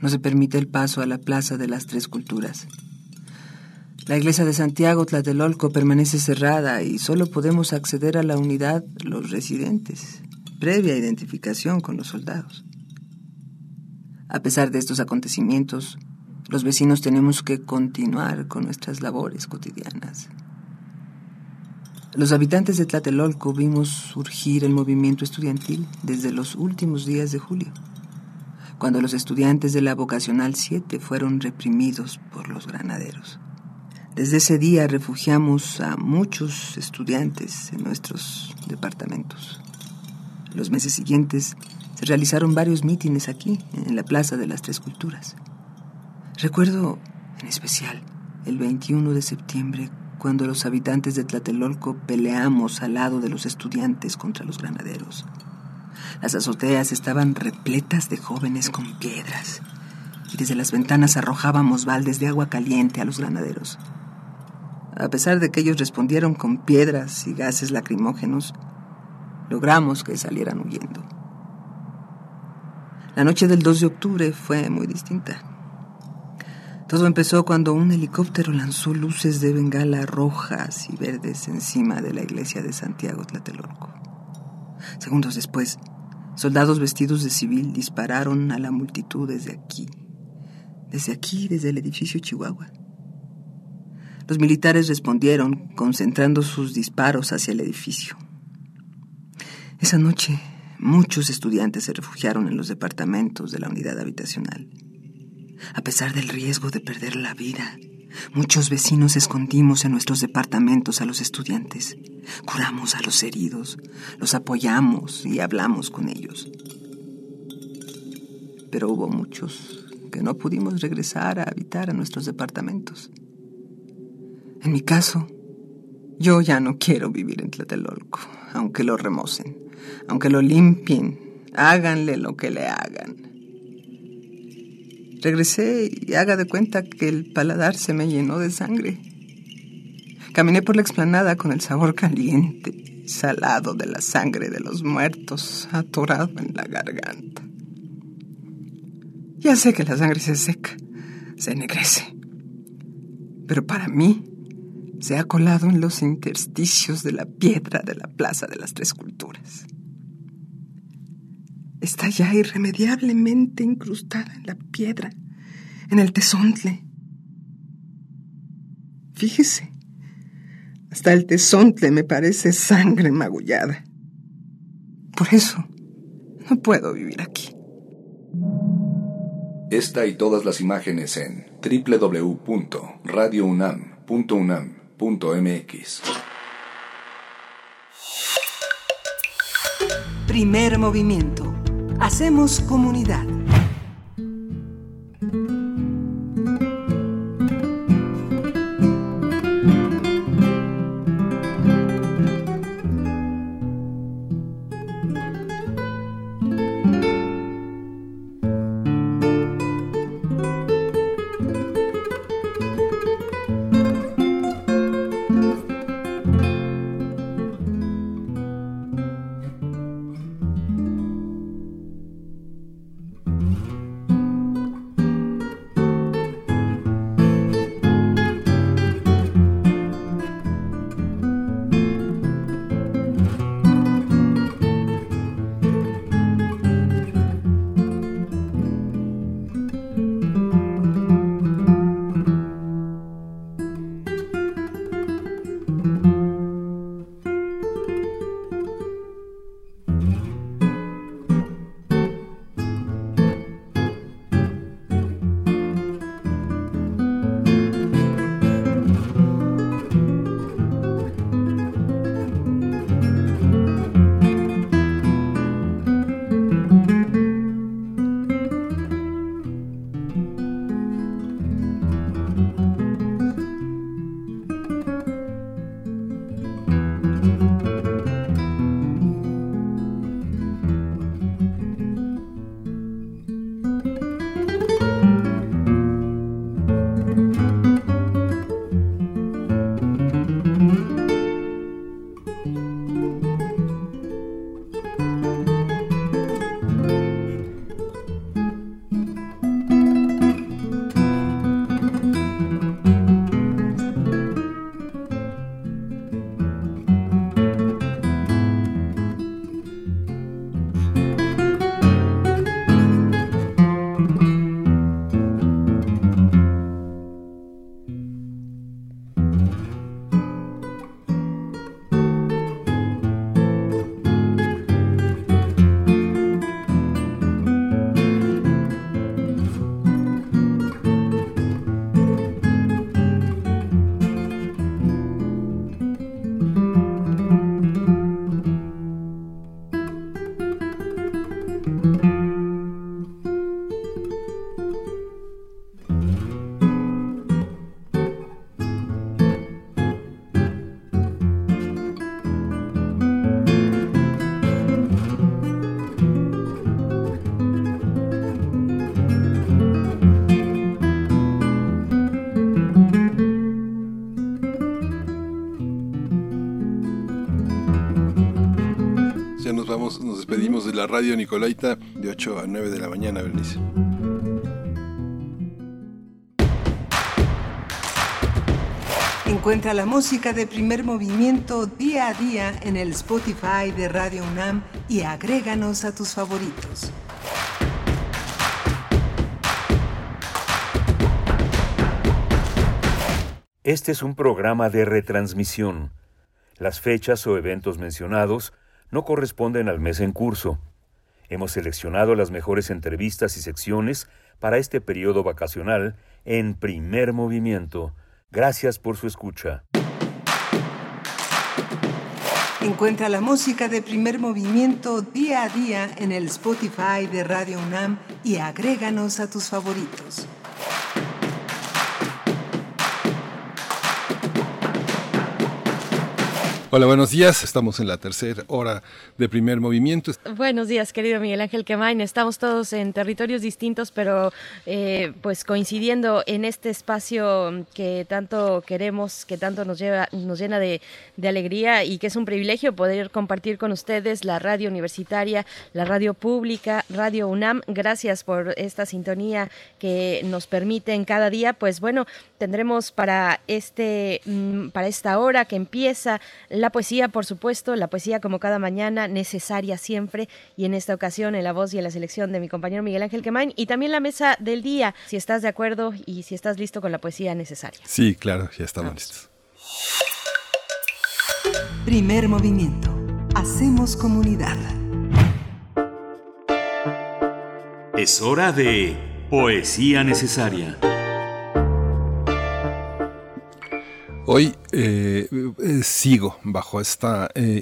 No se permite el paso a la Plaza de las Tres Culturas. La iglesia de Santiago Tlatelolco permanece cerrada y solo podemos acceder a la unidad los residentes, previa identificación con los soldados. A pesar de estos acontecimientos, los vecinos tenemos que continuar con nuestras labores cotidianas. Los habitantes de Tlatelolco vimos surgir el movimiento estudiantil desde los últimos días de julio, cuando los estudiantes de la Vocacional 7 fueron reprimidos por los granaderos. Desde ese día refugiamos a muchos estudiantes en nuestros departamentos. Los meses siguientes se realizaron varios mítines aquí, en la Plaza de las Tres Culturas. Recuerdo en especial el 21 de septiembre, cuando los habitantes de Tlatelolco peleamos al lado de los estudiantes contra los granaderos. Las azoteas estaban repletas de jóvenes con piedras, y desde las ventanas arrojábamos baldes de agua caliente a los granaderos. A pesar de que ellos respondieron con piedras y gases lacrimógenos, logramos que salieran huyendo. La noche del 2 de octubre fue muy distinta. Todo empezó cuando un helicóptero lanzó luces de bengala rojas y verdes encima de la iglesia de Santiago Tlatelolco. Segundos después, soldados vestidos de civil dispararon a la multitud desde aquí, desde aquí, desde el edificio Chihuahua. Los militares respondieron, concentrando sus disparos hacia el edificio. Esa noche, muchos estudiantes se refugiaron en los departamentos de la unidad habitacional. A pesar del riesgo de perder la vida, muchos vecinos escondimos en nuestros departamentos a los estudiantes. Curamos a los heridos, los apoyamos y hablamos con ellos. Pero hubo muchos que no pudimos regresar a habitar a nuestros departamentos. En mi caso, yo ya no quiero vivir en Tlatelolco, aunque lo remocen, aunque lo limpien, háganle lo que le hagan. Regresé y haga de cuenta que el paladar se me llenó de sangre. Caminé por la explanada con el sabor caliente, salado de la sangre de los muertos, atorado en la garganta. Ya sé que la sangre se seca, se ennegrece. Pero para mí, se ha colado en los intersticios de la piedra de la Plaza de las Tres Culturas. Está ya irremediablemente incrustada en la piedra, en el tesontle. Fíjese, hasta el tesontle me parece sangre magullada. Por eso, no puedo vivir aquí. Esta y todas las imágenes en www.radiounam.unam mx Primer movimiento. Hacemos comunidad. Despedimos de la radio Nicolaita de 8 a 9 de la mañana, Bernice. Encuentra la música de primer movimiento día a día en el Spotify de Radio UNAM y agréganos a tus favoritos. Este es un programa de retransmisión. Las fechas o eventos mencionados no corresponden al mes en curso. Hemos seleccionado las mejores entrevistas y secciones para este periodo vacacional en primer movimiento Gracias por su escucha. Encuentra la música de primer movimiento día a día en el Spotify de Radio UNAM y agréganos a tus favoritos. Hola, buenos días. Estamos en la tercera hora de primer movimiento. Buenos días, querido Miguel Ángel Quemain. Estamos todos en territorios distintos, pero eh, pues coincidiendo en este espacio que tanto queremos, que tanto nos, lleva, nos llena de, alegría y que es un privilegio poder compartir con ustedes la radio universitaria, la radio pública, Radio UNAM. Gracias por esta sintonía que nos permiten cada día. Pues bueno, tendremos para este mm, para esta hora que empieza la poesía, por supuesto, la poesía como cada mañana, necesaria siempre, y en esta ocasión en la voz y en la selección de mi compañero Miguel Ángel Quemain, y también la mesa del día, si estás de acuerdo y si estás listo con la poesía necesaria. Sí, claro, ya estamos listos. Primer movimiento. Hacemos comunidad. Es hora de poesía necesaria. Hoy eh, eh, sigo bajo este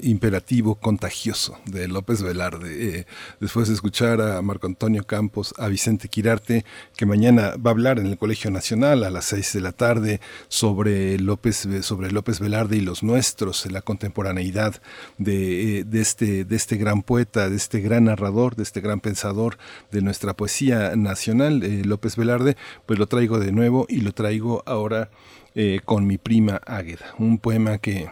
imperativo contagioso de López Velarde. después de escuchar a Marco Antonio Campos, a Vicente Quirarte, que mañana va a hablar en el Colegio Nacional a las seis de la tarde sobre López, sobre López Velarde y los nuestros, la contemporaneidad de, este, de este gran poeta, de este gran narrador, de este gran pensador de nuestra poesía nacional, López Velarde, pues lo traigo de nuevo y lo traigo ahora eh, con mi prima Águeda, un poema que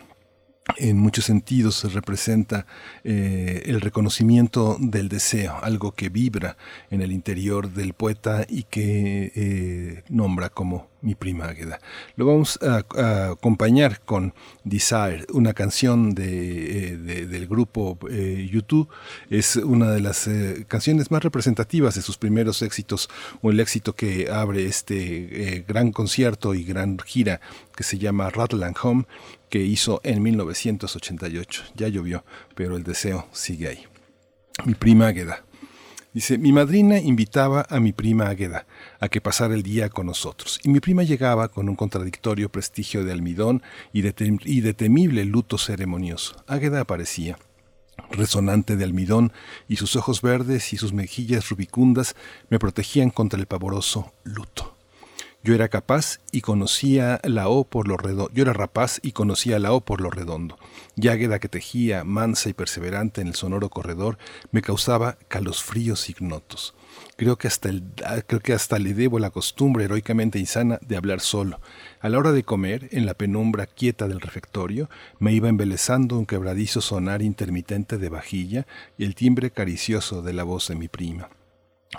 en muchos sentidos representa eh, el reconocimiento del deseo, algo que vibra en el interior del poeta y que eh, nombra como mi prima Águeda. Lo vamos a, acompañar con Desire, una canción de, del grupo YouTube. Es una de las canciones más representativas de sus primeros éxitos, o el éxito que abre este gran concierto y gran gira que se llama Rattle and Home que hizo en 1988. Ya llovió, pero el deseo sigue ahí. Mi prima Águeda. Dice, mi madrina invitaba a mi prima Águeda a que pasara el día con nosotros, y mi prima llegaba con un contradictorio prestigio de almidón y de, temible luto ceremonioso. Águeda aparecía, resonante de almidón, y sus ojos verdes y sus mejillas rubicundas me protegían contra el pavoroso luto. Yo era capaz y conocía la O por lo redondo. Yo era rapaz y conocía la O por lo redondo. Águeda que tejía, mansa y perseverante en el sonoro corredor, me causaba calosfríos ignotos. Creo que, hasta el, creo que hasta le debo la costumbre heroicamente insana de hablar solo. A la hora de comer, en la penumbra quieta del refectorio, me iba embelezando un quebradizo sonar intermitente de vajilla y el timbre caricioso de la voz de mi prima.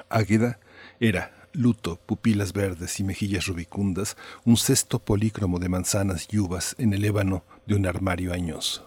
Águeda era, luto, pupilas verdes y mejillas rubicundas, un cesto polícromo de manzanas y uvas en el ébano de un armario añoso.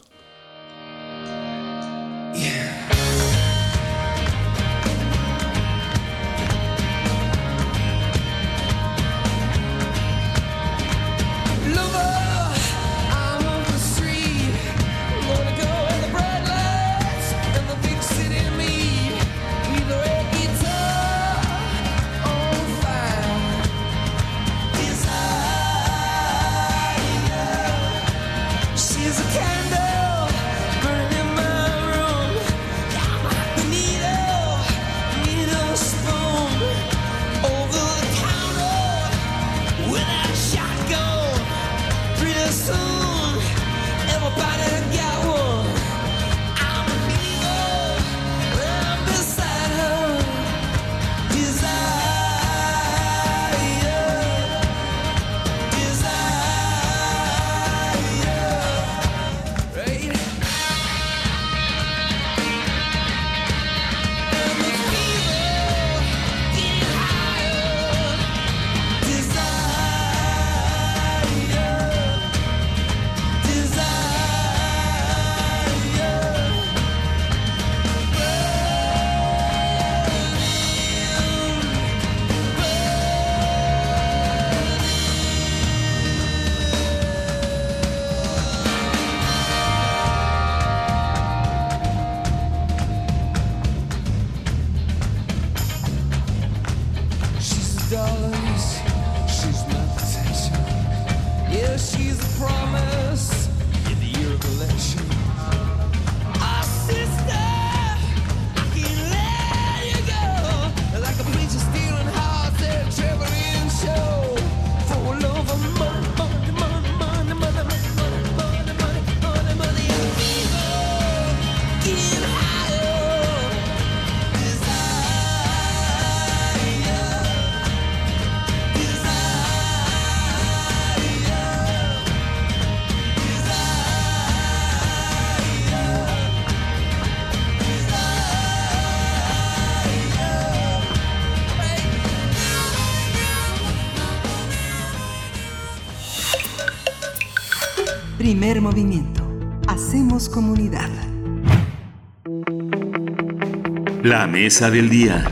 Primer movimiento. Hacemos comunidad. La mesa del día.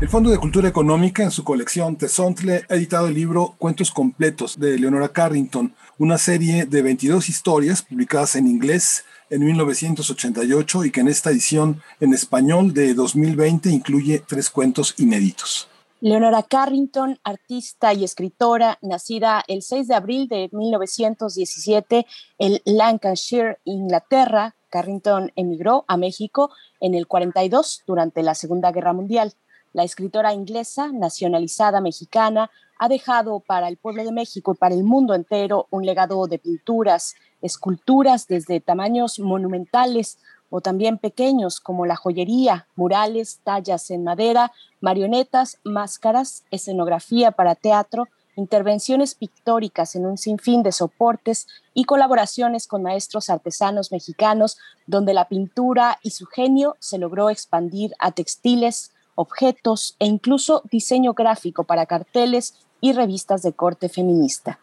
El Fondo de Cultura Económica, en su colección Tezontle, ha editado el libro Cuentos Completos de Leonora Carrington, una serie de 22 historias publicadas en inglés en 1988 y que en esta edición en español de 2020 incluye tres cuentos inéditos. Leonora Carrington, artista y escritora, nacida el 6 de abril de 1917 en Lancashire, Inglaterra. Carrington emigró a México en el 42 durante la Segunda Guerra Mundial. La escritora inglesa, nacionalizada mexicana, ha dejado para el pueblo de México y para el mundo entero un legado de pinturas, esculturas desde tamaños monumentales o también pequeños como la joyería, murales, tallas en madera, marionetas, máscaras, escenografía para teatro, intervenciones pictóricas en un sinfín de soportes y colaboraciones con maestros artesanos mexicanos, donde la pintura y su genio se logró expandir a textiles, objetos e incluso diseño gráfico para carteles y revistas de corte feminista.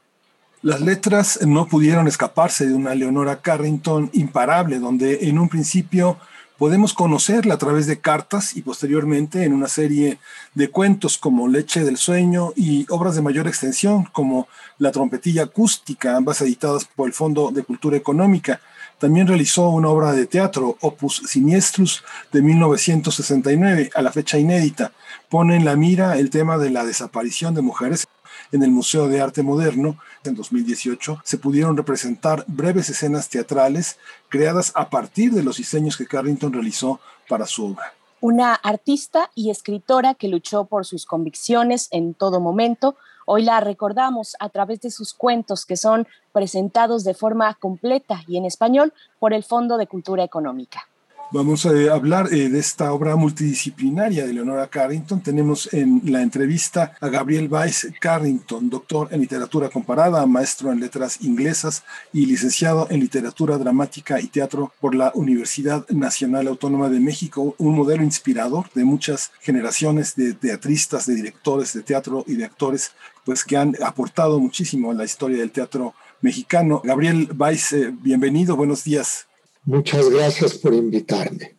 Las letras no pudieron escaparse de una Leonora Carrington imparable, donde en un principio podemos conocerla a través de cartas y posteriormente en una serie de cuentos como Leche del Sueño y obras de mayor extensión como La Trompetilla Acústica, ambas editadas por el Fondo de Cultura Económica. También realizó una obra de teatro, Opus Siniestrus, de 1969, a la fecha inédita. Pone en la mira el tema de la desaparición de mujeres en el Museo de Arte Moderno en 2018 se pudieron representar breves escenas teatrales creadas a partir de los diseños que Carrington realizó para su obra. Una artista y escritora que luchó por sus convicciones en todo momento, Hoy la recordamos a través de sus cuentos que son presentados de forma completa y en español por el Fondo de Cultura Económica. Vamos a hablar eh, de esta obra multidisciplinaria de Leonora Carrington. Tenemos en la entrevista a Gabriel Weiss Carrington, doctor en literatura comparada, maestro en letras inglesas y licenciado en literatura dramática y teatro por la Universidad Nacional Autónoma de México, un modelo inspirador de muchas generaciones de teatristas, de directores de teatro y de actores, pues que han aportado muchísimo a la historia del teatro mexicano. Gabriel Weiss, eh, bienvenido, buenos días. Muchas gracias por invitarme.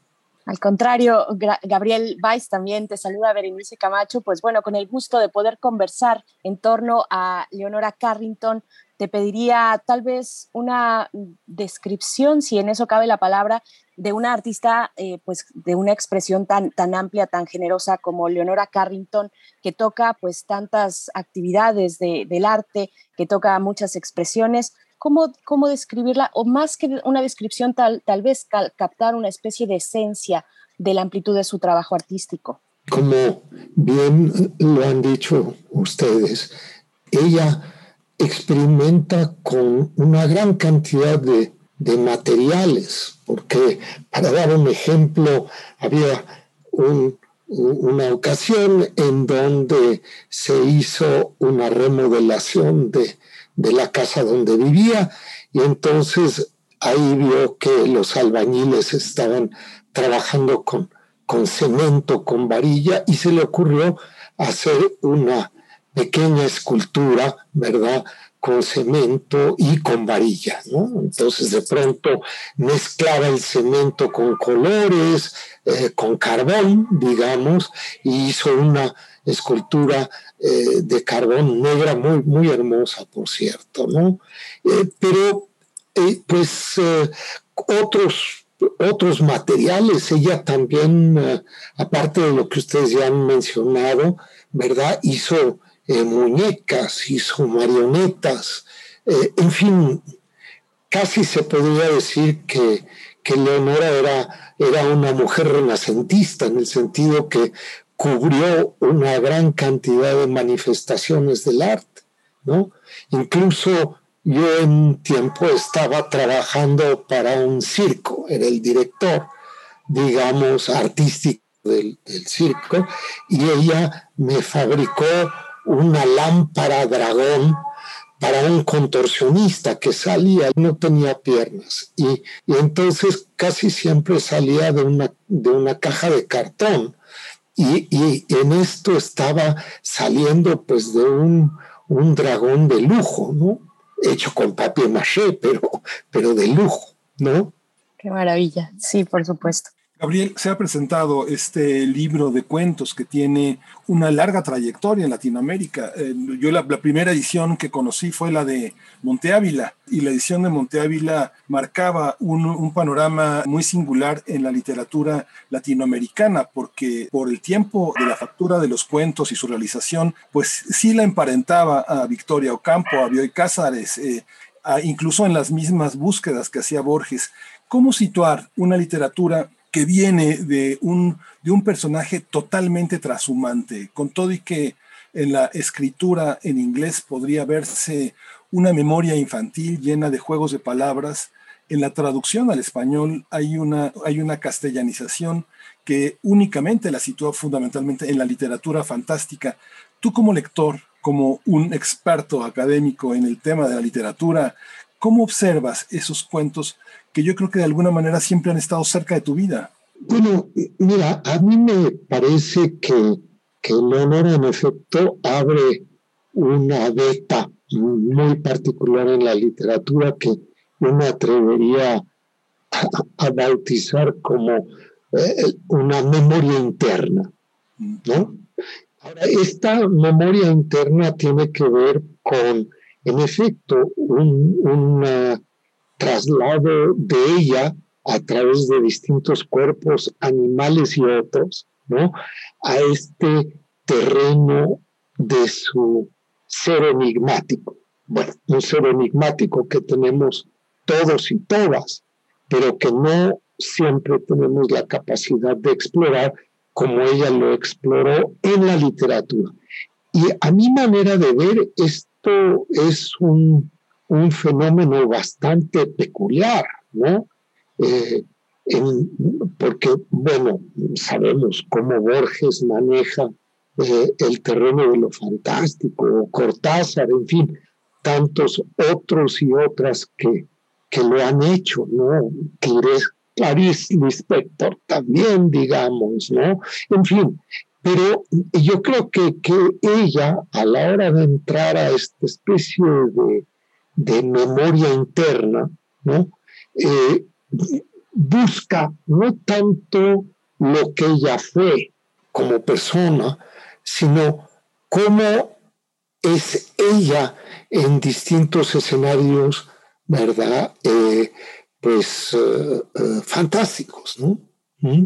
Al contrario, Gabriel Weiss también te saluda, Berenice Camacho. Pues bueno, con el gusto de poder conversar en torno a Leonora Carrington, te pediría tal vez una descripción, si en eso cabe la palabra, de una artista, eh, pues de una expresión tan, tan amplia, tan generosa como Leonora Carrington, que toca pues tantas actividades del arte, que toca muchas expresiones ¿Cómo, describirla? O más que una descripción, tal, tal vez captar una especie de esencia de la amplitud de su trabajo artístico. Como bien lo han dicho ustedes, ella experimenta con una gran cantidad de, de materiales, porque para dar un ejemplo, había un, una ocasión en donde se hizo una remodelación de, de la casa donde vivía y entonces ahí vio que los albañiles estaban trabajando con, con cemento, con varilla y se le ocurrió hacer una pequeña escultura, ¿verdad? con cemento y con varilla, ¿no? Entonces de pronto mezclaba el cemento con colores, eh, con carbón, digamos, y hizo una escultura eh, de carbón negra muy, muy hermosa, por cierto, ¿no? Eh, pero, eh, pues, otros, otros materiales, ella también, aparte de lo que ustedes ya han mencionado, ¿verdad? Hizo muñecas, hizo marionetas, en fin, casi se podría decir que, que Leonora era, era una mujer renacentista, en el sentido que cubrió una gran cantidad de manifestaciones del arte, ¿no? Incluso yo en un tiempo estaba trabajando para un circo, era el director, digamos, artístico del, circo, y ella me fabricó una lámpara dragón para un contorsionista que salía, no tenía piernas, y, y entonces casi siempre salía de una, de una caja de cartón y, en esto estaba saliendo pues de un, dragón de lujo, ¿no? hecho con papier maché, pero, pero de lujo, ¿no? Qué maravilla, sí, por supuesto. Gabriel, se ha presentado este libro de cuentos que tiene una larga trayectoria en Latinoamérica. Eh, yo la, primera edición que conocí fue la de Monte Ávila y la edición de Monte Ávila marcaba un, panorama muy singular en la literatura latinoamericana porque por el tiempo de la factura de los cuentos y su realización, pues sí la emparentaba a Victoria Ocampo, a Bioy Cázares, eh, incluso en las mismas búsquedas que hacía Borges. ¿Cómo situar una literatura que viene de un, de un personaje totalmente trashumante, con todo y que en la escritura en inglés podría verse una memoria infantil llena de juegos de palabras. En la traducción al español hay una, hay una castellanización que únicamente la sitúa fundamentalmente en la literatura fantástica. Tú como lector, como un experto académico en el tema de la literatura, ¿cómo observas esos cuentos que yo creo que de alguna manera siempre han estado cerca de tu vida. Bueno, mira, a mí me parece que, que Leonora en efecto abre una beta muy particular en la literatura que yo me atrevería a, bautizar como eh, una memoria interna, ¿no? Ahora, esta memoria interna tiene que ver con, en efecto, un, una traslado de ella a través de distintos cuerpos animales y otros, ¿no? A este terreno de su ser enigmático. Bueno, un ser enigmático que tenemos todos y todas, pero que no siempre tenemos la capacidad de explorar como ella lo exploró en la literatura. Y a mi manera de ver, esto es un un fenómeno bastante peculiar, ¿no? Eh, porque, bueno, sabemos cómo Borges maneja eh, el terreno de lo fantástico, o Cortázar, en fin, tantos otros y otras que, que lo han hecho, ¿no? Clarice Lispector también, digamos, ¿no? En fin, pero yo creo que, que ella, a la hora de entrar a esta especie de de memoria interna, ¿no? Eh, busca no tanto lo que ella fue como persona, sino cómo es ella en distintos escenarios, ¿verdad? Eh, pues eh, fantásticos, ¿no? ¿Mm?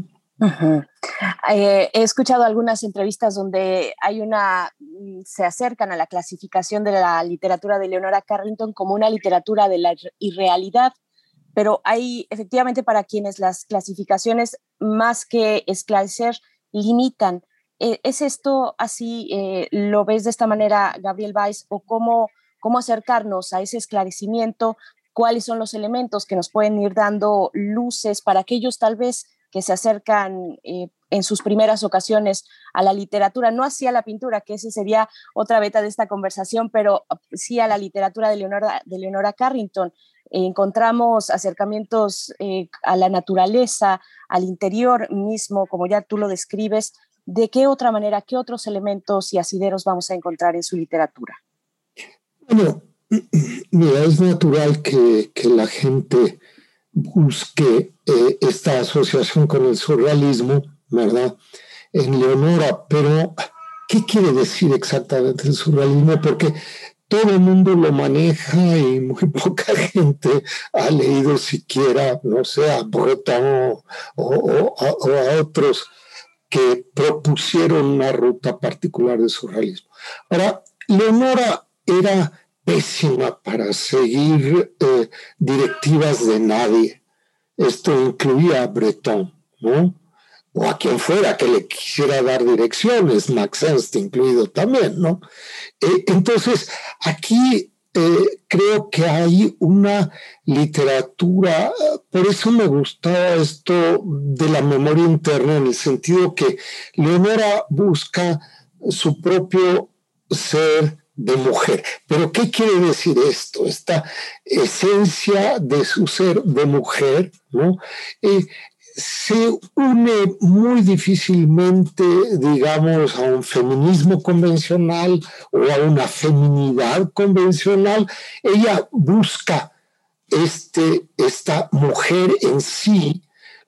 Eh, he escuchado algunas entrevistas donde hay una, mm, se acercan a la clasificación de la literatura de Leonora Carrington como una literatura de la irrealidad, pero hay efectivamente para quienes las clasificaciones más que esclarecer limitan. Eh, ¿Es esto así? Eh, ¿Lo ves de esta manera, Gabriel Weiss? ¿O cómo, cómo acercarnos a ese esclarecimiento? ¿Cuáles son los elementos que nos pueden ir dando luces para aquellos tal vez que se acercan eh, en sus primeras ocasiones a la literatura, no así a la pintura, que ese sería otra beta de esta conversación, pero sí a la literatura de Leonora, de Leonora Carrington. encontramos acercamientos eh, a la naturaleza, al interior mismo, como ya tú lo describes. ¿De qué otra manera, qué otros elementos y asideros vamos a encontrar en su literatura? Bueno, mira, es natural que, que la gente busque eh, esta asociación con el surrealismo, ¿verdad? En Leonora, pero ¿qué quiere decir exactamente el surrealismo? Porque todo el mundo lo maneja y muy poca gente ha leído siquiera, no sé, a Breton o, a otros que propusieron una ruta particular de surrealismo. Ahora, Leonora era pésima para seguir eh, directivas de nadie. Esto incluía a Breton, ¿no? O a quien fuera que le quisiera dar direcciones, Max Ernst incluido también, ¿no? Eh, entonces, aquí eh, creo que hay una literatura, por eso me gustaba esto de la memoria interna, en el sentido que Leonora busca su propio ser de mujer. Pero ¿qué quiere decir esto? Esta esencia de su ser de mujer, ¿no? se une muy difícilmente, digamos, a un feminismo convencional o a una feminidad convencional. Ella busca este, esta mujer en sí,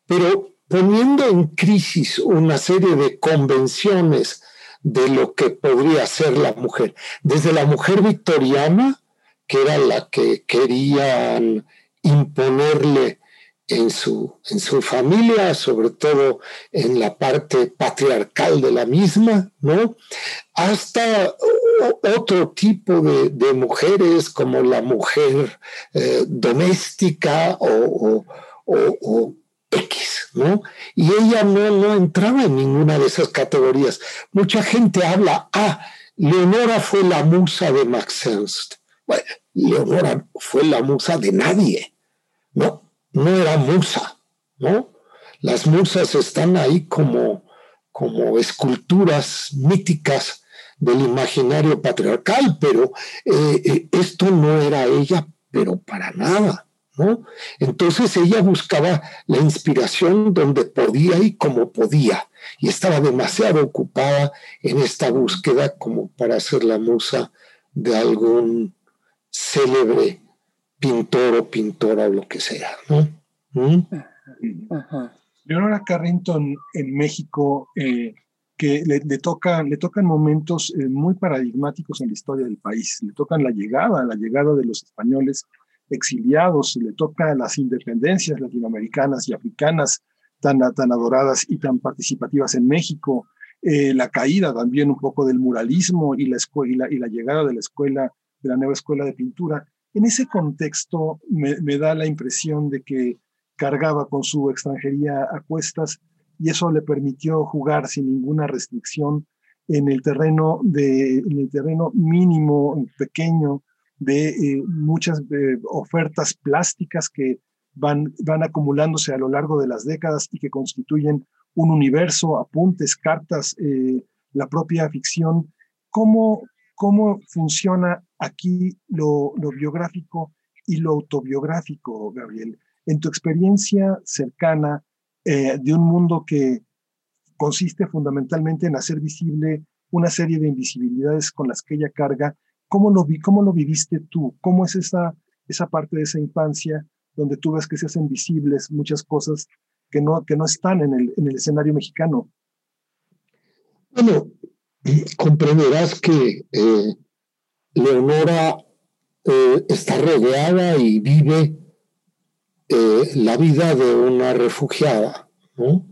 pero poniendo en crisis una serie de convenciones de lo que podría ser la mujer. Desde la mujer victoriana, que era la que querían imponerle en su, en su familia, sobre todo en la parte patriarcal de la misma, ¿no? Hasta otro tipo de, mujeres como la mujer eh, doméstica o, X, ¿no? Y ella no, no entraba en ninguna de esas categorías. Mucha gente habla, ah, Leonora fue la musa de Max Ernst. Bueno, Leonora fue la musa de nadie, ¿no? no era musa, ¿no? Las musas están ahí como, como esculturas míticas del imaginario patriarcal, pero eh, eh, esto no era ella, pero para nada, ¿no? Entonces ella buscaba la inspiración donde podía y como podía, y estaba demasiado ocupada en esta búsqueda como para ser la musa de algún célebre pintor o pintora o lo que sea, ¿no? ¿Mm? Leonora Carrington en México, eh, que le, le, tocan, le tocan momentos eh, muy paradigmáticos en la historia del país. Le tocan la llegada, la llegada de los españoles exiliados, le toca las independencias latinoamericanas y africanas tan, tan adoradas y tan participativas en México, eh, la caída también un poco del muralismo y la, escuela, y la llegada de la escuela, de la nueva escuela de pintura. En ese contexto me, da la impresión de que cargaba con su extranjería a cuestas y eso le permitió jugar sin ninguna restricción en el terreno, de, en el terreno mínimo, pequeño, de eh, muchas eh, ofertas plásticas que van, van acumulándose a lo largo de las décadas y que constituyen un universo, apuntes, cartas, eh, la propia ficción. ¿Cómo, cómo funciona aquí lo, biográfico y lo autobiográfico, Gabriel. En tu experiencia cercana de un mundo que consiste fundamentalmente en hacer visible una serie de invisibilidades con las que ella carga, ¿cómo lo, vi, cómo lo viviste tú? ¿Cómo es esa, esa parte de esa infancia donde tú ves que se hacen visibles muchas cosas que no, que no están en el, en el escenario mexicano? Bueno, comprenderás que eh, Leonora eh, está rodeada y vive eh, la vida de una refugiada, ¿no?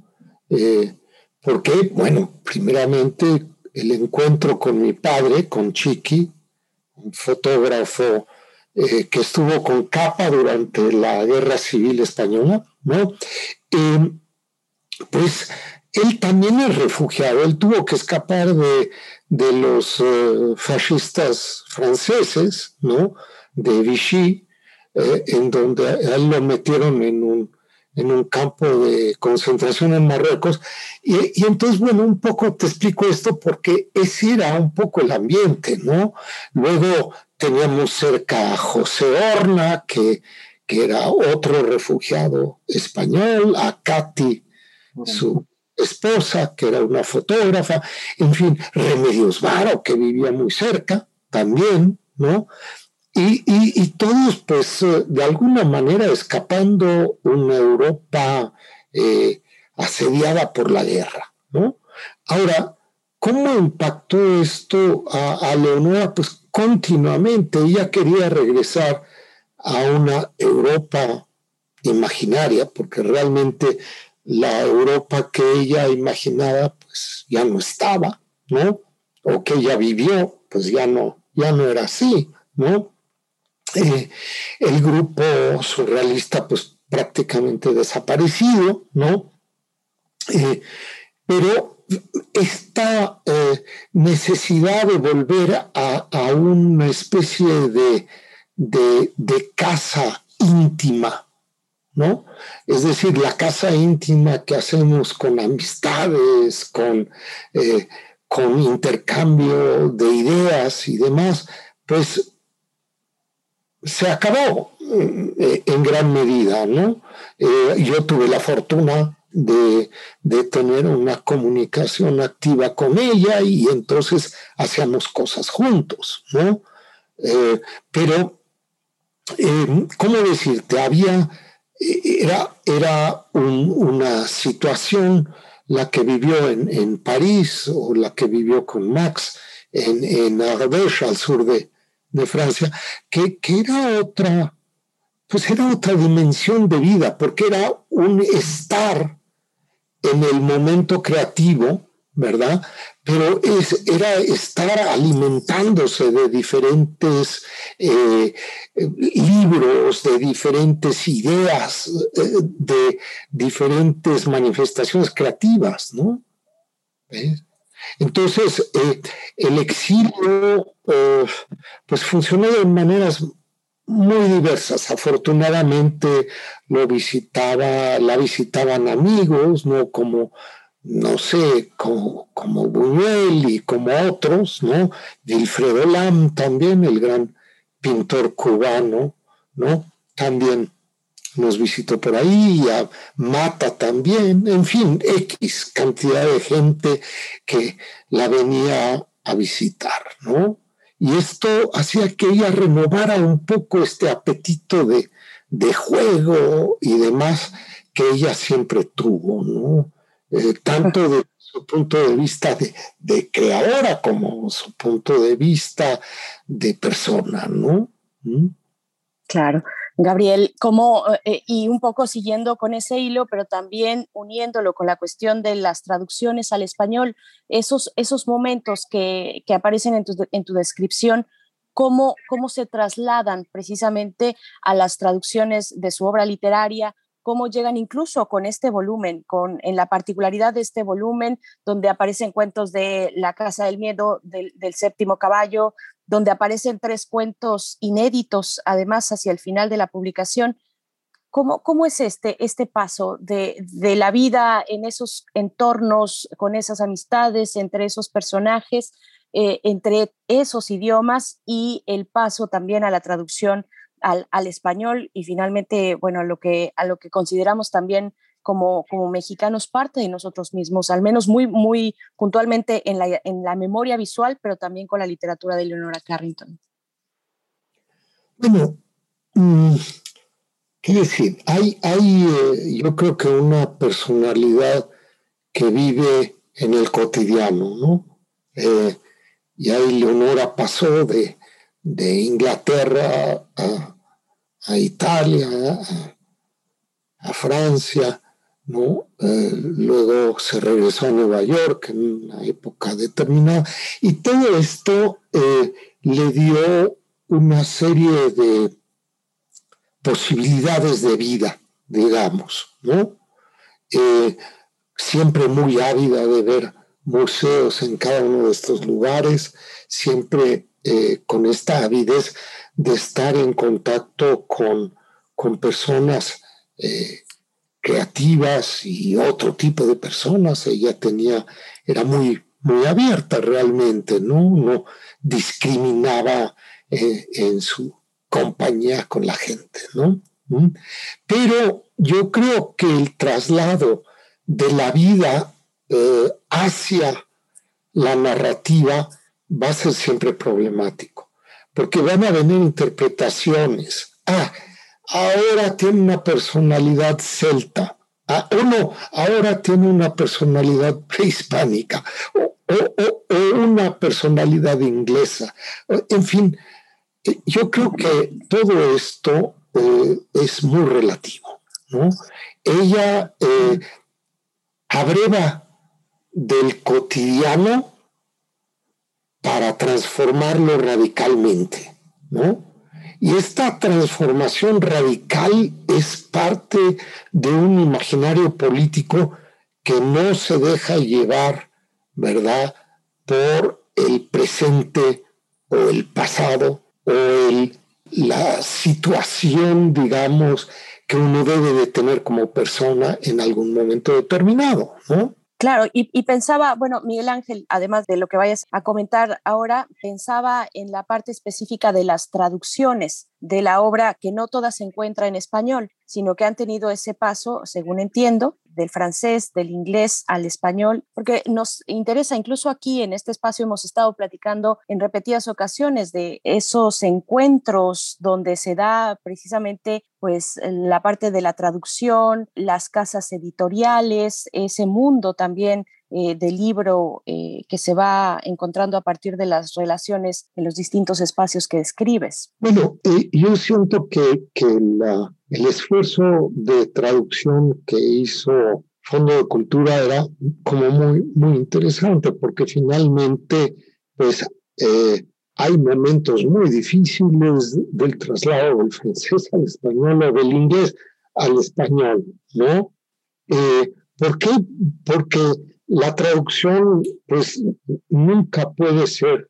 porque, bueno, primeramente el encuentro con mi padre, con Chiqui, un fotógrafo que estuvo con capa durante la Guerra Civil Española, ¿no? pues él también es refugiado, él tuvo que escapar de, los eh, fascistas franceses, ¿no? De Vichy, eh, en donde a él lo metieron en un, en un campo de concentración en Marruecos. Y, y, entonces, bueno, un poco te explico esto porque ese era un poco el ambiente, ¿no? Luego teníamos cerca a José Horna, que, que era otro refugiado español, a Katy, su esposa, que era una fotógrafa, en fin, Remedios Varo, que vivía muy cerca también, ¿no? Y, todos, pues, eh, de alguna manera escapando una Europa eh, asediada por la guerra, ¿no? Ahora, ¿cómo impactó esto a, a Leonora? Pues continuamente, ella quería regresar a una Europa imaginaria, porque realmente la Europa que ella imaginaba, pues ya no estaba, ¿no? O que ella vivió, pues ya no, ya no era así, ¿no? Eh, el grupo surrealista, pues prácticamente desaparecido, ¿no? Eh, pero esta eh, necesidad de volver a, una especie de, de casa íntima, ¿no? Es decir, la casa íntima que hacemos con amistades, con, con intercambio de ideas y demás, pues se acabó eh, en gran medida, ¿no? Eh, yo tuve la fortuna de, tener una comunicación activa con ella y entonces hacíamos cosas juntos, ¿no? Eh, pero, ¿cómo decirte? Había, era, era una situación la que vivió en, París o la que vivió con Max en, en Ardèche, al sur de, Francia, que, que, era otra, pues era otra dimensión de vida, porque era un estar en el momento creativo, ¿verdad? Pero es, era estar alimentándose de diferentes eh, libros, de diferentes ideas, eh, de diferentes manifestaciones creativas, ¿no? Entonces, eh, el exilio pues funcionó de maneras muy diversas. Afortunadamente lo visitaba, la visitaban amigos, no como no sé, como, como Buñuel y como otros, ¿no? Wilfredo Lam también, el gran pintor cubano, ¿no? También nos visitó por ahí, y a Mata también, en fin, X cantidad de gente que la venía a visitar, ¿no? Y esto hacía que ella renovara un poco este apetito de, de juego y demás que ella siempre tuvo, ¿no? Eh, tanto de su punto de vista de, creadora como su punto de vista de persona, ¿no? ¿Mm? Claro. Gabriel, como, eh, y un poco siguiendo con ese hilo, pero también uniéndolo con la cuestión de las traducciones al español, esos, esos momentos que, aparecen en tu, en tu descripción, cómo, cómo se trasladan precisamente a las traducciones de su obra literaria, cómo llegan incluso con este volumen, con, en la particularidad de este volumen, donde aparecen cuentos de La Casa del Miedo, del, séptimo caballo, donde aparecen tres cuentos inéditos, además, hacia el final de la publicación. ¿Cómo, cómo es este, este paso de, la vida en esos entornos, con esas amistades, entre esos personajes, eh, entre esos idiomas y el paso también a la traducción al, español y finalmente, bueno, a lo que, a lo que consideramos también como, como mexicanos parte de nosotros mismos, al menos muy, muy puntualmente en la, en la memoria visual, pero también con la literatura de Leonora Carrington. Bueno, mm, qué decir, hay, hay eh, yo creo que una personalidad que vive en el cotidiano, ¿no? Eh, y ahí Leonora pasó de, de Inglaterra a, Italia, a, Francia, ¿no? Eh, luego se regresó a Nueva York en una época determinada. Y todo esto eh, le dio una serie de posibilidades de vida, digamos, ¿no? Eh, siempre muy ávida de ver museos en cada uno de estos lugares, siempre con esta avidez de estar en contacto con, con personas creativas y otro tipo de personas. Ella tenía, era muy, muy abierta realmente, ¿no? No discriminaba eh, en su compañía con la gente, ¿no? ¿Mm? Pero yo creo que el traslado de la vida hacia la narrativa va a ser siempre problemático, porque van a venir interpretaciones. Ah, ahora tiene una personalidad celta. Ah, o no, ahora tiene una personalidad prehispánica o, una personalidad inglesa. En fin, eh, yo creo que todo esto eh, es muy relativo. ¿no? Ella eh, abreva del cotidiano para transformarlo radicalmente, ¿no? Y esta transformación radical es parte de un imaginario político que no se deja llevar, ¿verdad?, por el presente o el pasado o el, la situación, digamos, que uno debe de tener como persona en algún momento determinado, ¿no? Claro, y, pensaba, bueno, Miguel Ángel, además de lo que vayas a comentar ahora, pensaba en la parte específica de las traducciones. De la obra que no toda se encuentra en español, sino que han tenido ese paso, según entiendo, del francés, del inglés al español, porque nos interesa, incluso aquí en este espacio hemos estado platicando en repetidas ocasiones de esos encuentros donde se da precisamente pues la parte de la traducción, las casas editoriales, ese mundo también eh, del libro eh, que se va encontrando a partir de las relaciones en los distintos espacios que describes? Bueno, eh, yo siento que, que la, el esfuerzo de traducción que hizo Fondo de Cultura era como muy, muy interesante porque finalmente pues hay momentos muy difíciles del traslado del francés al español o del inglés al español, ¿no? ¿Por qué? Porque la traducción pues nunca puede ser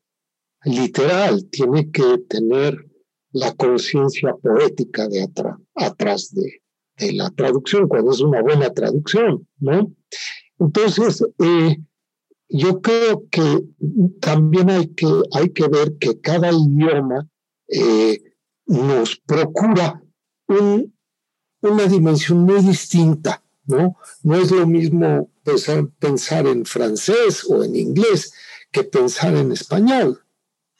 literal, tiene que tener la conciencia poética de atrás de, la traducción, cuando es una buena traducción, ¿no? Entonces, eh, yo creo que también hay que, hay que ver que cada idioma eh, nos procura una dimensión muy distinta, ¿no? No es lo mismo pensar en francés o en inglés que pensar en español.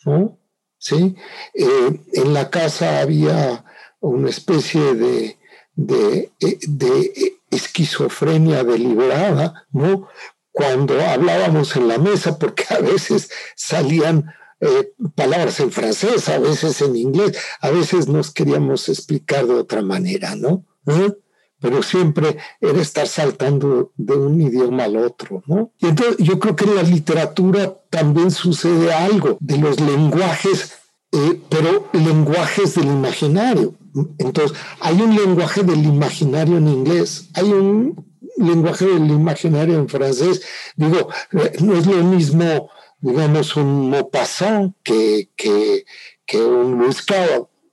¿no? ¿Sí? Eh, en la casa había una especie de, de, de, esquizofrenia deliberada, ¿no? Cuando hablábamos en la mesa, porque a veces salían eh, palabras en francés, a veces en inglés, a veces nos queríamos explicar de otra manera, ¿no? ¿Eh? Pero siempre era estar saltando de un idioma al otro, ¿no? Y entonces yo creo que en la literatura también sucede algo de los lenguajes, eh, pero lenguajes del imaginario. Entonces, hay un lenguaje del imaginario en inglés, hay un lenguaje del imaginario en francés. Digo, eh, no es lo mismo, digamos, un Maupassant que, que, un Lewis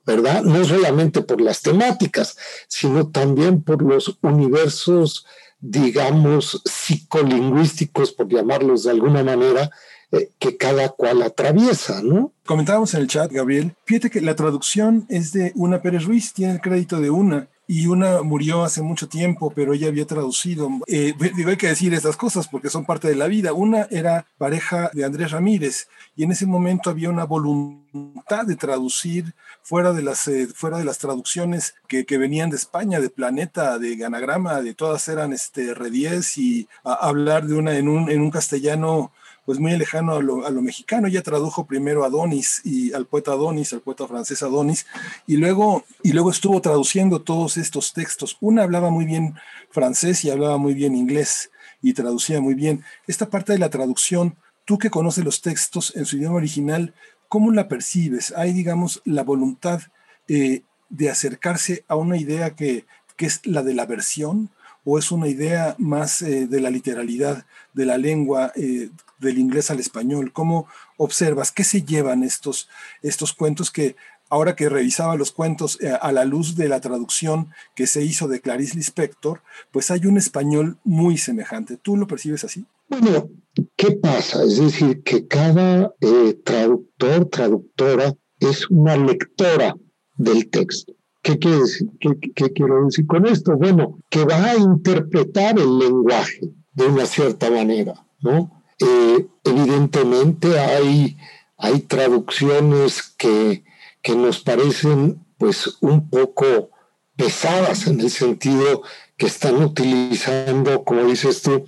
¿verdad? No solamente por las temáticas, sino también por los universos, digamos, psicolingüísticos, por llamarlos de alguna manera, eh, que cada cual atraviesa, ¿no? Comentábamos en el chat, Gabriel, fíjate que la traducción es de Una Pérez Ruiz, tiene el crédito de una, y una murió hace mucho tiempo, pero ella había traducido. Eh, digo, hay que decir estas cosas porque son parte de la vida. Una era pareja de Andrés Ramírez y en ese momento había una voluntad de traducir fuera de las, eh, fuera de las traducciones que, que, venían de España, de Planeta, de Ganagrama, de todas eran este, Redies y hablar de una en un, en un castellano pues muy lejano a lo, mexicano. Ella tradujo primero a Adonis y al poeta Adonis, al poeta francés Adonis, y luego, y luego estuvo traduciendo todos estos textos. Una hablaba muy bien francés y hablaba muy bien inglés y traducía muy bien. Esta parte de la traducción, tú que conoces los textos en su idioma original, ¿cómo la percibes? Hay, digamos, la voluntad eh, de acercarse a una idea que, que es la de la versión, o es una idea más eh, de la literalidad de la lengua eh, del inglés al español? ¿Cómo observas qué se llevan estos, estos cuentos que ahora que revisaba los cuentos eh, a la luz de la traducción que se hizo de Clarice Lispector, pues hay un español muy semejante. ¿Tú lo percibes así? Bueno, ¿qué pasa? Es decir, que cada eh, traductor, traductora es una lectora del texto. ¿Qué, quiere? ¿Qué, quiero decir con esto? Bueno, que va a interpretar el lenguaje de una cierta manera, ¿no? Eh, evidentemente hay, hay traducciones que, que nos parecen pues un poco pesadas en el sentido que están utilizando, como dices tú,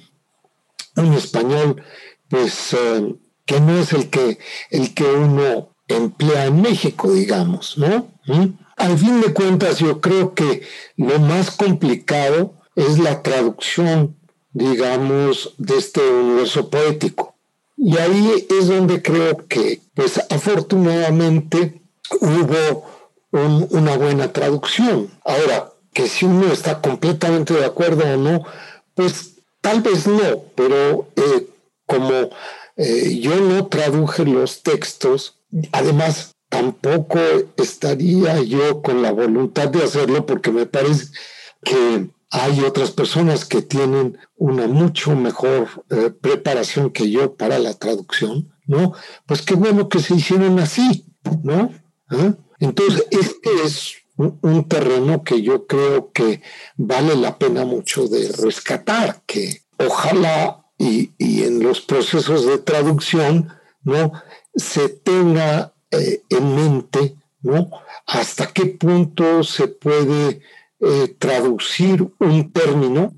un español pues eh, que no es el que, el que uno emplea en México, digamos, ¿no? ¿Mm? Al fin de cuentas, yo creo que lo más complicado es la traducción digamos, de este universo poético. Y ahí es donde creo que, pues afortunadamente, hubo una buena traducción. Ahora, que si uno está completamente de acuerdo o no, pues tal vez no, pero eh, como eh, yo no traduje los textos, además tampoco estaría yo con la voluntad de hacerlo porque me parece que hay otras personas que tienen una mucho mejor eh, preparación que yo para la traducción, ¿no? Pues qué bueno que se hicieron así, ¿no? ¿Ah? Entonces, este es un, terreno que yo creo que vale la pena mucho de rescatar, que ojalá y, en los procesos de traducción, ¿no? Se tenga eh, en mente, ¿no? Hasta qué punto se puede eh, traducir un término,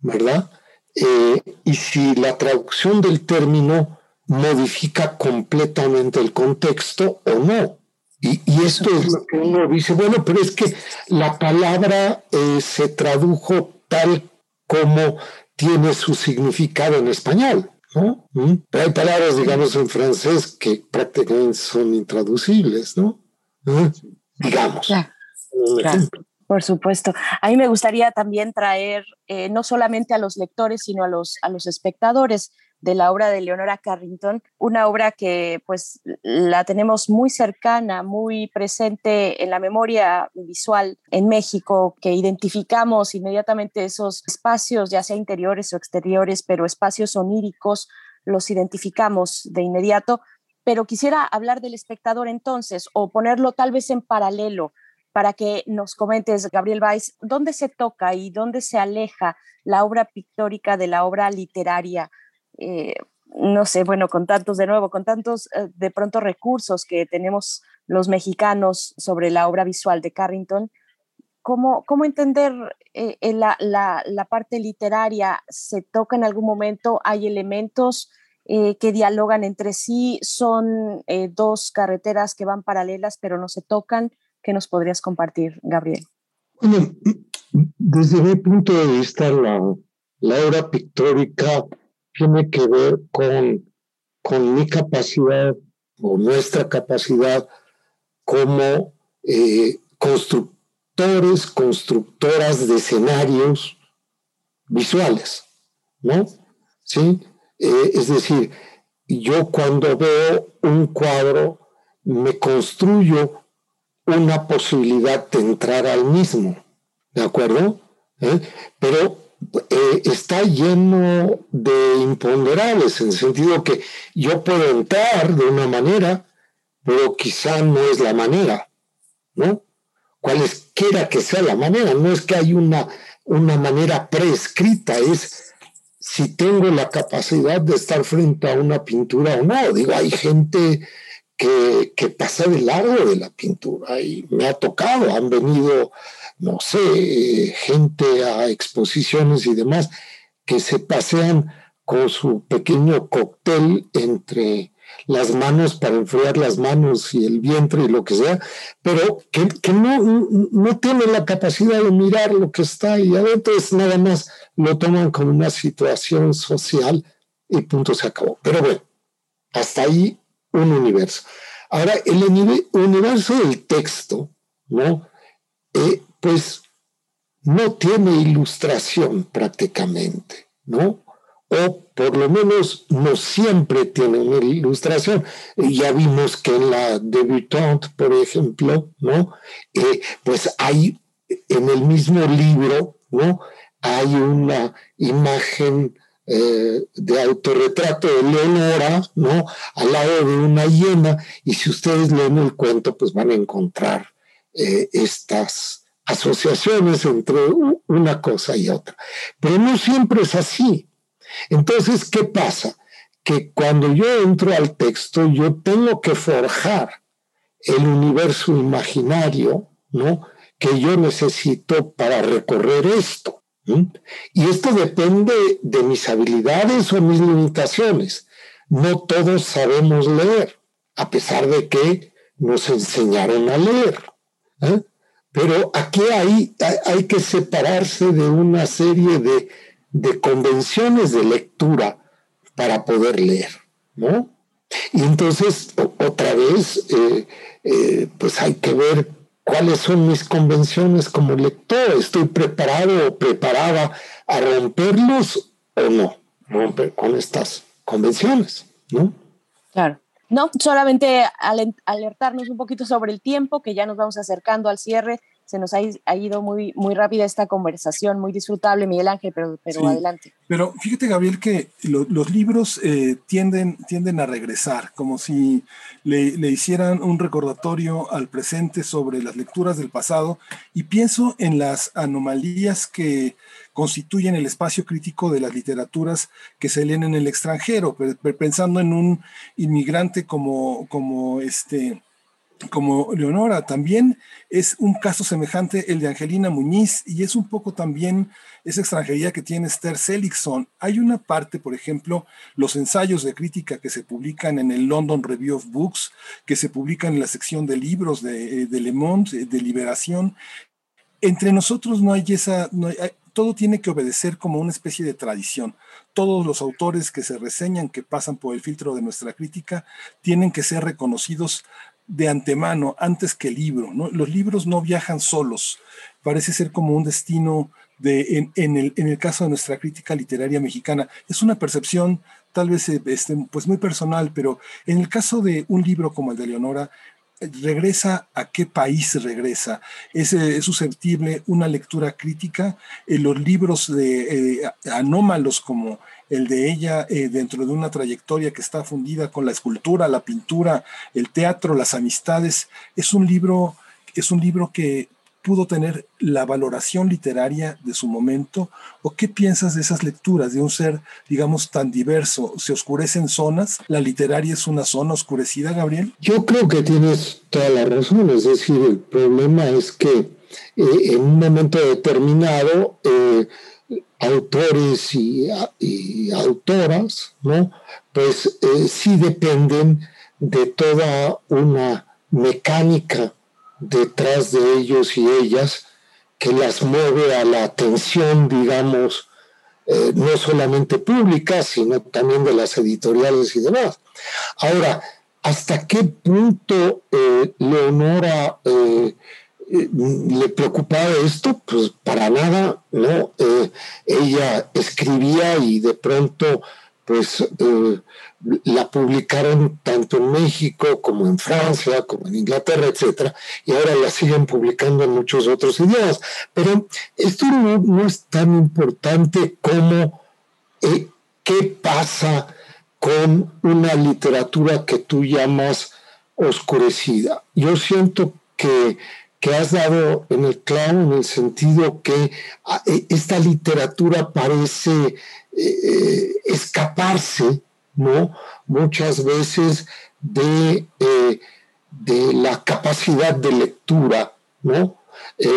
¿verdad? Eh, y si la traducción del término modifica completamente el contexto o no. Y, esto es lo que uno dice, bueno, pero es que la palabra eh, se tradujo tal como tiene su significado en español. ¿no? ¿Mm? Pero hay palabras, digamos, en francés que prácticamente son intraducibles, ¿no? ¿Eh? Digamos. Por supuesto. A mí me gustaría también traer eh, no solamente a los lectores, sino a los, a los espectadores de la obra de Leonora Carrington, una obra que pues la tenemos muy cercana, muy presente en la memoria visual en México, que identificamos inmediatamente esos espacios, ya sea interiores o exteriores, pero espacios oníricos, los identificamos de inmediato. Pero quisiera hablar del espectador entonces, o ponerlo tal vez en paralelo, para que nos comentes, Gabriel Weiss, dónde se toca y dónde se aleja la obra pictórica de la obra literaria eh, no sé, bueno, con tantos, de nuevo, con tantos eh, de pronto recursos que tenemos los mexicanos sobre la obra visual de Carrington, ¿cómo, cómo entender eh, la, la, la, parte literaria? ¿Se toca en algún momento? ¿Hay elementos que dialogan entre sí? ¿Son dos carreteras que van paralelas pero no se tocan? ¿Qué nos podrías compartir, Gabriel? Desde mi punto de vista, la, la obra pictórica tiene que ver con, con mi capacidad o nuestra capacidad como eh, constructores, constructoras de escenarios visuales, ¿no? ¿Sí? Eh, es decir, yo cuando veo un cuadro me construyo una posibilidad de entrar al mismo, ¿de acuerdo? ¿Eh? Pero eh, está lleno de imponderables, en el sentido que yo puedo entrar de una manera, pero quizá no es la manera, ¿no? Cualesquiera que sea la manera, no es que hay una, una manera prescrita, es si tengo la capacidad de estar frente a una pintura o no. Digo, hay gente que, que pasa de largo de la pintura y me ha tocado, han venido no sé, gente a exposiciones y demás, que se pasean con su pequeño cóctel entre las manos para enfriar las manos y el vientre y lo que sea, pero que, no, no tienen la capacidad de mirar lo que está ahí adentro, es nada más lo toman como una situación social y punto se acabó. Pero bueno, hasta ahí un universo. Ahora, el universo del texto, ¿no? Eh, pues no tiene ilustración prácticamente, ¿no? O por lo menos no siempre tiene una ilustración. Ya vimos que en la debutante, por ejemplo, ¿no? Eh, pues hay en el mismo libro, ¿no? Hay una imagen eh, de autorretrato de Leonora, ¿no? Al lado de una hiena, y si ustedes leen el cuento, pues van a encontrar eh, estas asociaciones entre una cosa y otra. Pero no siempre es así. Entonces, ¿qué pasa? Que cuando yo entro al texto, yo tengo que forjar el universo imaginario, ¿no? Que yo necesito para recorrer esto. Y esto depende de mis habilidades o mis limitaciones. No todos sabemos leer, a pesar de que nos enseñaron a leer. ¿eh? Pero aquí hay, hay que separarse de una serie de, convenciones de lectura para poder leer, ¿no? Y entonces, otra vez, eh, eh, pues hay que ver cuáles son mis convenciones como lector. ¿Estoy preparado o preparada a romperlos o no? Romper con estas convenciones, ¿no? Claro. No, solamente alertarnos un poquito sobre el tiempo, que ya nos vamos acercando al cierre, se nos ha, ido muy, muy rápida esta conversación, muy disfrutable, Miguel Ángel, pero, pero adelante. Pero fíjate, Gabriel, que los libros eh, tienden, tienden a regresar, como si le, le, hicieran un recordatorio al presente sobre las lecturas del pasado, y pienso en las anomalías que constituyen el espacio crítico de las literaturas que se leen en el extranjero, pensando en un inmigrante como, como este como Leonora. También es un caso semejante el de Angelina Muñiz y es un poco también esa extranjería que tiene Esther Seligson. Hay una parte, por ejemplo, los ensayos de crítica que se publican en el London Review of Books, que se publican en la sección de libros de, de Le Monde, de Liberación. Entre nosotros no hay esa, todo tiene que obedecer como una especie de tradición. Todos los autores que se reseñan, que pasan por el filtro de nuestra crítica, tienen que ser reconocidos de antemano, antes que el libro. Los libros no viajan solos, parece ser como un destino de, en, el, caso de nuestra crítica literaria mexicana. Es una percepción tal vez este, pues muy personal, pero en el caso de un libro como el de Leonora, regresa a qué país regresa. Es, es susceptible una lectura crítica. en los libros de eh, anómalos como el de ella eh, dentro de una trayectoria que está fundida con la escultura, la pintura, el teatro, las amistades. Es un libro, es un libro que pudo tener la valoración literaria de su momento? ¿O qué piensas de esas lecturas de un ser, digamos, tan diverso? ¿Se oscurecen zonas? ¿La literaria es una zona oscurecida, Gabriel? Yo creo que tienes toda la razón. Es decir, el problema es que eh, en un momento determinado eh, autores y, autoras, ¿no? Pues eh, sí dependen de toda una mecánica detrás de ellos y ellas que las mueve a la atención, digamos, eh, no solamente pública, sino también de las editoriales y demás. Ahora, ¿hasta qué punto eh, Leonora le preocupaba esto, pues para nada, ¿no? Eh, ella escribía y de pronto, pues eh, la publicaron tanto en México como en Francia, como en Inglaterra, etcétera, y ahora la siguen publicando en muchos otros idiomas. Pero esto no, es tan importante como qué pasa con una literatura que tú llamas oscurecida. Yo siento que que has dado en el clavo en el sentido que ah, e, esta literatura parece eh, eh, escaparse, ¿no? Muchas veces de, eh, de, la capacidad de lectura, ¿no?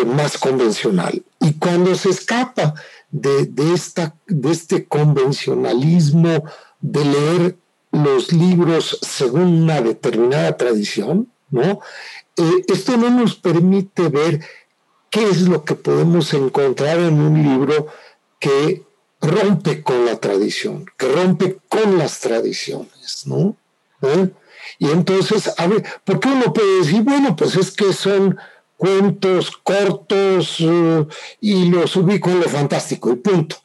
más convencional. Y cuando se escapa de, de, esta, de este convencionalismo de leer los libros según una determinada tradición, ¿no? Eh, esto no nos permite ver qué es lo que podemos encontrar en un libro que rompe con la tradición, que rompe con las tradiciones, ¿no? ¿Eh? Y entonces, a ver, ¿por qué uno puede decir, bueno, pues es que son cuentos cortos eh, y los ubico en lo fantástico y punto?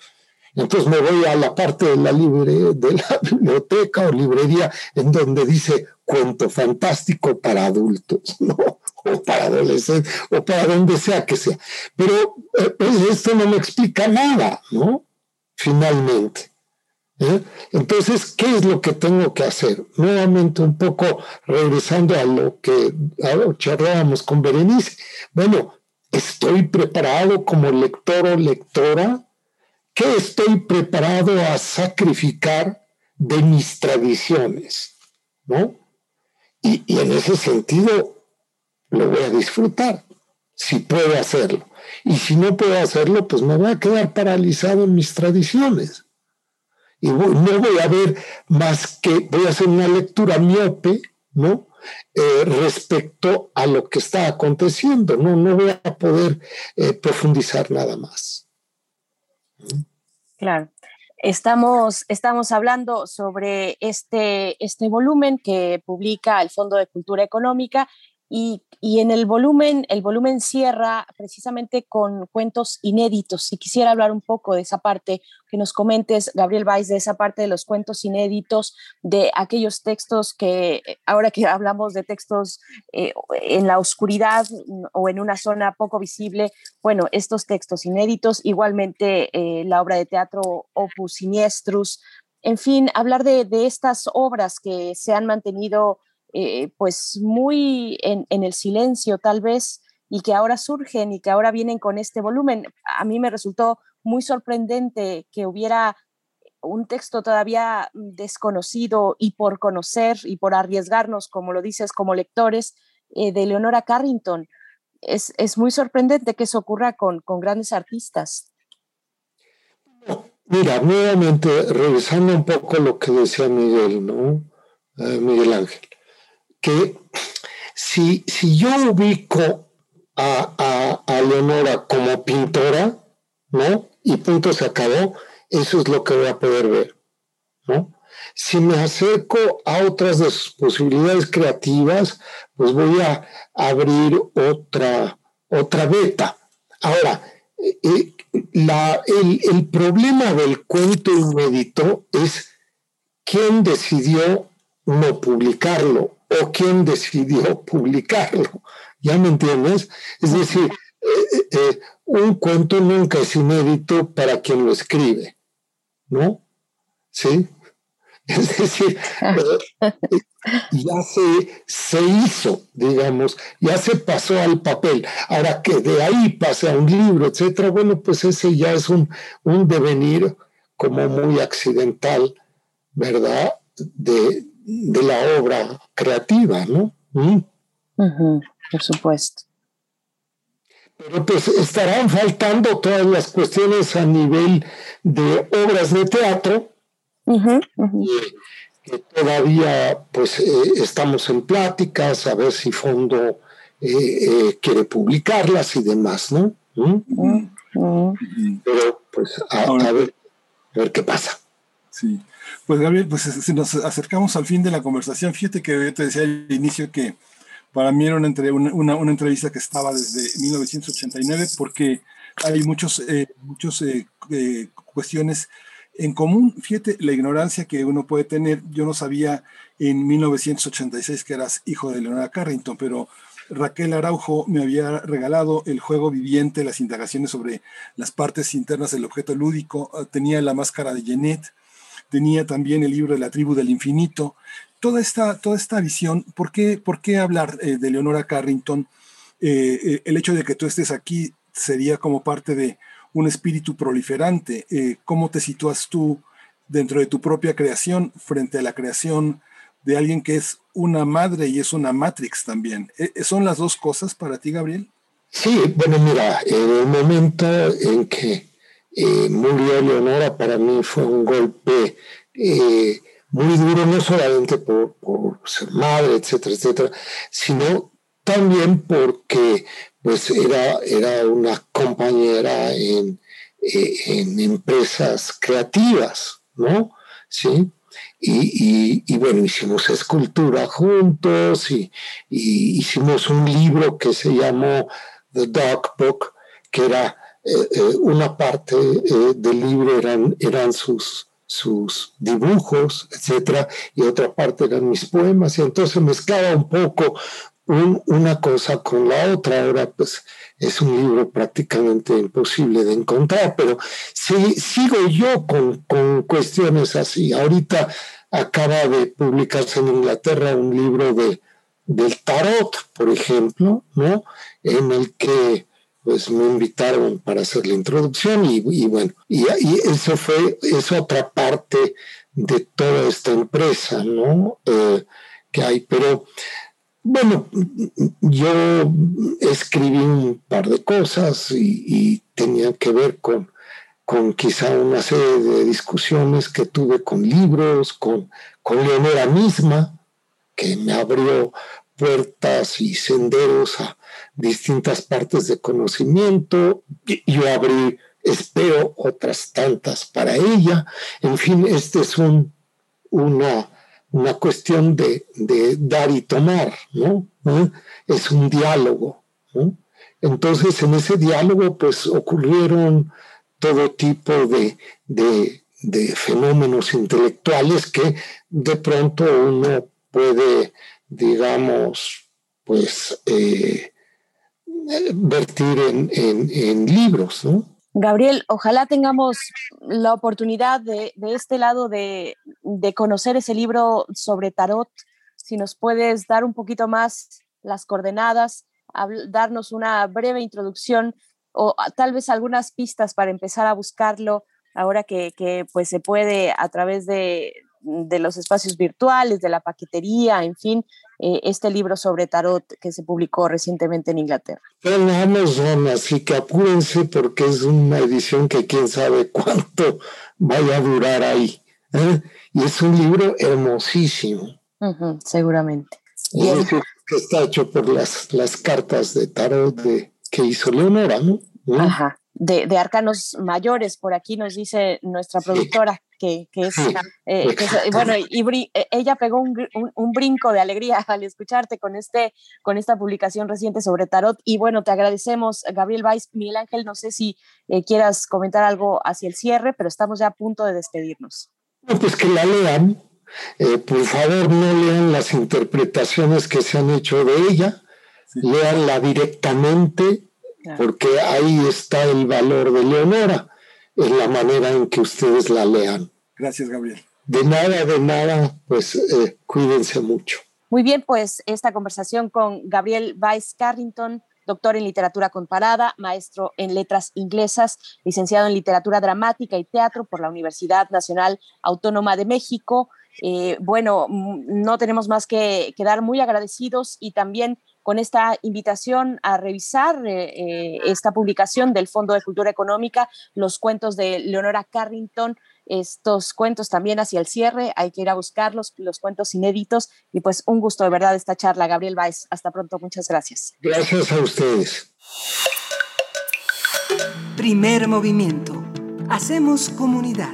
Entonces me voy a la parte de la, libre, de la biblioteca o librería en donde dice cuento fantástico para adultos, ¿no? O para adolescentes, o para donde sea que sea. Pero eh, pues esto no me explica nada, ¿no? Finalmente. ¿eh? Entonces, ¿qué es lo que tengo que hacer? Nuevamente, un poco regresando a lo que charlábamos con Berenice. Bueno, ¿estoy preparado como lector o lectora? ¿Qué estoy preparado a sacrificar de mis tradiciones? ¿No? Y, en ese sentido lo voy a disfrutar, si puedo hacerlo. Y si no puedo hacerlo, pues me voy a quedar paralizado en mis tradiciones. Y no voy a ver más que, voy a hacer una lectura miope, ¿no? Eh, respecto a lo que está aconteciendo, no, no voy a poder eh, profundizar nada más. Claro. Estamos, estamos hablando sobre este, este volumen que publica el Fondo de Cultura Económica y, en el volumen, el volumen cierra precisamente con cuentos inéditos. Y quisiera hablar un poco de esa parte, que nos comentes, Gabriel Weiss, de esa parte de los cuentos inéditos, de aquellos textos que, ahora que hablamos de textos eh, en la oscuridad o en una zona poco visible, bueno, estos textos inéditos, igualmente eh, la obra de teatro Opus Siniestrus, en fin, hablar de estas obras que se han mantenido eh, pues muy en, el silencio tal vez y que ahora surgen y que ahora vienen con este volumen. A mí me resultó muy sorprendente que hubiera un texto todavía desconocido y por conocer y por arriesgarnos, como lo dices, como lectores, eh, de Leonora Carrington. Es, muy sorprendente que eso ocurra con, grandes artistas. Mira, nuevamente, revisando un poco lo que decía Miguel, ¿no? Eh, Miguel Ángel que si, si yo ubico a, a, Leonora como pintora, ¿no? Y punto se acabó, eso es lo que voy a poder ver, ¿no? Si me acerco a otras de sus posibilidades creativas, pues voy a abrir otra, otra beta. Ahora, eh, la, el, el problema del cuento inédito es quién decidió no publicarlo o quién decidió publicarlo. ¿Ya me entiendes? Es decir, eh, eh, un cuento nunca es inédito para quien lo escribe, ¿no? ¿Sí? Es decir, eh, ya se, se, hizo, digamos, ya se pasó al papel. Ahora que de ahí pase a un libro, etcétera, bueno, pues ese ya es un, un devenir como muy accidental, ¿verdad? De, de la obra creativa, ¿no? Mm. por supuesto. Pero pues estarán faltando todas las cuestiones a nivel de obras de teatro, que todavía pues eh, estamos en pláticas, a ver si Fondo eh, eh, quiere publicarlas y demás, ¿no? ¿Mm? Pero pues a, ver, a ver qué pasa. Sí. Pues Gabriel, pues nos acercamos al fin de la conversación, fíjate que yo te decía al inicio que para mí era una, entrevista que estaba desde 1989 porque hay muchos, eh, muchos eh, eh, cuestiones en común. Fíjate la ignorancia que uno puede tener. Yo no sabía en 1986 que eras hijo de Leonora Carrington, pero Raquel Araujo me había regalado el juego viviente, las indagaciones sobre las partes internas del objeto lúdico. Tenía la máscara de Jeanette tenía también el libro de la tribu del infinito. Toda esta, toda esta visión, ¿por qué, por qué hablar eh, de Leonora Carrington? Eh, eh, el hecho de que tú estés aquí sería como parte de un espíritu proliferante. ¿Cómo te sitúas tú dentro de tu propia creación frente a la creación de alguien que es una madre y es una Matrix también? ¿Son las dos cosas para ti, Gabriel? Sí, bueno, mira, en el momento en que eh, murió Leonora, para mí fue un golpe eh, muy duro, no solamente por, ser madre, etcétera, etcétera, sino también porque pues era, era una compañera en, eh, en empresas creativas, ¿no? Sí. Y, y, bueno, hicimos escultura juntos y, y, hicimos un libro que se llamó The Dark Book, que era una parte eh, del libro eran, eran sus, sus dibujos, etcétera, y otra parte eran mis poemas, y entonces mezclaba un poco una cosa con la otra. Ahora, pues, es un libro prácticamente imposible de encontrar, pero sí, sigo yo con, con cuestiones así. Ahorita acaba de publicarse en Inglaterra un libro de, del tarot, por ejemplo, ¿no? En el que pues me invitaron para hacer la introducción y, bueno, y, eso fue, es otra parte de toda esta empresa, ¿no? Eh, que hay, pero bueno, yo escribí un par de cosas y, tenía que ver con, con quizá una serie de discusiones que tuve con libros, con, con Leonora misma, que me abrió puertas y senderos a, distintas partes de conocimiento. Yo abrí, espero, otras tantas para ella. En fin, este es un, una una cuestión de, dar y tomar, ¿no? ¿Eh? Es un diálogo. Entonces, en ese diálogo, pues ocurrieron todo tipo de, fenómenos intelectuales que de pronto uno puede, digamos, pues, eh, vertir en, libros, ¿no? Gabriel, ojalá tengamos la oportunidad de, este lado de, conocer ese libro sobre tarot. Si nos puedes dar un poquito más las coordenadas, darnos una breve introducción o tal vez algunas pistas para empezar a buscarlo ahora que, que pues se puede a través de, de los espacios virtuales, de la paquetería, en fin, eh, este libro sobre tarot que se publicó recientemente en Inglaterra. En Amazon, así que apúrense porque es una edición que quién sabe cuánto vaya a durar ahí. ¿eh? Y es un libro hermosísimo. seguramente. que está hecho por las, las cartas de tarot de, que hizo Leonora, ¿no? ¿Eh? Ajá de, arcanos mayores, por aquí nos dice nuestra productora, que, es, eh, bueno, y eh, ella pegó un, brinco de alegría al escucharte con, este, con esta publicación reciente sobre tarot. Y bueno, te agradecemos, Gabriel Weiss. Miguel Ángel, no sé si eh, quieras comentar algo hacia el cierre, pero estamos ya a punto de despedirnos. pues que la lean. por favor, no lean las interpretaciones que se han hecho de ella, leanla directamente porque ahí está el valor de Leonora, en la manera en que ustedes la lean. Gracias, Gabriel. De nada, de nada, pues eh, cuídense mucho. Muy bien, pues esta conversación con Gabriel Weiss Carrington, doctor en literatura comparada, maestro en letras inglesas, licenciado en literatura dramática y teatro por la Universidad Nacional Autónoma de México. Eh, bueno, mm, no tenemos más que quedar muy agradecidos y también con esta invitación a revisar eh, eh, esta publicación del Fondo de Cultura Económica, los cuentos de Leonora Carrington, estos cuentos también hacia el cierre, hay que ir a buscarlos, los cuentos inéditos, y pues un gusto de verdad esta charla. Gabriel Baez, hasta pronto, muchas gracias. Gracias a ustedes. Primer movimiento. Hacemos comunidad.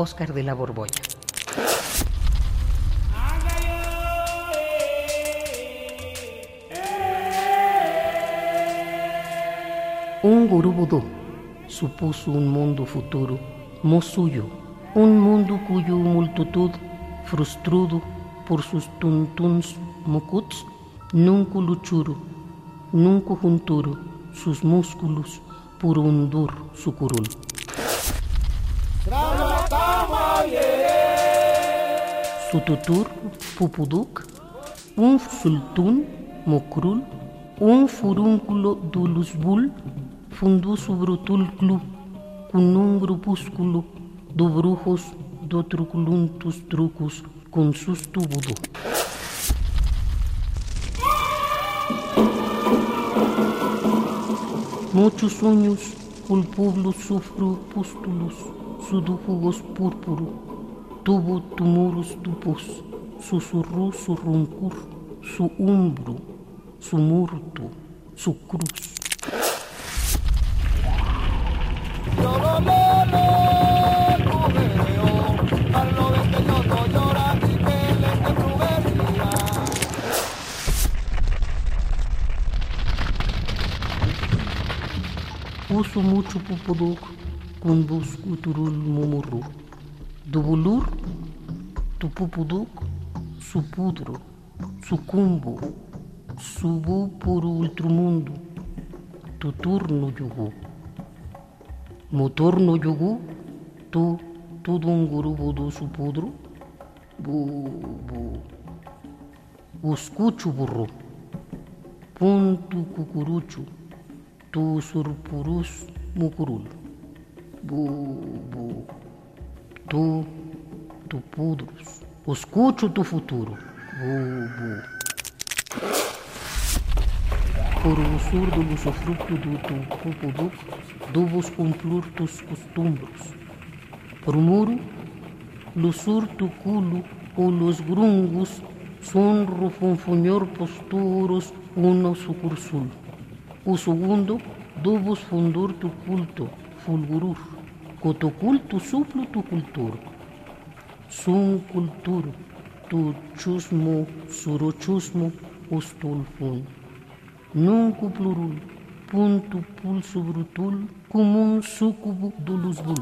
Oscar de la Borbolla. Un gurú vudú supuso un mundo futuro, mo suyo, un mundo cuyo multitud, frustrado por sus tuntuns mocuts, nunca luchuro, nunca junturo sus músculos por hundur su curul. Sututur, Pupuduk, un sultún, Mokrul, un furúnculo dulusbul, fundusu brutul club, con un grupúsculo de brujos do truculuntus trucus con sus tubudu. Muchos sueños, culpublos sufro pústulos, sudúfugos púrpuro, tuvo tumurus tupus, susurró su roncur, su umbro, su murto, su cruz. Puso mucho pupuduk, con busco turul mumurru. Dubulur, Tupupuduk, Supudro, Sucumbo, Subu por ultramundo, Tu turno yugu. Motor no yugu, tu, tu dunguru budu supudro, bu, bu. uscuchu burro, puntu cucuruchu, tu surpurus mucurul, bu, bu, tu, tu pudrus, uscuchu tu futuro, bu, bu. Por usur do usufructo do tu pupuduc, dubos cumplur tus costumbros. Por muro, lusur tu culo, o los grungos, son rufunfunyor posturos, uno sucursul. O segundo, dubos fundur tu culto, fulgurur. cu tu cultu suplu tu cultur. Sun cultur, tu ciusmu, suruciusmu, ustul fun. Nu cu plurul, pun tu pul subrutul, cum un sucubu duluzbul.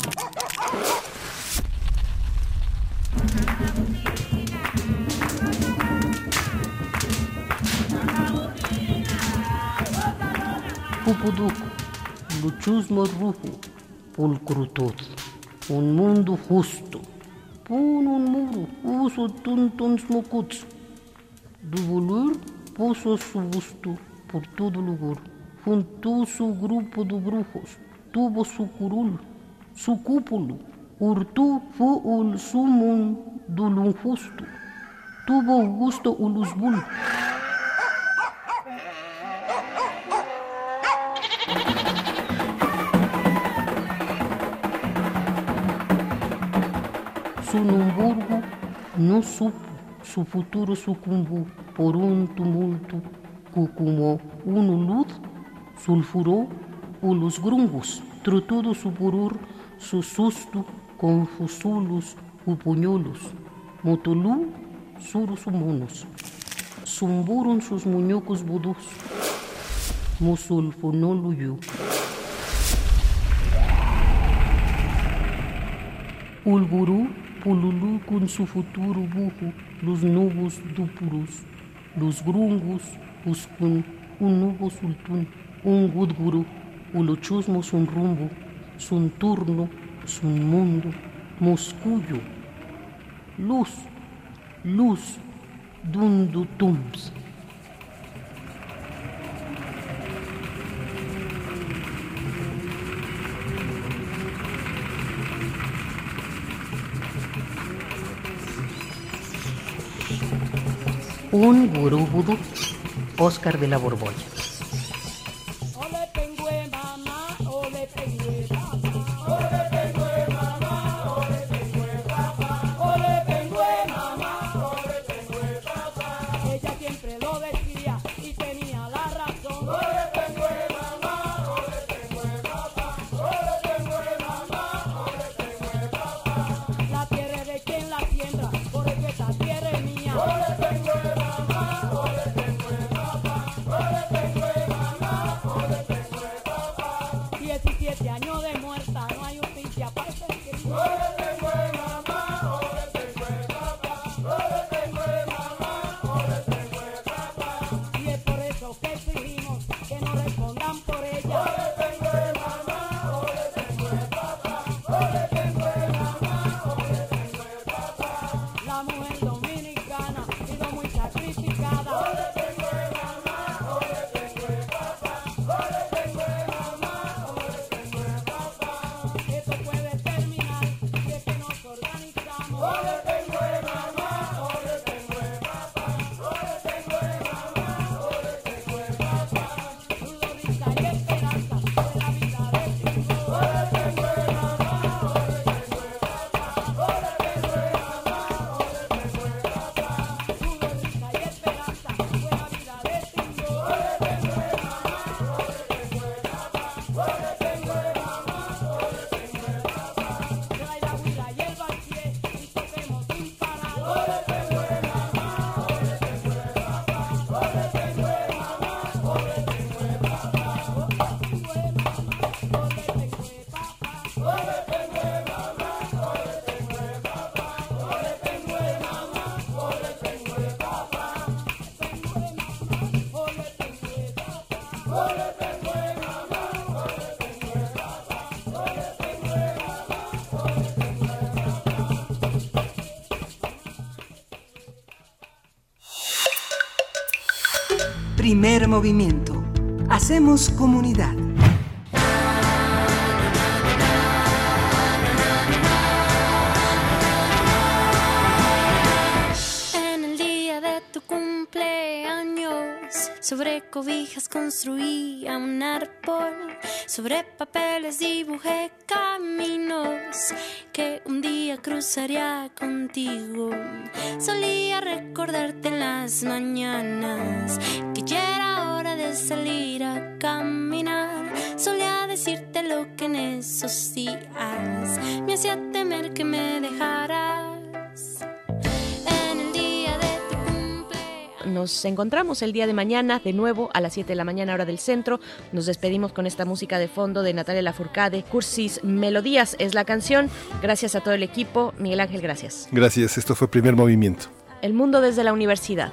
Pupuduc, lucius mărrucu, pulcrutud, un mundo justo, pun un muro, uso tuntons mocuts, dubulur, puso su busto por todo lugar, junto su grupo de brujos, tuvo su curul, su cúpulo, urtu fu ul sumum dulun justo, tuvo gusto ulusbul. Su No supo su futuro sucumbió por un tumulto que como una luz sulfuró o los grungos, tratando su puror, su susto con fusulos o puñuelos, motolú suros humanos, zumburon sus muñecos vudús, musulfonó luyo. Ulgurú pululú con su futuro bujo, los nubos dúpuros, los grungos, os con un nubo sultún, un gudguru, ulochusmo sun rumbo, sun turno, sun mundo, moscuyo, luz, luz, dundu Un gurú vudú, Oscar de la Borbolla. Primer movimiento. Hacemos comunidad. En el día de tu cumpleaños, sobre cobijas construía un árbol, sobre papeles dibujé caminos que un día cruzaría contigo. Nos encontramos el día de mañana de nuevo a las 7 de la mañana hora del centro. Nos despedimos con esta música de fondo de Natalia Lafourcade. Cursis Melodías es la canción. Gracias a todo el equipo. Miguel Ángel, gracias. Gracias, esto fue Primer Movimiento. El mundo desde la universidad.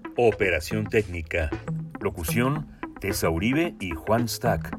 Operación Técnica. Locución, Tessa Uribe y Juan Stack.